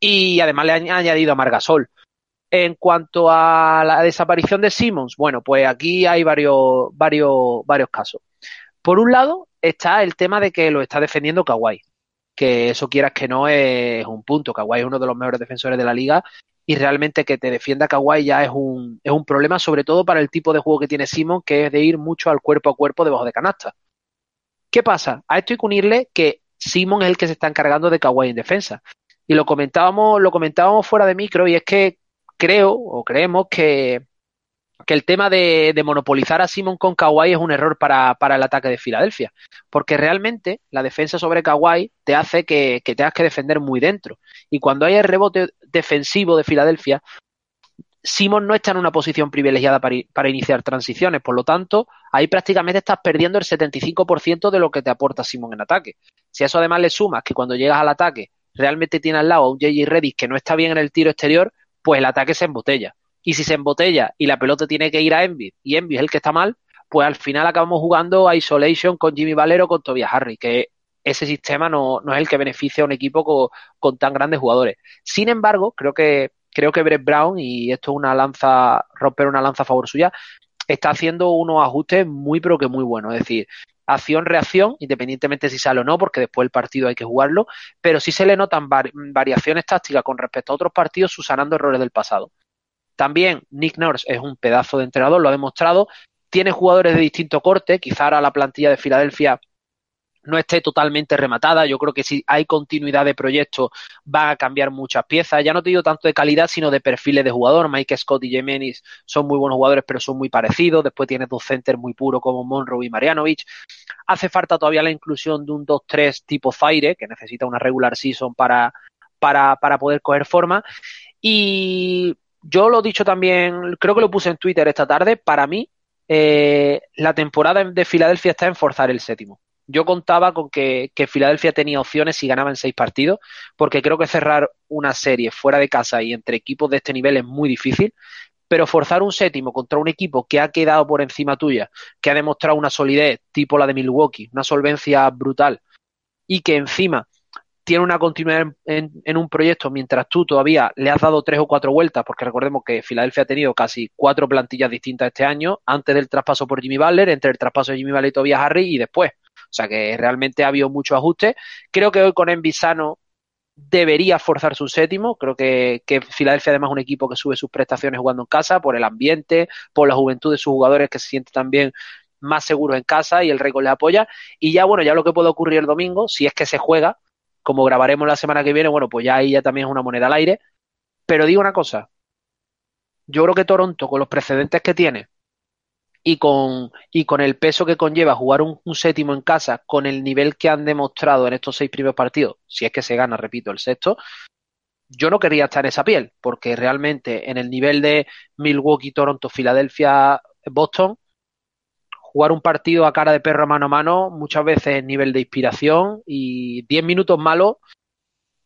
G: Y además le ha añadido a Margasol. En cuanto a la desaparición de Simmons, bueno, pues aquí hay varios, varios, varios casos. Por un lado, está el tema de que lo está defendiendo Kawhi. Que eso quieras que no es un punto. Kawhi es uno de los mejores defensores de la liga y realmente que te defienda Kawhi ya es un, es un problema, sobre todo para el tipo de juego que tiene Simon, que es de ir mucho al cuerpo a cuerpo debajo de canasta. ¿Qué pasa? A esto hay que unirle que Simon es el que se está encargando de Kawhi en defensa. Y lo comentábamos, lo comentábamos fuera de micro, y es que creo o creemos que que el tema de, monopolizar a Simon con Kawhi es un error para, el ataque de Filadelfia. Porque realmente la defensa sobre Kawhi te hace que, tengas que defender muy dentro. Y cuando hay el rebote defensivo de Filadelfia, Simon no está en una posición privilegiada para, para, iniciar transiciones, por lo tanto, ahí prácticamente estás perdiendo el 75% de lo que te aporta Simon en ataque. Si a eso además le sumas que cuando llegas al ataque realmente tiene al lado a un JJ Reddick que no está bien en el tiro exterior, pues el ataque se embotella y si se embotella y la pelota tiene que ir a Envy y Envy es el que está mal, pues al final acabamos jugando a Isolation con Jimmy Valero con Tobias Harry, que ese sistema no, no es el que beneficia a un equipo con, tan grandes jugadores. Sin embargo, creo que creo que Brett Brown, y esto es una lanza, romper una lanza a favor suya, está haciendo unos ajustes muy pero que muy buenos. Es decir, acción-reacción, independientemente si sale o no, porque después el partido hay que jugarlo, pero sí se le notan variaciones tácticas con respecto a otros partidos, susanando errores del pasado. También Nick Nurse es un pedazo de entrenador, lo ha demostrado. Tiene jugadores de distinto corte, quizá ahora la plantilla de Filadelfia no esté totalmente rematada. Yo creo que si hay continuidad de proyecto va a cambiar muchas piezas. Ya no te digo tanto de calidad, sino de perfiles de jugador. Mike Scott y Jemenis son muy buenos jugadores, pero son muy parecidos. Después tienes dos centers muy puros como Monroe y Marianovic. Hace falta todavía la inclusión de un 2-3 tipo Zaire, que necesita una regular season para, para, para poder coger forma. Y yo lo he dicho también, creo que lo puse en Twitter esta tarde, para mí eh, la temporada de Filadelfia está en forzar el séptimo. Yo contaba con que, que, Filadelfia tenía opciones si ganaba en seis partidos, porque creo que cerrar una serie fuera de casa y entre equipos de este nivel es muy difícil, pero forzar un séptimo contra un equipo que ha quedado por encima tuya, que ha demostrado una solidez tipo la de Milwaukee, una solvencia brutal, y que encima tiene una continuidad en, un proyecto mientras tú todavía le has dado tres o cuatro vueltas, porque recordemos que Filadelfia ha tenido casi cuatro plantillas distintas este año, antes del traspaso por Jimmy Butler, entre el traspaso de Jimmy Butler y Tobias Harry y después. O sea que realmente ha habido mucho ajuste. Creo que hoy con Envisano debería forzar su séptimo. Creo que, Filadelfia además es un equipo que sube sus prestaciones jugando en casa, por el ambiente, por la juventud de sus jugadores que se sienten también más seguros en casa y el récord les apoya. Y ya bueno, ya lo que puede ocurrir el domingo, si es que se juega, como grabaremos la semana que viene, bueno, pues ya ahí ya también es una moneda al aire. Pero digo una cosa, yo creo que Toronto, con los precedentes que tiene y con, y con el peso que conlleva jugar un, séptimo en casa, con el nivel que han demostrado en estos seis primeros partidos, si es que se gana, repito, el sexto, yo no quería estar en esa piel, porque realmente en el nivel de Milwaukee, Toronto, Filadelfia, Boston, jugar un partido a cara de perro mano a mano muchas veces es nivel de inspiración y 10 minutos malos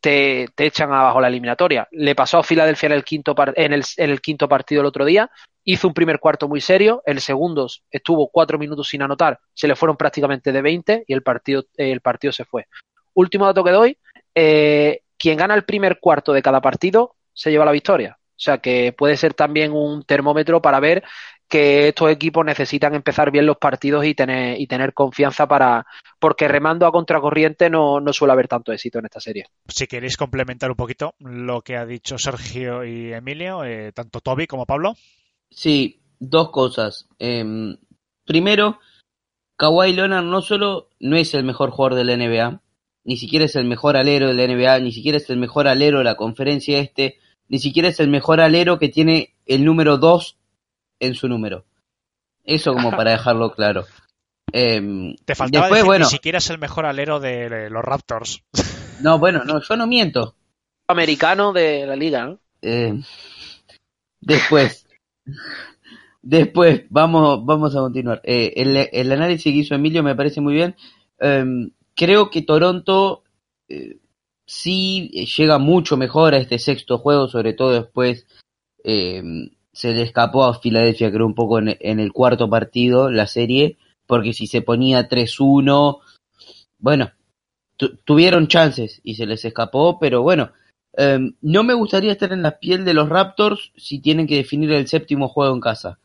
G: te, te, echan abajo la eliminatoria. Le pasó a Filadelfia en el, quinto en, el, en el quinto partido el otro día, hizo un primer cuarto muy serio, el segundo estuvo cuatro minutos sin anotar, se le fueron prácticamente de 20 y el partido, el partido se fue. Último dato que doy, eh, quien gana el primer cuarto de cada partido se lleva la victoria. O sea que puede ser también un termómetro para ver que estos equipos necesitan empezar bien los partidos y tener, y tener confianza para. porque remando a contracorriente no, no suele haber tanto éxito en esta serie.
B: Si queréis complementar un poquito lo que ha dicho Sergio y Emilio, eh, tanto Toby como Pablo.
F: Sí, dos cosas. Eh, primero, Kawhi Leonard no solo no es el mejor jugador de la NBA, ni siquiera es el mejor alero de la NBA, ni siquiera es el mejor alero de la conferencia este, ni siquiera es el mejor alero que tiene el número 2 en su número. Eso como [laughs] para dejarlo claro. Eh,
B: Te faltaba
F: después,
B: decir
F: bueno,
B: ni siquiera es el mejor alero de los Raptors. [laughs]
F: No, bueno, no, yo no miento.
G: Americano de la liga, ¿no?
F: Eh, después, después, vamos, vamos a continuar. Eh, el, el, análisis que hizo Emilio me parece muy bien. Eh, creo que Toronto eh, sí llega mucho mejor a este sexto juego, sobre todo después eh, se le escapó a Filadelfia, creo, un poco en, en, el cuarto partido, la serie, porque si se ponía 3-1, bueno, tu, tuvieron chances y se les escapó, pero bueno, eh, no me gustaría estar en la piel de los Raptors si tienen que definir el séptimo juego en casa.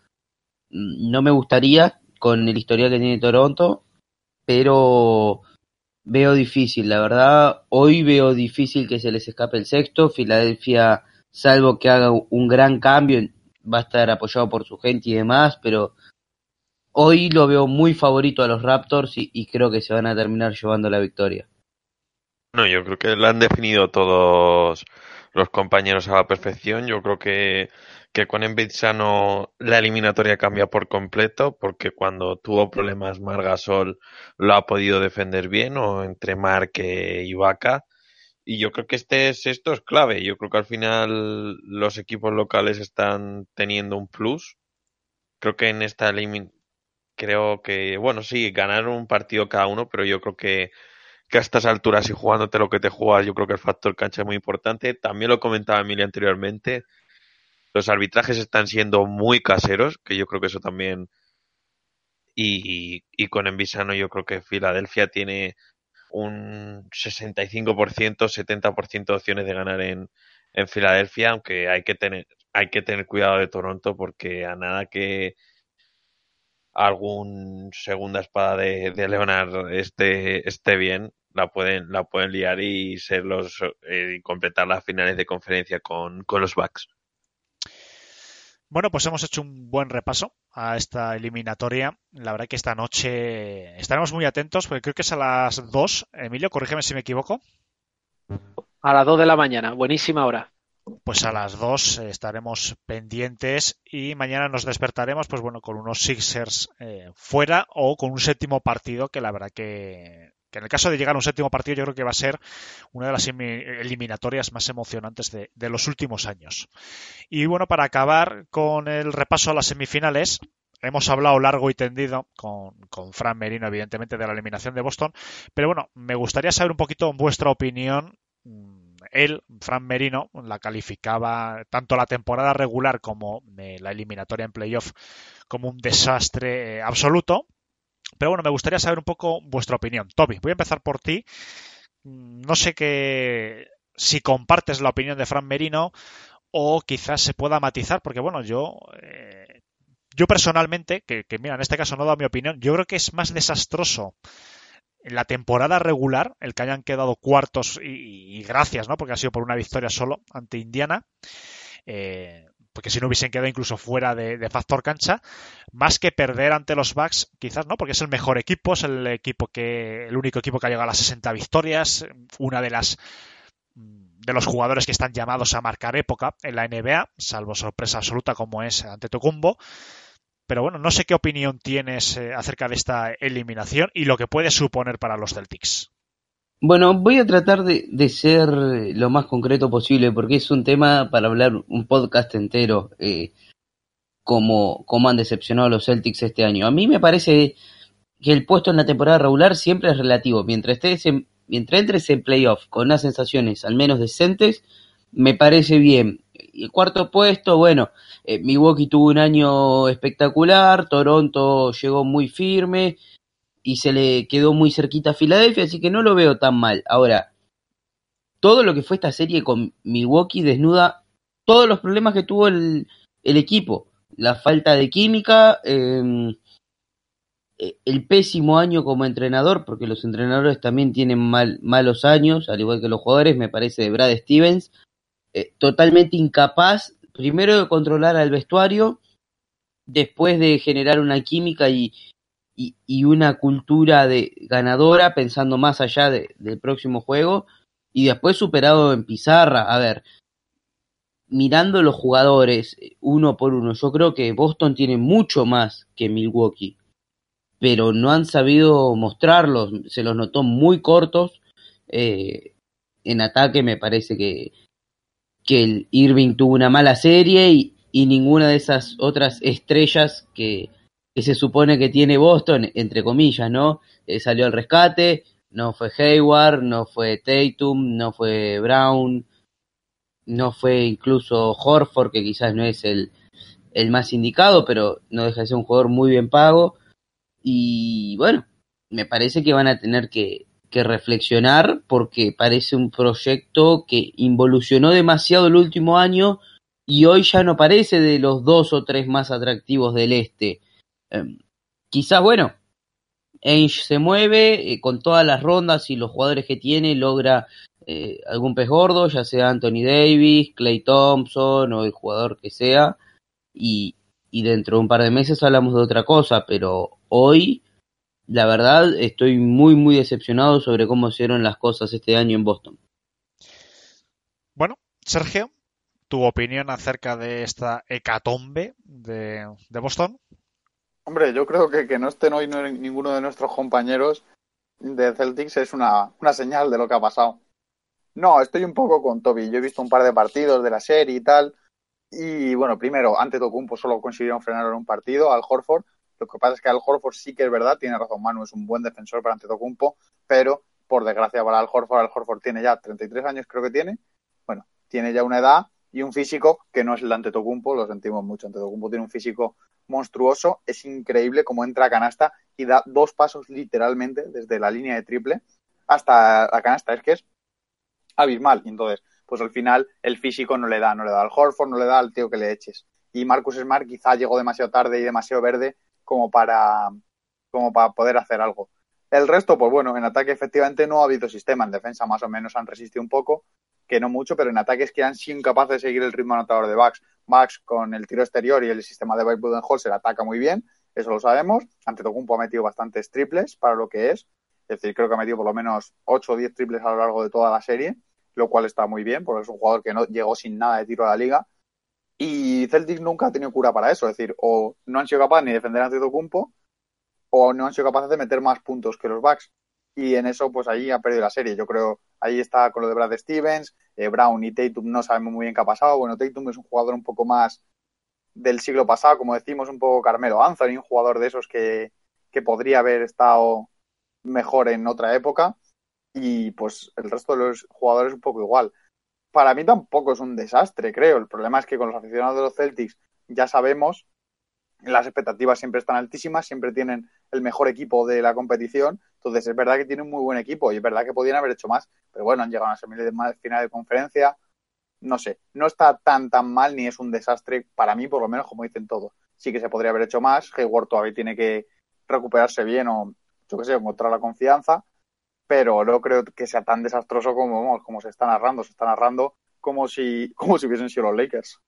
F: No me gustaría con el historial que tiene Toronto, pero veo difícil, la verdad, hoy veo difícil que se les escape el sexto, Filadelfia, salvo que haga un gran cambio, va a estar apoyado por su gente y demás, pero hoy lo veo muy favorito a los Raptors y, creo que se van a terminar llevando la victoria.
D: No, yo creo que lo han definido todos los compañeros a la perfección. Yo creo que, que con Embiid la eliminatoria cambia por completo, porque cuando tuvo problemas Margasol lo ha podido defender bien, o entre Marque y Vaca. Y yo creo que este esto es clave. Yo creo que al final los equipos locales están teniendo un plus. Creo que en esta elimin creo que, bueno, sí, ganaron un partido cada uno, pero yo creo que a estas alturas y jugándote lo que te juegas, yo creo que el factor cancha es muy importante. También lo comentaba Emilia anteriormente. Los arbitrajes están siendo muy caseros, que yo creo que eso también. Y, y con Envisano, yo creo que Filadelfia tiene un 65%, 70% de opciones de ganar en, en Filadelfia, aunque hay que tener hay que tener cuidado de Toronto porque a nada que algún segunda espada de, de Leonard esté, esté bien, la pueden, la pueden liar y ser los eh, y completar las finales de conferencia con, con los Bucks.
B: Bueno, pues hemos hecho un buen repaso a esta eliminatoria. La verdad que esta noche estaremos muy atentos porque creo que es a las 2. Emilio, corrígeme si me equivoco.
G: A las 2 de la mañana, buenísima hora.
B: Pues a las 2 estaremos pendientes y mañana nos despertaremos, pues bueno, con unos Sixers eh, fuera o con un séptimo partido que la verdad que, en el caso de llegar a un séptimo partido yo creo que va a ser una de las eliminatorias más emocionantes de, los últimos años. Y bueno, para acabar con el repaso a las semifinales, hemos hablado largo y tendido con, con, Fran Merino, evidentemente, de la eliminación de Boston. Pero bueno, me gustaría saber un poquito vuestra opinión él, Fran Merino, la calificaba tanto la temporada regular como eh, la eliminatoria en playoff como un desastre eh, absoluto. Pero bueno, me gustaría saber un poco vuestra opinión. Toby, voy a empezar por ti. No sé qué si compartes la opinión de Fran Merino o quizás se pueda matizar, porque bueno, yo eh, yo personalmente, que, mira, en este caso no he dado mi opinión, yo creo que es más desastroso en la temporada regular, el que hayan quedado cuartos y, y, gracias, ¿no? Porque ha sido por una victoria solo ante Indiana. Eh, porque si no hubiesen quedado incluso fuera de, factor cancha, más que perder ante los Bucks, quizás no, porque es el mejor equipo, es el equipo que, el único equipo que ha llegado a las 60 victorias, una de las de los jugadores que están llamados a marcar época en la NBA, salvo sorpresa absoluta como es ante Tocumbo. Pero bueno, no sé qué opinión tienes eh, acerca de esta eliminación y lo que puede suponer para los Celtics.
F: Bueno, voy a tratar de, ser lo más concreto posible porque es un tema para hablar un podcast entero. Eh, como, como han decepcionado a los Celtics este año. A mí me parece que el puesto en la temporada regular siempre es relativo. Mientras, estés en, mientras entres en playoff con unas sensaciones al menos decentes, me parece bien. El cuarto puesto, bueno, eh, Milwaukee tuvo un año espectacular, Toronto llegó muy firme y se le quedó muy cerquita a Filadelfia, así que no lo veo tan mal. Ahora, todo lo que fue esta serie con Milwaukee desnuda todos los problemas que tuvo el, el equipo la falta de química, em, e, el pésimo año como entrenador, porque los entrenadores también tienen mal, malos años, al igual que los jugadores, me parece de Brad Stevens, eh, totalmente incapaz, primero de controlar al vestuario, después de generar una química y, y, una cultura de ganadora, pensando más allá del próximo juego, y después superado en pizarra. A ver, mirando los jugadores eh, uno por uno, yo creo que Boston tiene mucho más que Milwaukee, pero no han sabido mostrarlos, se los notó muy cortos. Eh, en ataque me parece que, que el Irving tuvo una mala serie y, ninguna de esas otras estrellas que, que, se supone que tiene Boston, entre comillas, ¿no? Eh, salió al rescate, no fue Hayward, no fue Tatum, no fue Brown, no fue incluso Horford, que quizás no es el, el más indicado, pero no deja de ser un jugador muy bien pago. Y bueno, me parece que van a tener que, que reflexionar porque parece un proyecto que involucionó demasiado el último año y hoy ya no parece de los dos o tres más atractivos del este. Em, quizás, bueno, Ainge se mueve eh, con todas las rondas y los jugadores que tiene, logra eh, algún pez gordo, ya sea Anthony Davis, Clay Thompson o el jugador que sea, y, y dentro de un par de meses hablamos de otra cosa, pero hoy, la verdad, estoy muy, muy decepcionado sobre cómo se dieron las cosas este año en Boston.
B: Bueno, Sergio, tu opinión acerca de esta hecatombe de, de Boston.
H: Hombre, yo creo que que no estén hoy ninguno de nuestros compañeros de Celtics es una, una señal de lo que ha pasado. No, estoy un poco con Toby. Yo he visto un par de partidos de la serie y tal. Y bueno, primero, ante Tocumpo solo consiguieron frenar en un partido al Horford. Lo que pasa es que al Horford sí que es verdad, tiene razón Manu, es un buen defensor para Antetokounmpo, pero por desgracia para el Horford, el Horford tiene ya 33 años, creo que tiene. Bueno, tiene ya una edad y un físico que no es el de Antetokounmpo, lo sentimos mucho. Antetokounmpo tiene un físico monstruoso, es increíble cómo entra a canasta y da dos pasos literalmente desde la línea de triple hasta la canasta. Es que es abismal. Entonces, pues al final el físico no le da, no le da al Horford, no le da al tío que le eches. Y Marcus Smart quizá llegó demasiado tarde y demasiado verde como para, como para poder hacer algo. El resto, pues bueno, en ataque efectivamente no ha habido sistema. En defensa más o menos han resistido un poco, que no mucho, pero en ataque es que han sido incapaces de seguir el ritmo anotador de Bucks. Bucks con el tiro exterior y el sistema de Budenholzer Budenholzer ataca muy bien, eso lo sabemos. Ante Tocumpo ha metido bastantes triples para lo que es. Es decir, creo que ha metido por lo menos 8 o 10 triples a lo largo de toda la serie lo cual está muy bien, porque es un jugador que no llegó sin nada de tiro a la liga. Y Celtic nunca ha tenido cura para eso, es decir, o no han sido capaces ni de defender a Antetokounmpo, o no han sido capaces de meter más puntos que los Bucks. Y en eso, pues ahí ha perdido la serie. Yo creo, ahí está con lo de Brad Stevens, eh, Brown y Tatum no sabemos muy bien qué ha pasado. Bueno, Tatum es un jugador un poco más del siglo pasado, como decimos, un poco Carmelo Anthony, un jugador de esos que, que podría haber estado mejor en otra época y pues el resto de los jugadores un poco igual. Para mí tampoco es un desastre, creo. El problema es que con los aficionados de los Celtics ya sabemos, las expectativas siempre están altísimas, siempre tienen el mejor equipo de la competición. Entonces es verdad que tienen un muy buen equipo y es verdad que podían haber hecho más, pero bueno, han llegado a una final de conferencia. No sé, no está tan tan mal ni es un desastre para mí, por lo menos como dicen todos. Sí que se podría haber hecho más. Hayward todavía tiene que recuperarse bien o, yo qué sé, encontrar la confianza pero no creo que sea tan desastroso como, como se está narrando. Se está narrando como si, [laughs] como si hubiesen sido los Lakers.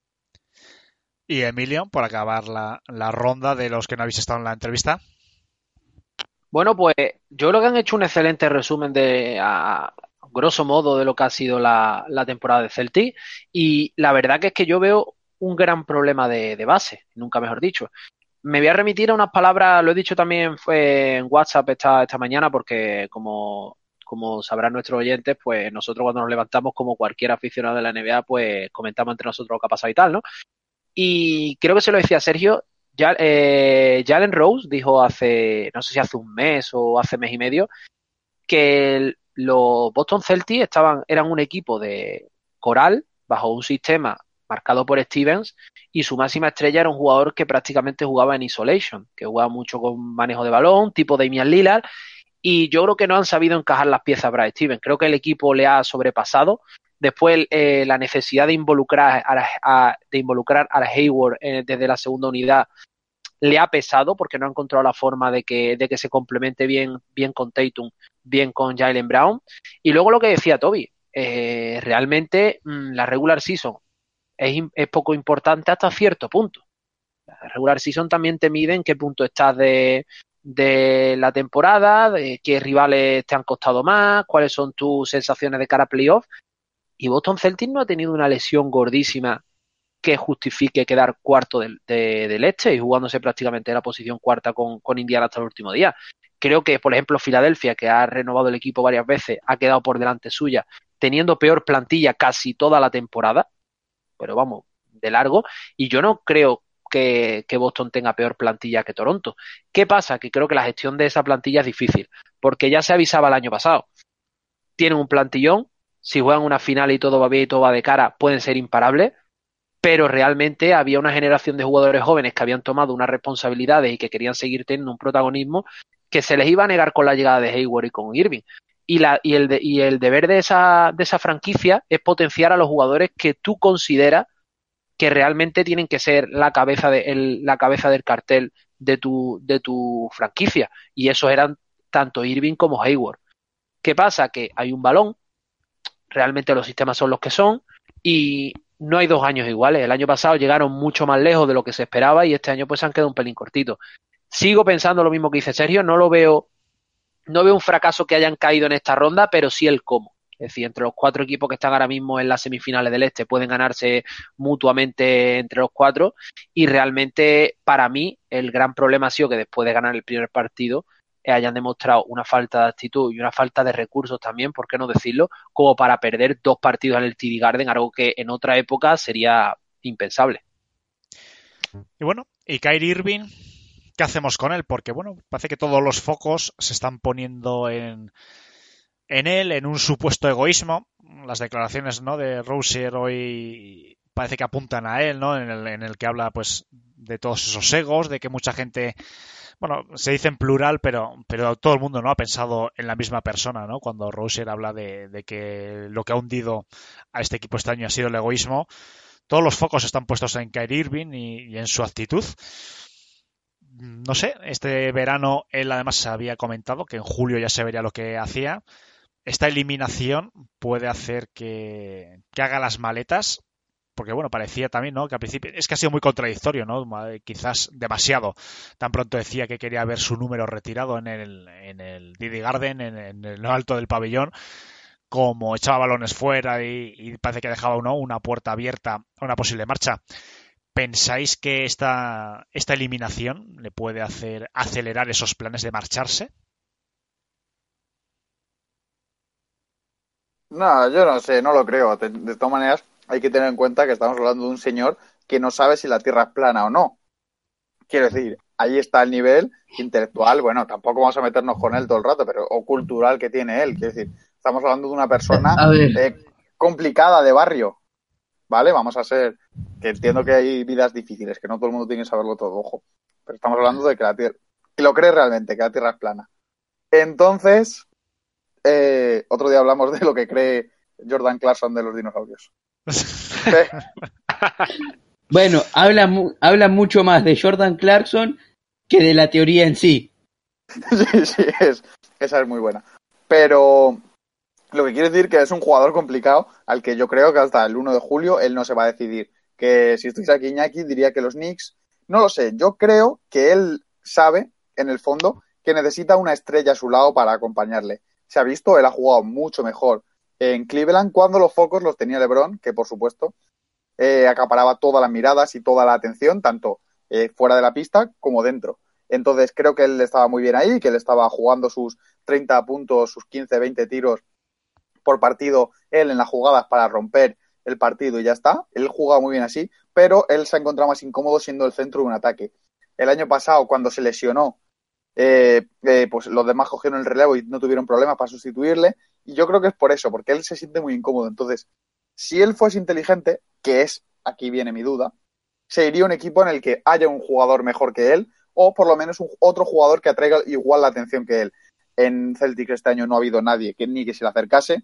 B: Y Emilio, por acabar la, la ronda de los que no habéis estado en la entrevista.
G: Bueno, pues yo creo que han hecho un excelente resumen de, a, grosso modo, de lo que ha sido la, temporada de Celtic. Y la verdad que es que yo veo un gran problema de, base, nunca mejor dicho. Me voy a remitir a unas palabras, lo he dicho también fue en WhatsApp esta, esta mañana, porque como, como sabrán nuestros oyentes, pues nosotros cuando nos levantamos, como cualquier aficionado de la NBA, pues comentamos entre nosotros lo que ha pasado y tal, ¿no? Y creo que se lo decía Sergio, Jalen Rose dijo hace, no sé si hace un mes o hace mes y medio, que los Boston Celtics estaban, eran un equipo de coral bajo un sistema marcado por Stevens y su máxima estrella era un jugador que prácticamente jugaba en isolation, que jugaba mucho con manejo de balón, tipo Damian Lillard, y yo creo que no han sabido encajar las piezas para Stevens. Creo que el equipo le ha sobrepasado. Después eh, la necesidad de involucrar a, de involucrar a Hayward eh, desde la segunda unidad le ha pesado porque no ha encontrado la forma de que, de que se complemente bien, bien con Tatum, bien con Jalen Brown. Y luego lo que decía Toby, eh, realmente mm, la regular season es, es, poco importante hasta cierto punto. La regular season también te mide en qué punto estás de, de la temporada, de qué rivales te han costado más, cuáles son tus sensaciones de cara a playoff. Y Boston Celtics no ha tenido una lesión gordísima que justifique quedar cuarto del, del este y jugándose prácticamente en la posición cuarta con, con Indiana hasta el último día. Creo que, por ejemplo, Filadelfia, que ha renovado el equipo varias veces, ha quedado por delante suya, teniendo peor plantilla casi toda la temporada, pero vamos, de largo, y yo no creo que, que, Boston tenga peor plantilla que Toronto. ¿Qué pasa? Que creo que la gestión de esa plantilla es difícil, porque ya se avisaba el año pasado. Tienen un plantillón, si juegan una final y todo va bien y todo va de cara, pueden ser imparables, pero realmente había una generación de jugadores jóvenes que habían tomado unas responsabilidades y que querían seguir teniendo un protagonismo que se les iba a negar con la llegada de Hayward y con Irving. Y, la, y, el, y el deber de esa, de esa franquicia es potenciar a los jugadores que tú consideras que realmente tienen que ser la cabeza, de, el, la cabeza del cartel de tu, de tu franquicia. Y esos eran tanto Irving como Hayward. ¿Qué pasa? Que hay un balón, realmente los sistemas son los que son, y no hay dos años iguales. El año pasado llegaron mucho más lejos de lo que se esperaba y este año pues han quedado un pelín cortito. Sigo pensando lo mismo que dice Sergio, no lo veo, no veo un fracaso que hayan caído en esta ronda, pero sí el cómo. Es decir, entre los cuatro equipos que están ahora mismo en las semifinales del Este pueden ganarse mutuamente entre los cuatro. Y realmente, para mí, el gran problema ha sido que después de ganar el primer partido, hayan demostrado una falta de actitud y una falta de recursos también, por qué no decirlo, como para perder dos partidos en el TD Garden, algo que en otra época sería impensable.
B: Y bueno, y Kyrie Irving, ¿qué hacemos con él? Porque bueno, parece que todos los focos se están poniendo en en él, en un supuesto egoísmo. Las declaraciones ¿no? de Rousier hoy parece que apuntan a él, ¿no? En el, en el, que habla pues de todos esos egos, de que mucha gente, bueno, se dice en plural, pero, pero todo el mundo no ha pensado en la misma persona, ¿no? Cuando Rousier habla de, de que lo que ha hundido a este equipo este año ha sido el egoísmo, todos los focos están puestos en Kyrie Irving y, y en su actitud no sé, este verano él además había comentado que en julio ya se vería lo que hacía esta eliminación puede hacer que, que, haga las maletas. Porque bueno, parecía también, ¿no? Que al principio es que ha sido muy contradictorio, ¿no? Quizás demasiado. Tan pronto decía que quería ver su número retirado en el, en el Didi Garden, en, el alto del pabellón, como echaba balones fuera y, parece que dejaba uno una puerta abierta a una posible marcha. ¿Pensáis que esta, esta eliminación le puede hacer acelerar esos planes de marcharse?
H: No, yo no sé, no lo creo. De, todas maneras, hay que tener en cuenta que estamos hablando de un señor que no sabe si la Tierra es plana o no. Quiero decir, ahí está el nivel intelectual, bueno, tampoco vamos a meternos con él todo el rato, pero o cultural que tiene él. Quiero decir, estamos hablando de una persona eh, complicada de barrio, ¿vale? Vamos a ser, que entiendo que hay vidas difíciles, que no todo el mundo tiene que saberlo todo, ojo. Pero estamos hablando de que la Tierra, que lo cree realmente, que la Tierra es plana. Entonces, eh, otro día hablamos de lo que cree Jordan Clarkson de los dinosaurios. [laughs]
F: bueno, habla, habla mucho más de Jordan Clarkson que de la teoría en sí. [laughs]
H: sí, sí, es, esa es muy buena. Pero lo que quiere decir que es un jugador complicado al que yo creo que hasta el 1 de julio él no se va a decidir. Que si estuviese aquí Iñaki diría que los Knicks, no lo sé, yo creo que él sabe, en el fondo, que necesita una estrella a su lado para acompañarle se ha visto, él ha jugado mucho mejor en Cleveland cuando los focos los tenía LeBron, que por supuesto eh, acaparaba todas las miradas y toda la atención, tanto eh, fuera de la pista como dentro. Entonces creo que él estaba muy bien ahí, que él estaba jugando sus 30 puntos, sus 15, 20 tiros por partido, él en las jugadas para romper el partido y ya está. Él jugaba muy bien así, pero él se ha encontrado más incómodo siendo el centro de un ataque. El año pasado, cuando se lesionó, eh, eh, pues los demás cogieron el relevo y no tuvieron problemas para sustituirle. Y yo creo que es por eso, porque él se siente muy incómodo. Entonces, si él fuese inteligente, que es, aquí viene mi duda, se iría un equipo en el que haya un jugador mejor que él o por lo menos un, otro jugador que atraiga igual la atención que él. En Celtic este año no ha habido nadie que ni que se le acercase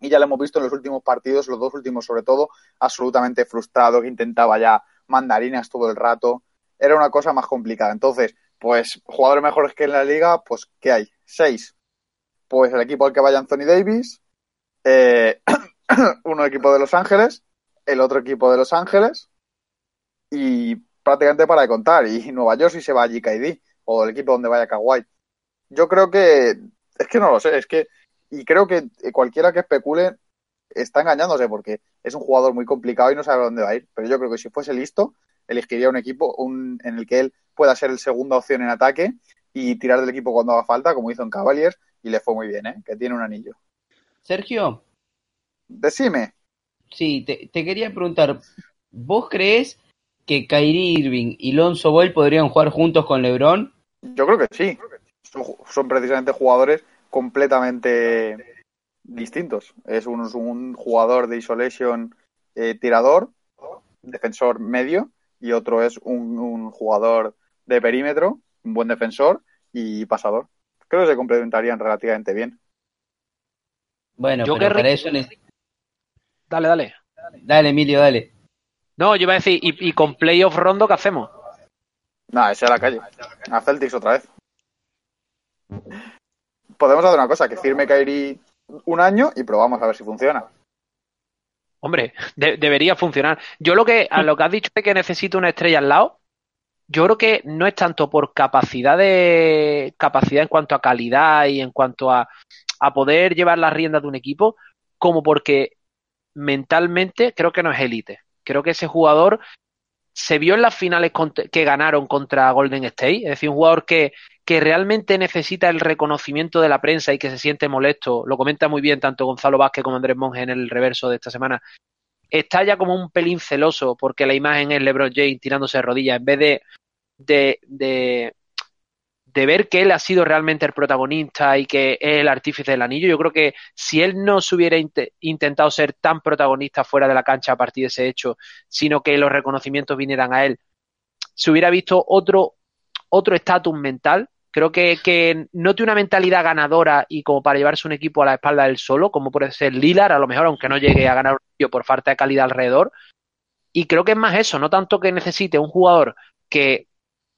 H: y ya lo hemos visto en los últimos partidos, los dos últimos sobre todo, absolutamente frustrado, que intentaba ya mandarinas todo el rato. Era una cosa más complicada. Entonces, pues jugadores mejores que en la liga, pues ¿qué hay? Seis. Pues el equipo al que vaya Anthony Davis, eh, [clears throat] uno equipo de Los Ángeles, el otro equipo de Los Ángeles y prácticamente para de contar. Y Nueva York si se va a GKD o el equipo donde vaya Kawhi. Yo creo que es que no lo sé, es que y creo que cualquiera que especule está engañándose porque es un jugador muy complicado y no sabe dónde va a ir. Pero yo creo que si fuese listo, elegiría un equipo un, en el que él pueda ser el segunda opción en ataque y tirar del equipo cuando haga falta, como hizo en Cavaliers, y le fue muy bien, ¿eh? que tiene un anillo.
F: Sergio.
H: Decime.
F: Sí, te, quería preguntar, ¿vos crees que Kyrie Irving y Lonzo Ball podrían jugar juntos con LeBron?
H: Yo creo que sí. son precisamente jugadores completamente distintos. Es un, un jugador de isolation eh, tirador, defensor medio, y otro es un, jugador de perímetro, un buen defensor y pasador. Creo que se complementarían relativamente bien.
F: Bueno, yo pero para eso
G: Dale, dale.
F: Dale, Emilio, dale.
G: No, yo iba a decir, ¿y, y con playoff rondo qué hacemos?
H: No, ese a la calle. A Celtics otra vez podemos hacer una cosa, que firme Kairi un año y probamos a ver si funciona.
G: Hombre, debería funcionar. Yo lo que, a lo que has dicho de que necesito una estrella al lado, yo creo que no es tanto por capacidad de capacidad en cuanto a calidad y en cuanto a, a poder llevar las riendas de un equipo, como porque mentalmente creo que no es élite. Creo que ese jugador se vio en las finales que ganaron contra Golden State, es decir, un jugador que, que realmente necesita el reconocimiento de la prensa y que se siente molesto, lo comenta muy bien tanto Gonzalo Vázquez como Andrés Monge en el reverso de esta semana, está ya como un pelín celoso porque la imagen es LeBron James tirándose de rodillas en vez de, de, de, de ver que él ha sido realmente el protagonista y que es el artífice del anillo. Yo creo que si él no se hubiera intentado ser tan protagonista fuera de la cancha a partir de ese hecho, sino que los reconocimientos vinieran a él, se hubiera visto otro otro estatus mental Creo que, no tiene una mentalidad ganadora y como para llevarse un equipo a la espalda del solo, como puede ser Lilar, a lo mejor, aunque no llegue a ganar un tío por falta de calidad alrededor. Y creo que es más eso, no tanto que necesite un jugador que,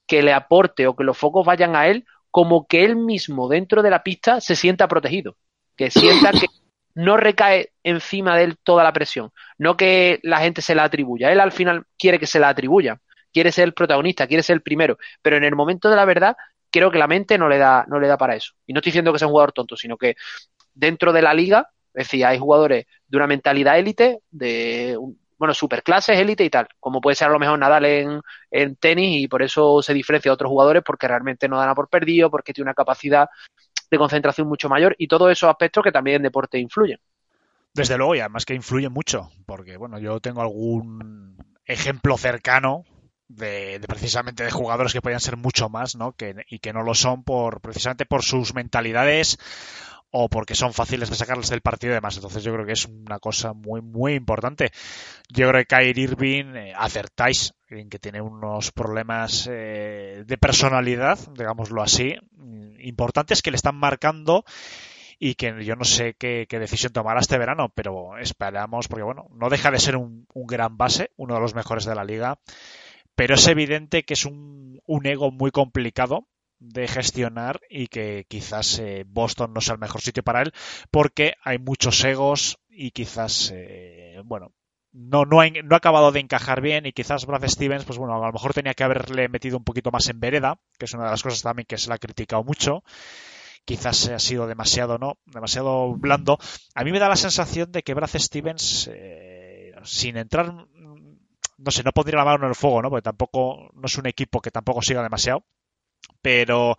G: que le aporte o que los focos vayan a él, como que él mismo dentro de la pista se sienta protegido, que sienta que no recae encima de él toda la presión, no que la gente se la atribuya, él al final quiere que se la atribuya, quiere ser el protagonista, quiere ser el primero, pero en el momento de la verdad creo que la mente no le da, no le da para eso. Y no estoy diciendo que sea un jugador tonto, sino que dentro de la liga, es decir, hay jugadores de una mentalidad élite, de bueno, superclases, élite y tal, como puede ser a lo mejor Nadal en, en tenis y por eso se diferencia de otros jugadores porque realmente no dan a por perdido, porque tiene una capacidad de concentración mucho mayor y todos esos aspectos que también en deporte influyen.
B: Desde luego, y además que influye mucho, porque bueno, yo tengo algún ejemplo cercano de, precisamente de jugadores que podían ser mucho más, ¿no? Que, y que no lo son por precisamente por sus mentalidades o porque son fáciles de sacarles del partido y demás. Entonces yo creo que es una cosa muy, muy importante. Yo creo que Kyrie Irving, eh, acertáis en que tiene unos problemas eh, de personalidad, digámoslo así, importantes que le están marcando y que yo no sé qué, decisión tomará este verano, pero esperamos, porque bueno, no deja de ser un gran base, uno de los mejores de la liga pero es evidente que es un, ego muy complicado de gestionar y que quizás eh, Boston no sea el mejor sitio para él porque hay muchos egos y quizás, eh, bueno, no, no, ha, no acabado de encajar bien y quizás Brad Stevens, pues bueno, a lo mejor tenía que haberle metido un poquito más en vereda, que es una de las cosas también que se le ha criticado mucho. Quizás ha sido demasiado, ¿no? Demasiado blando. A mí me da la sensación de que Brad Stevens, eh, sin entrar no sé, no pondría la en el fuego, ¿no? Porque tampoco, no es un equipo que tampoco siga demasiado. pero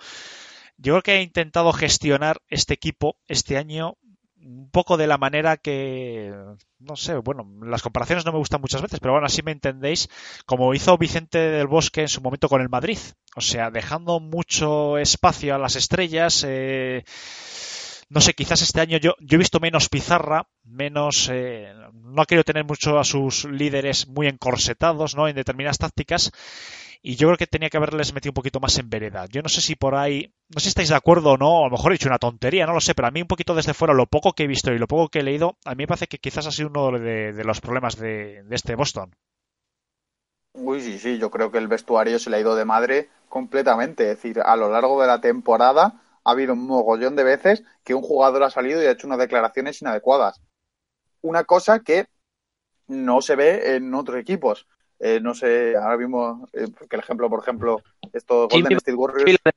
B: yo creo que he intentado gestionar este equipo este año un poco de la manera que, no sé, bueno, las comparaciones no me gustan muchas veces, pero bueno, así me entendéis, como hizo Vicente del Bosque en su momento con el Madrid. O sea, dejando mucho espacio a las estrellas. Eh, no sé, quizás este año yo, he visto menos pizarra, menos. Eh, no ha querido tener mucho a sus líderes muy encorsetados, ¿no? En determinadas tácticas y yo creo que tenía que haberles metido un poquito más en vereda. Yo no sé si por ahí, no sé si estáis de acuerdo o no, a lo mejor he dicho una tontería, no lo sé, pero a mí un poquito desde fuera, lo poco que he visto y lo poco que he leído, a mí me parece que quizás ha sido uno de, los problemas de, este Boston.
H: Uy, sí, sí, yo creo que el vestuario se le ha ido de madre completamente. Es decir, a lo largo de la temporada ha habido un mogollón de veces que un jugador ha salido y ha hecho unas declaraciones inadecuadas. Una cosa que no se ve en otros equipos. Eh, no sé, ahora mismo, eh, que el ejemplo, por ejemplo, esto Golden State Warriors. [laughs]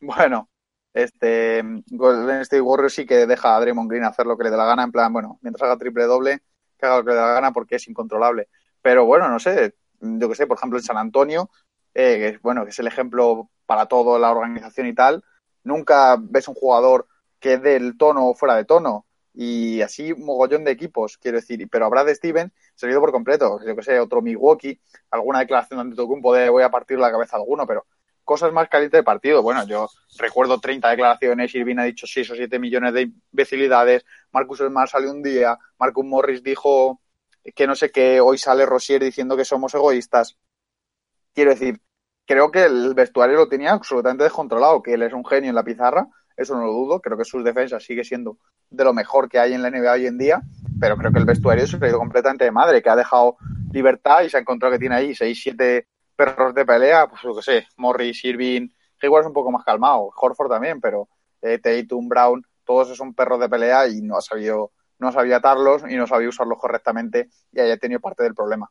H: Bueno, este Golden State Warriors sí que deja a Draymond Green hacer lo que le dé la gana, en plan, bueno, mientras haga triple doble, que haga lo que le dé la gana porque es incontrolable. Pero bueno, no sé, yo que sé, por ejemplo, en San Antonio, eh, que, bueno, que es el ejemplo para toda la organización y tal, nunca ves un jugador que es del tono o fuera de tono y así mogollón de equipos, quiero decir, pero habrá de Steven se por completo, yo que sé, otro Milwaukee, alguna declaración ante Tocumpo de voy a partir la cabeza a alguno, pero cosas más calientes de partido. Bueno, yo recuerdo 30 declaraciones, Irving ha dicho 6 o 7 millones de imbecilidades, Marcus Smart salió un día, Marcus Morris dijo que no sé qué, hoy sale Rosier diciendo que somos egoístas. Quiero decir, creo que el vestuario lo tenía absolutamente descontrolado, que él es un genio en la pizarra, eso no lo dudo, creo que sus defensas sigue siendo de lo mejor que hay en la NBA hoy en día, pero creo que el vestuario se ha ido completamente de madre, que ha dejado libertad y se ha encontrado que tiene ahí 6, 7 perros de pelea, pues lo que sé, Morris, Irving, igual es un poco más calmado, Horford también, pero eh, Tatum, Brown, todos esos son perros de pelea y no ha sabido, no sabía atarlos y no sabía usarlos correctamente y haya tenido parte del problema.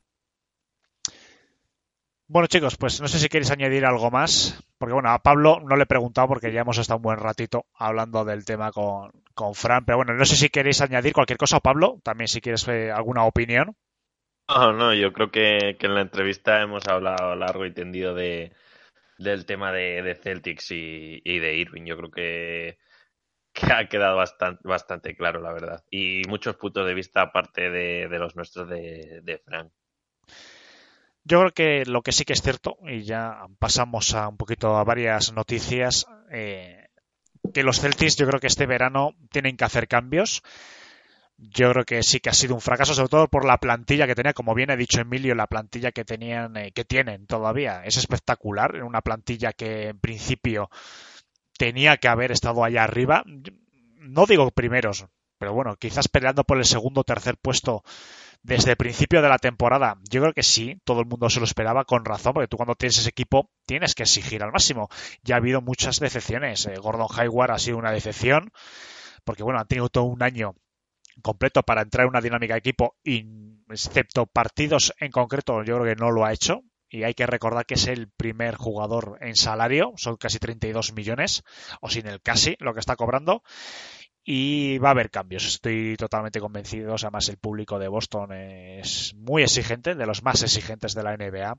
B: Bueno chicos, pues no sé si queréis añadir algo más, porque bueno, a Pablo no le he preguntado porque ya hemos estado un buen ratito hablando del tema con, con Fran, pero bueno, no sé si queréis añadir cualquier cosa, Pablo, también si quieres eh, alguna opinión.
D: No, no, yo creo que, en la entrevista hemos hablado largo y tendido de, del tema de, Celtics y, de Irving. Yo creo que, ha quedado bastante, bastante claro, la verdad. Y muchos puntos de vista aparte de, de los nuestros de, de Frank.
B: Yo creo que lo que sí que es cierto, y ya pasamos a un poquito a varias noticias, eh, que los Celtics yo creo que este verano tienen que hacer cambios. Yo creo que sí que ha sido un fracaso, sobre todo por la plantilla que tenía, como bien ha dicho Emilio, la plantilla que tenían, eh, que tienen todavía. Es espectacular, una plantilla que en principio tenía que haber estado allá arriba. No digo primeros, pero bueno, quizás peleando por el segundo o tercer puesto desde el principio de la temporada. Yo creo que sí, todo el mundo se lo esperaba con razón, porque tú cuando tienes ese equipo tienes que exigir al máximo. Ya ha habido muchas decepciones. Eh, Gordon Hayward ha sido una decepción, porque bueno, han tenido todo un año completo para entrar en una dinámica de equipo, excepto partidos en concreto, yo creo que no lo ha hecho. Y hay que recordar que es el primer jugador en salario, son casi 32 millones, o sin el casi lo que está cobrando y va a haber cambios, estoy totalmente convencido. Además, el público de Boston es muy exigente, de los más exigentes de la NBA.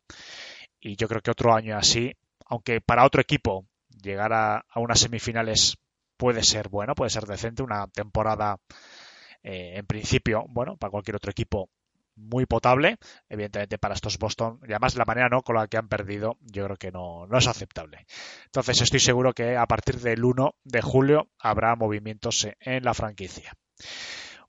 B: Y yo creo que otro año así, aunque para otro equipo llegar a, unas semifinales puede ser bueno, puede ser decente, una temporada eh, en principio, bueno, para cualquier otro equipo muy potable. Evidentemente para estos Boston, y además la manera ¿no? con la que han perdido, yo creo que no, no es aceptable. Entonces estoy seguro que a partir del 1 de julio habrá movimientos en la franquicia.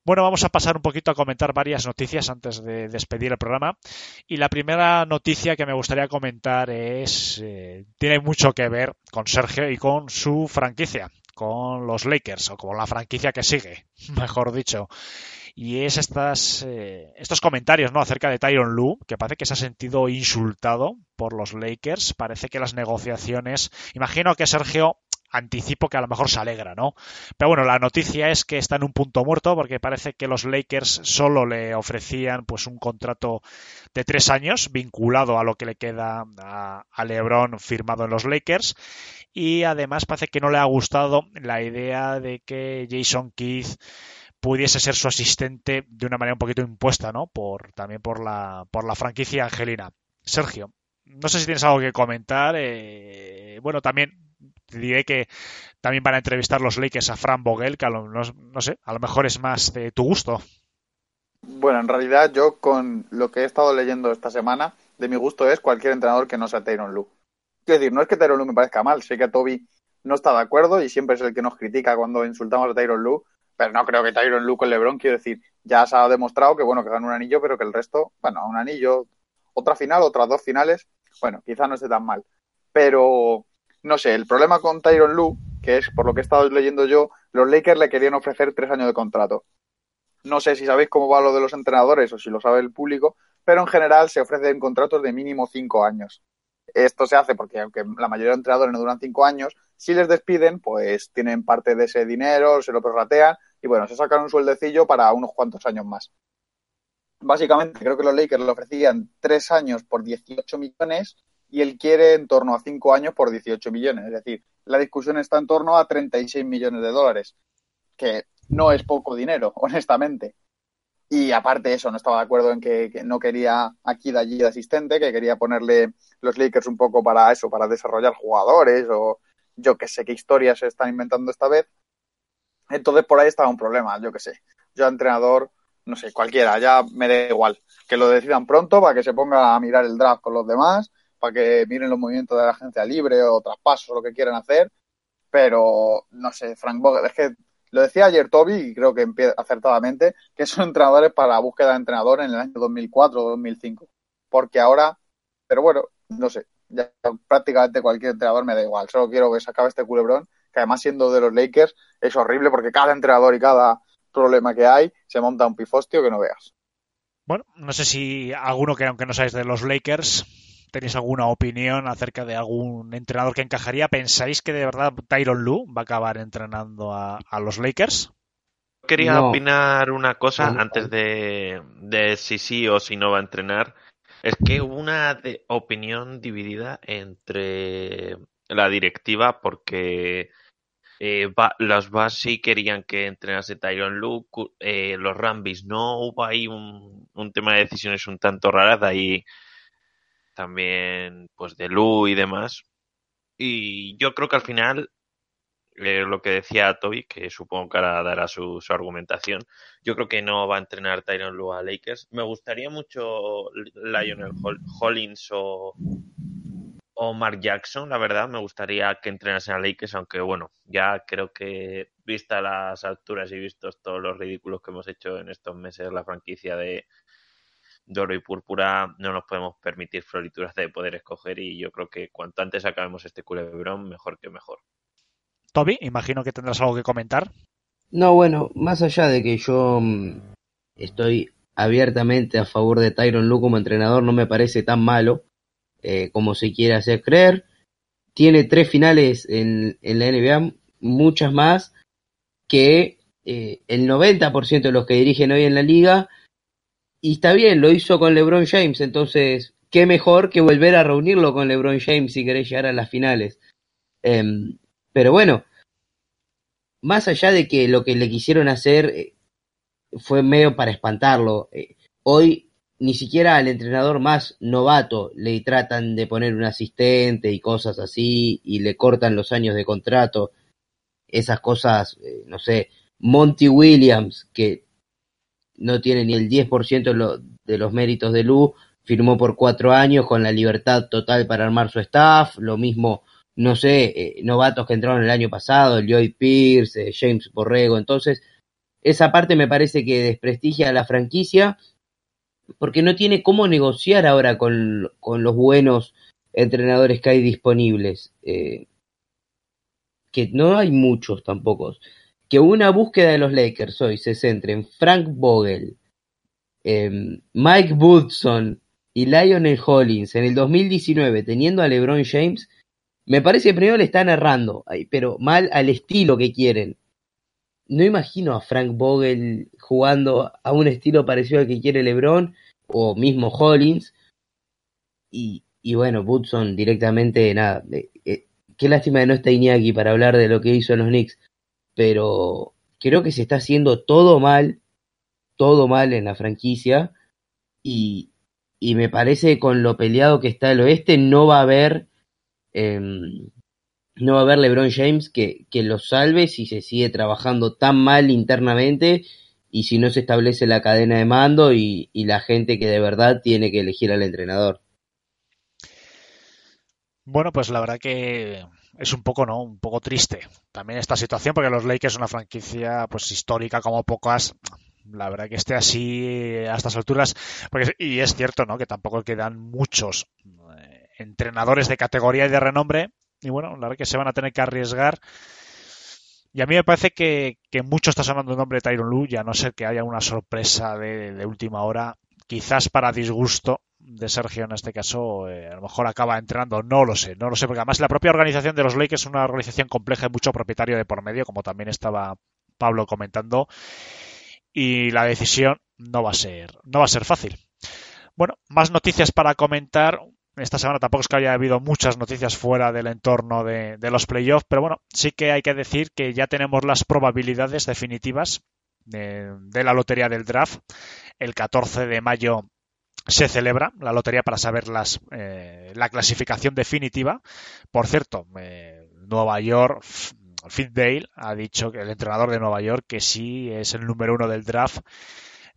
B: Bueno, vamos a pasar un poquito a comentar varias noticias antes de despedir el programa. Y la primera noticia que me gustaría comentar es, eh, tiene mucho que ver con Sergio y con su franquicia, con los Lakers, o con la franquicia que sigue, [laughs] mejor dicho y es estas, eh, estos comentarios ¿no? acerca de Tyron Lue, que parece que se ha sentido insultado por los Lakers. Parece que las negociaciones. Imagino que Sergio anticipo que a lo mejor se alegra, ¿no? Pero bueno, la noticia es que está en un punto muerto porque parece que los Lakers solo le ofrecían pues un contrato de tres años vinculado a lo que le queda a, a LeBron firmado en los Lakers y además parece que no le ha gustado la idea de que Jason Keith pudiese ser su asistente de una manera un poquito impuesta, ¿no? Por, también por la, por la franquicia angelina. Sergio, no sé si tienes algo que comentar. Eh, bueno, también te diré que también van a entrevistar los Lakers a Fran Vogel, que a lo, no, sé, a lo mejor es más de tu gusto.
H: Bueno, en realidad yo con lo que he estado leyendo esta semana, de mi gusto es cualquier entrenador que no sea Tyron Lu. Quiero decir, no es que Tyron Lu me parezca mal, sé que Toby no está de acuerdo y siempre es el que nos critica cuando insultamos a Tyron Lu, pero no creo que Tyron Lu con LeBron, quiero decir, ya se ha demostrado que bueno, que gana un anillo, pero que el resto, bueno, un anillo, otra final, otras dos finales, bueno, quizá no esté tan mal. Pero, no sé, el problema con Tyron Lu, que es por lo que he estado leyendo yo, los Lakers le querían ofrecer tres años de contrato. No sé si sabéis cómo va lo de los entrenadores o si lo sabe el público, pero en general se ofrecen contratos de mínimo cinco años. Esto se hace porque aunque la mayoría de entrenadores no duran cinco años, si les despiden, pues tienen parte de ese dinero, se lo prorratean y bueno, se sacan un sueldecillo para unos cuantos años más. Básicamente, creo que los Lakers le ofrecían tres años por 18 millones y él quiere en torno a cinco años por 18 millones. Es decir, la discusión está en torno a 36 millones de dólares, que no es poco dinero, [laughs] honestamente. Y aparte de eso, no estaba de acuerdo en que, no quería aquí de allí de asistente, que quería ponerle los Lakers un poco para eso, para desarrollar jugadores o yo que sé qué historias se están inventando esta vez. Entonces por ahí estaba un problema, yo que sé. Yo entrenador, no sé, cualquiera, ya me da igual. Que lo decidan pronto para que se ponga a mirar el draft con los demás, para que miren los movimientos de la agencia libre o traspasos lo que quieran hacer. Pero, no sé, Frank Vogel, es que lo decía ayer Toby, y creo que acertadamente, que son entrenadores para la búsqueda de entrenador en el año 2004 o 2005. Porque ahora, pero bueno, no sé, ya prácticamente cualquier entrenador me da igual. Solo quiero que se acabe este culebrón, que además siendo de los Lakers es horrible porque cada entrenador y cada problema que hay se monta un pifostio que no veas.
B: Bueno, no sé si alguno que aunque no sabéis de los Lakers tenéis alguna opinión acerca de algún entrenador que encajaría. ¿Pensáis que de verdad Tyron Lu va a acabar entrenando a, los Lakers?
D: Quería opinar una cosa antes de, de si sí o si no va a entrenar. Es que hubo una opinión dividida entre la directiva porque eh, los Bass sí querían que entrenase Tyron Luke, eh, los Rambis no, hubo ahí un, tema de decisiones un tanto raras, ahí también pues de Lu y demás. Y yo creo que al final eh, lo que decía Toby, que supongo que ahora dará su, argumentación, yo creo que no va a entrenar Tyron Lue a Lakers. Me gustaría mucho Lionel Hollins o, o Mark Jackson, la verdad, me gustaría que entrenasen a Lakers, aunque bueno, ya creo que vista las alturas y vistos todos los ridículos que hemos hecho en estos meses la franquicia de, Doro y Púrpura no nos podemos permitir florituras de poder escoger y yo creo que cuanto antes acabemos este culebrón, mejor que mejor.
B: Toby, imagino que tendrás algo que comentar.
F: No, bueno, más allá de que yo mm, estoy abiertamente a favor de Tyron Lu como entrenador, no me parece tan malo eh, como se quiere hacer creer. Tiene tres finales en, la NBA, muchas más que eh, el 90% de los que dirigen hoy en la liga. Y está bien, lo hizo con LeBron James, entonces, qué mejor que volver a reunirlo con LeBron James si querés llegar a las finales. Em, pero bueno, más allá de que lo que le quisieron hacer eh, fue medio para espantarlo, hoy ni siquiera al entrenador más novato le tratan de poner un asistente y cosas así y le cortan los años de contrato. Esas cosas, eh, no sé, Monty Williams, que no tiene ni el 10% de los méritos de Lu, firmó por cuatro años con la libertad total para armar su staff, lo mismo no sé, eh, novatos que entraron el año pasado, Lloyd Pierce, eh, James Borrego, entonces esa parte me parece que desprestigia a la franquicia porque no tiene cómo negociar ahora con, los buenos entrenadores que hay disponibles, eh, que no hay muchos tampoco, que una búsqueda de los Lakers hoy se centre en Frank Vogel, Mike Woodson y Lionel Hollins en el 2019 teniendo a LeBron James, me parece que primero le están errando, pero mal al estilo que quieren. No imagino a Frank Vogel jugando a un estilo parecido al que quiere LeBron o mismo Hollins. Y, y bueno, Woodson directamente, nada. Eh, eh, qué lástima que no está Iñaki para hablar de lo que hizo en los Knicks. Pero creo que se está haciendo todo mal, todo mal en la franquicia. Y, y me parece que con lo peleado que está el oeste no va a haber Em, no va a haber LeBron James que, que lo salve si se sigue trabajando tan mal internamente y si no se establece la cadena de mando y, y la gente que de verdad tiene que elegir al entrenador.
B: Bueno, pues la verdad que es un poco, ¿no? Un poco triste también esta situación porque los Lakers es una franquicia pues histórica como pocas. La verdad que esté así a estas alturas, porque, y es cierto, ¿no? Que tampoco quedan muchos eh, entrenadores de categoría y de renombre y bueno, la verdad que se van a tener que arriesgar. Y a mí me parece que, mucho está sonando el nombre de Tyron Lu, ya no ser que haya una sorpresa de, de última hora, quizás para disgusto de Sergio en este caso, eh, a lo mejor acaba entrenando, no lo sé, no lo sé, porque además la propia organización de los Lakers es una organización compleja y mucho propietario de por medio, como también estaba Pablo comentando, y la decisión no va a ser, no va a ser fácil. Bueno, más noticias para comentar. Esta semana tampoco es que haya habido muchas noticias fuera del entorno de, de los playoffs, pero bueno, sí que hay que decir que ya tenemos las probabilidades definitivas de, de la lotería del draft. El 14 de mayo se celebra la lotería para saber las, eh, la clasificación definitiva. Por cierto, eh, Nueva York, Fitdale ha dicho que el entrenador de Nueva York que sí es el número uno del draft,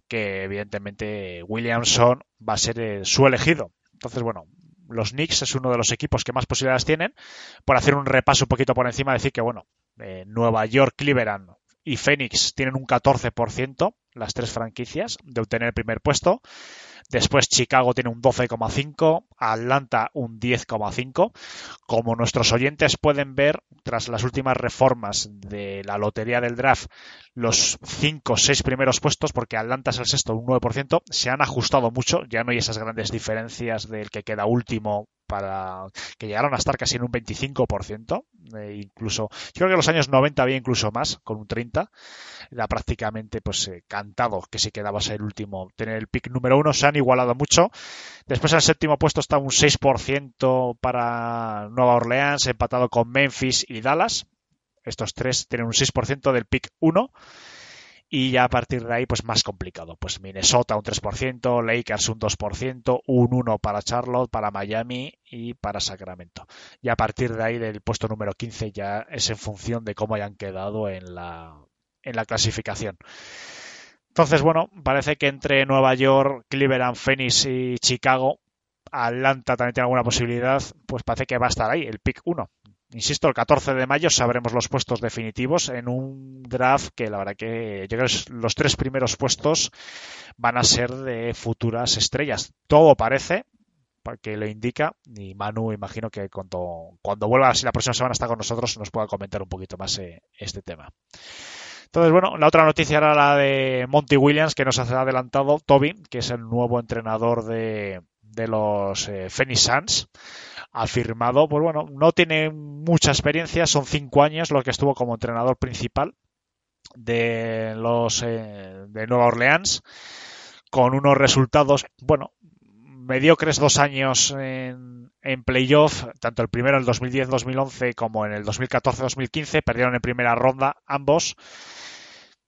B: que evidentemente Williamson va a ser eh, su elegido. Entonces, bueno, los Knicks es uno de los equipos que más posibilidades tienen. Por hacer un repaso un poquito por encima, decir que, bueno, eh, Nueva York, Cleveland y Phoenix tienen un 14%, las tres franquicias, de obtener el primer puesto. Después Chicago tiene un 12,5, Atlanta un 10,5. Como nuestros oyentes pueden ver, tras las últimas reformas de la lotería del draft, los 5 o 6 primeros puestos, porque Atlanta es el sexto, un 9%, se han ajustado mucho. Ya no hay esas grandes diferencias del que queda último para que llegaron a estar casi en un 25%, eh, incluso yo creo que en los años 90 había incluso más, con un 30, era prácticamente pues eh, cantado que si quedabas el último, tener el pick número uno, se han igualado mucho. Después el séptimo puesto está un 6% para Nueva Orleans, empatado con Memphis y Dallas. Estos tres tienen un 6% del pick 1 y ya a partir de ahí pues más complicado. Pues Minnesota un 3%, Lakers un 2%, un 1 para Charlotte, para Miami y para Sacramento. Y a partir de ahí del puesto número 15 ya es en función de cómo hayan quedado en la, en la clasificación. Entonces, bueno, parece que entre Nueva York, Cleveland, Phoenix y Chicago, Atlanta también tiene alguna posibilidad, pues parece que va a estar ahí, el pick 1. Insisto, el 14 de mayo sabremos los puestos definitivos en un draft que la verdad que yo creo que los tres primeros puestos van a ser de futuras estrellas. Todo parece que lo indica y Manu imagino que cuando, cuando vuelva, si la próxima semana está con nosotros, nos pueda comentar un poquito más eh, este tema. Entonces, bueno, la otra noticia era la de Monty Williams, que nos ha adelantado Toby, que es el nuevo entrenador de, de los eh, Phoenix Suns. Ha firmado, pues bueno, no tiene mucha experiencia, son cinco años lo que estuvo como entrenador principal de los eh, de Nueva Orleans, con unos resultados, bueno, mediocres dos años en, en playoff, tanto el primero en el 2010-2011 como en el 2014-2015, perdieron en primera ronda ambos.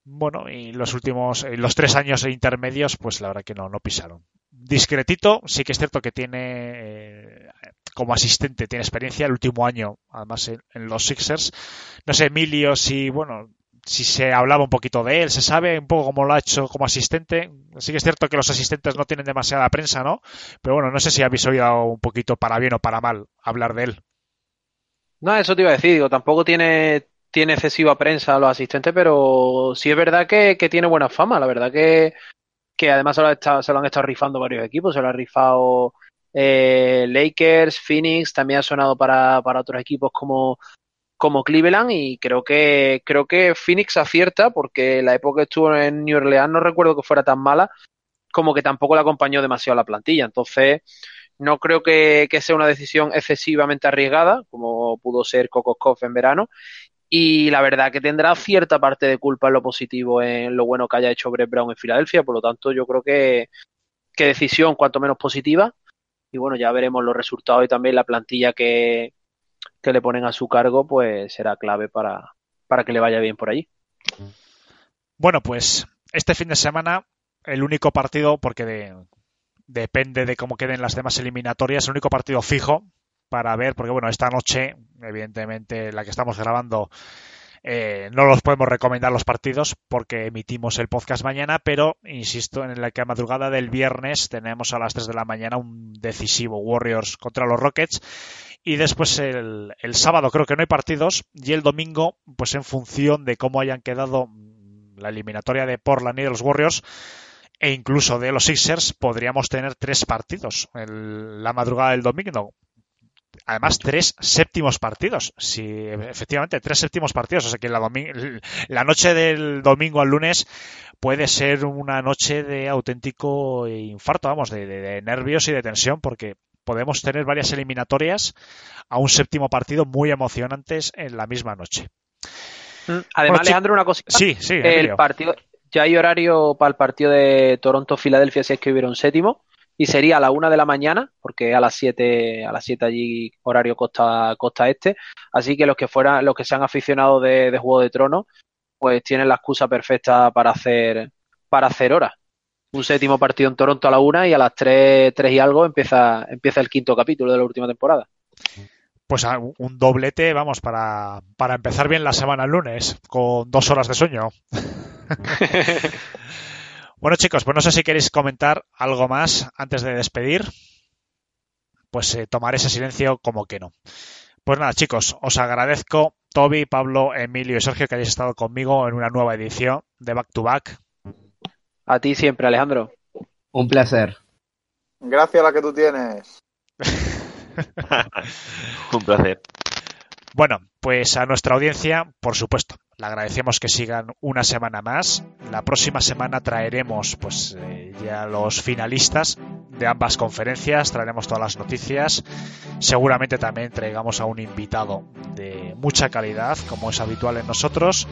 B: Bueno, y los últimos, los tres años intermedios, pues la verdad que no, no pisaron. Discretito, sí que es cierto que tiene eh, como asistente, tiene experiencia el último año, además en, en, los Sixers. No sé, Emilio, si, bueno, si se hablaba un poquito de él, se sabe un poco cómo lo ha hecho como asistente. Sí que es cierto que los asistentes no tienen demasiada prensa, ¿no? Pero bueno, no sé si habéis oído un poquito para bien o para mal hablar de él.
G: No, eso te iba a decir, digo, tampoco tiene tiene excesiva prensa los asistentes, pero sí es verdad que, que tiene buena fama. La verdad que, que además se lo, estado, se lo, han estado rifando varios equipos. Se lo ha rifado eh, Lakers, Phoenix, también ha sonado para, para otros equipos como, como Cleveland y creo que creo que Phoenix acierta porque la época que estuvo en New Orleans no recuerdo que fuera tan mala como que tampoco le acompañó demasiado la plantilla. Entonces, no creo que, que, sea una decisión excesivamente arriesgada, como pudo ser Kokoskov en verano, y la verdad que tendrá cierta parte de culpa en lo positivo en lo bueno que haya hecho Brett Brown en Filadelfia, por lo tanto yo creo que, que decisión cuanto menos positiva. Y bueno, ya veremos los resultados y también la plantilla que, que le ponen a su cargo, pues será clave para, para que le vaya bien por allí.
B: Bueno, pues este fin de semana el único partido, porque de, depende de cómo queden las demás eliminatorias, el único partido fijo para ver, porque bueno, esta noche, evidentemente, la que estamos grabando, eh, no los podemos recomendar los partidos porque emitimos el podcast mañana, pero insisto en la que madrugada del viernes tenemos a las 3 de la mañana un decisivo Warriors contra los Rockets y después el, el sábado creo que no hay partidos y el domingo, pues en función de cómo hayan quedado la eliminatoria de Portland y de los Warriors, e incluso de los Sixers podríamos tener tres partidos en la madrugada del domingo. Además, tres séptimos partidos. Sí, efectivamente, tres séptimos partidos. O sea que la, la noche del domingo al lunes puede ser una noche de auténtico infarto, vamos, de, de, de nervios y de tensión, porque podemos tener varias eliminatorias a un séptimo partido muy emocionantes en la misma noche.
G: Además, bueno, Alejandro, una cosita.
B: Sí, sí.
G: El partido, ya hay horario para el partido de Toronto-Filadelfia si es que hubiera un séptimo y sería a la una de la mañana porque a las siete a las siete allí horario costa costa este. Así que los que fueran los que sean aficionados de, de Juego de Tronos pues tienen la excusa perfecta para hacer para hacer horas un séptimo partido en Toronto a la una y a las tres, tres y algo empieza empieza el quinto capítulo de la última temporada.
B: Pues un doblete, vamos, para, para empezar bien la semana el lunes, con dos horas de sueño. [laughs] [laughs] bueno, chicos, pues no sé si queréis comentar algo más antes de despedir. Pues eh, tomar ese silencio como que no. Pues nada, chicos, os agradezco, Toby, Pablo, Emilio y Sergio, que hayáis estado conmigo en una nueva edición de Back to Back.
G: A ti siempre, Alejandro.
F: Un placer.
H: Gracias a la que tú tienes. [laughs]
D: Un placer.
B: Bueno, pues a nuestra audiencia, por supuesto, le agradecemos que sigan una semana más. La próxima semana traeremos, pues, eh, ya los finalistas de ambas conferencias, traeremos todas las noticias. Seguramente también traigamos a un invitado de mucha calidad, como es habitual en nosotros.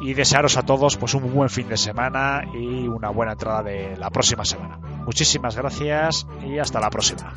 B: Y desearos a todos, pues, un buen fin de semana y una buena entrada de la próxima semana. Muchísimas gracias y hasta la próxima.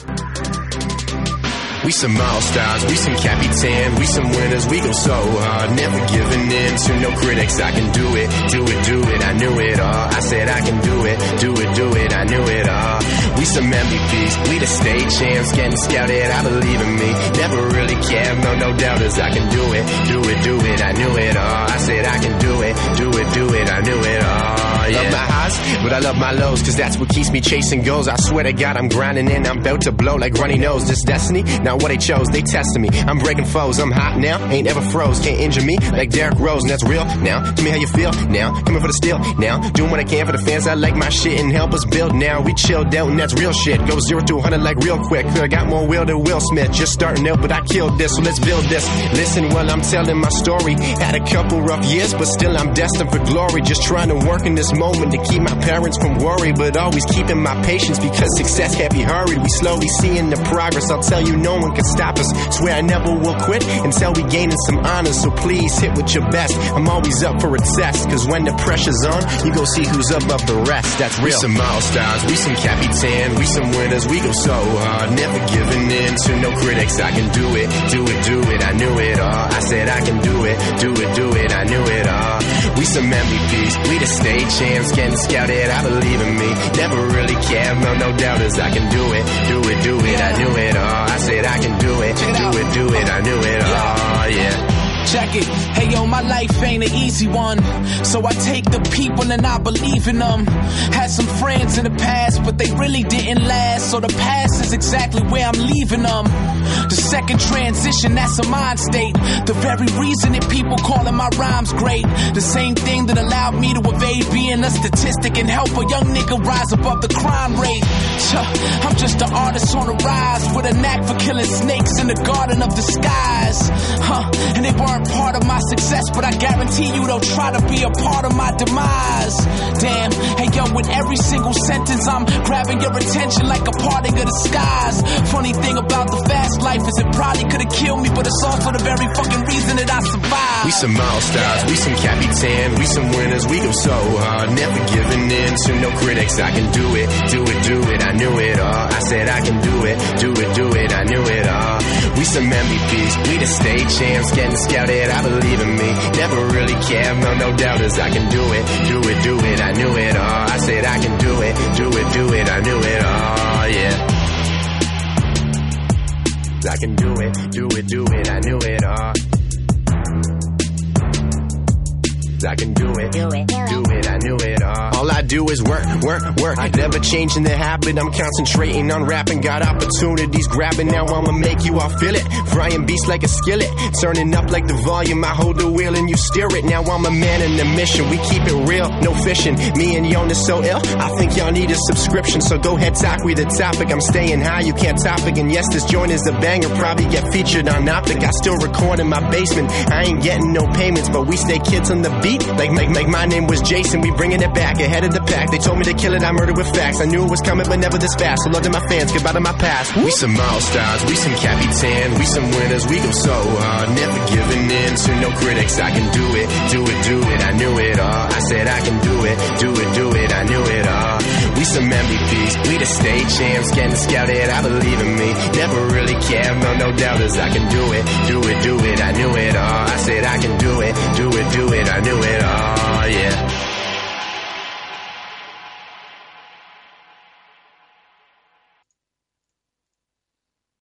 A: We some all stars, we some capitan, we some winners, we go so hard, never giving in to no critics. I can do it, do it, do it, I knew it all. I said I can do it, do it, do it, I knew it all. We some MVPs, we the state champs, getting scouted, I believe in me. Never really cared, no, no doubters, I can do it, do it, do it, I knew it all. I said I can do it, do it, do it, I knew it all. Yeah. Love my highs, but I love my lows, cause that's what keeps me chasing goals. I swear to God, I'm grinding and I'm about to blow like runny nose. This destiny, now what they chose, they testing me. I'm breaking foes, I'm hot now, ain't ever froze. Can't injure me like Derrick Rose, and that's real now. Tell me how you feel now, coming for the steal now. Doing what I can for the fans, I like my shit and help us build now. We chilled out and that's real shit. Go zero to 100 like real quick. I got more will than Will Smith, just starting out, but I killed this, so let's build this. Listen while I'm telling my story. Had a couple rough years, but still I'm destined for glory. Just trying to work in this moment to keep my parents from worry, but always keeping my patience because success can't be hurried. We slowly seeing the progress. I'll tell you, no one can stop us. Swear I never will quit until we gaining some honors. So please hit with your best. I'm always up for a test, cause when the pressure's on, you go see who's above the rest. That's real. We some all stars, we some capitan, we some winners. We go so hard, never giving in to no critics. I can do it, do it, do it. I knew it all. I said I can do it, do it, do it. I knew it all. We some MVPs, we the state champs, getting scouted. I believe in me. Never really cared, no, no doubters. I can do it, do it, do it. I knew it all. I said I can do it, do it, do it. I knew it all. Yeah.
E: Check it. Hey yo, my life ain't an easy one. So I take the people and I believe in them. Had some friends in the past, but they really didn't last. So the past is exactly where I'm leaving them. The second transition, that's a mind state. The very reason that people calling my rhymes great. The same thing that allowed me to evade being a statistic and help a young nigga rise above the crime rate. I'm just an artist on the rise with a knack for killing snakes in the garden of disguise. Huh, and they part of my success, but I guarantee you they'll try to be a part of my demise. Damn, hey yo, with every single sentence, I'm grabbing your attention like a parting of the skies. Funny thing about the fast life is it probably could have killed me, but it's also the very fucking reason that I survived.
A: We some all stars, we some capitan, we some winners. We go so hard, never giving in to no critics. I can do it, do it, do it. I knew it all. I said I can do it, do it, do it. I knew it all. We some MVPs, we the state champs, getting scouted. I believe in me. Never really cared, no, no doubters. I can do it, do it, do it. I knew it all. I said I can do it, do it, do it. I knew it all. Yeah. I can do it, do it, do it, I knew it all. I can do it, do it, do it, I knew it all. All I do is work, work, work. I never changing the habit. I'm concentrating on rapping. Got opportunities grabbing. Now I'ma make you all feel it. Frying beast like a skillet. Turning up like the volume. I hold the wheel and you steer it. Now I'm a man in the mission. We keep it real, no fishing. Me and Jonas so ill. I think y'all need a subscription. So go ahead, talk with the topic. I'm staying high, you can't topic. And yes, this joint is a banger. Probably get featured on Optic. I still record in my basement. I ain't getting no payments, but we stay kids on the beat. Like, like, like my name was Jason. We bringing it back ahead of the pack. They told me to kill it. I murdered with facts. I knew it was coming, but never this fast. So love to my fans. Goodbye to my past. We some all stars. We some Capitan. We some winners. We go so hard. Never giving in to no critics. I can do it. Do it. Do it. I knew it all. I said I can do it. Do it. Do it. I knew it all. We some MVPs. We the state champs. Getting scouted. I believe in me. Never really care. No, no doubters. I can do it. Do it. Do it. I knew it all. I said I can do it. Do it. Do it. I knew it all. Yeah.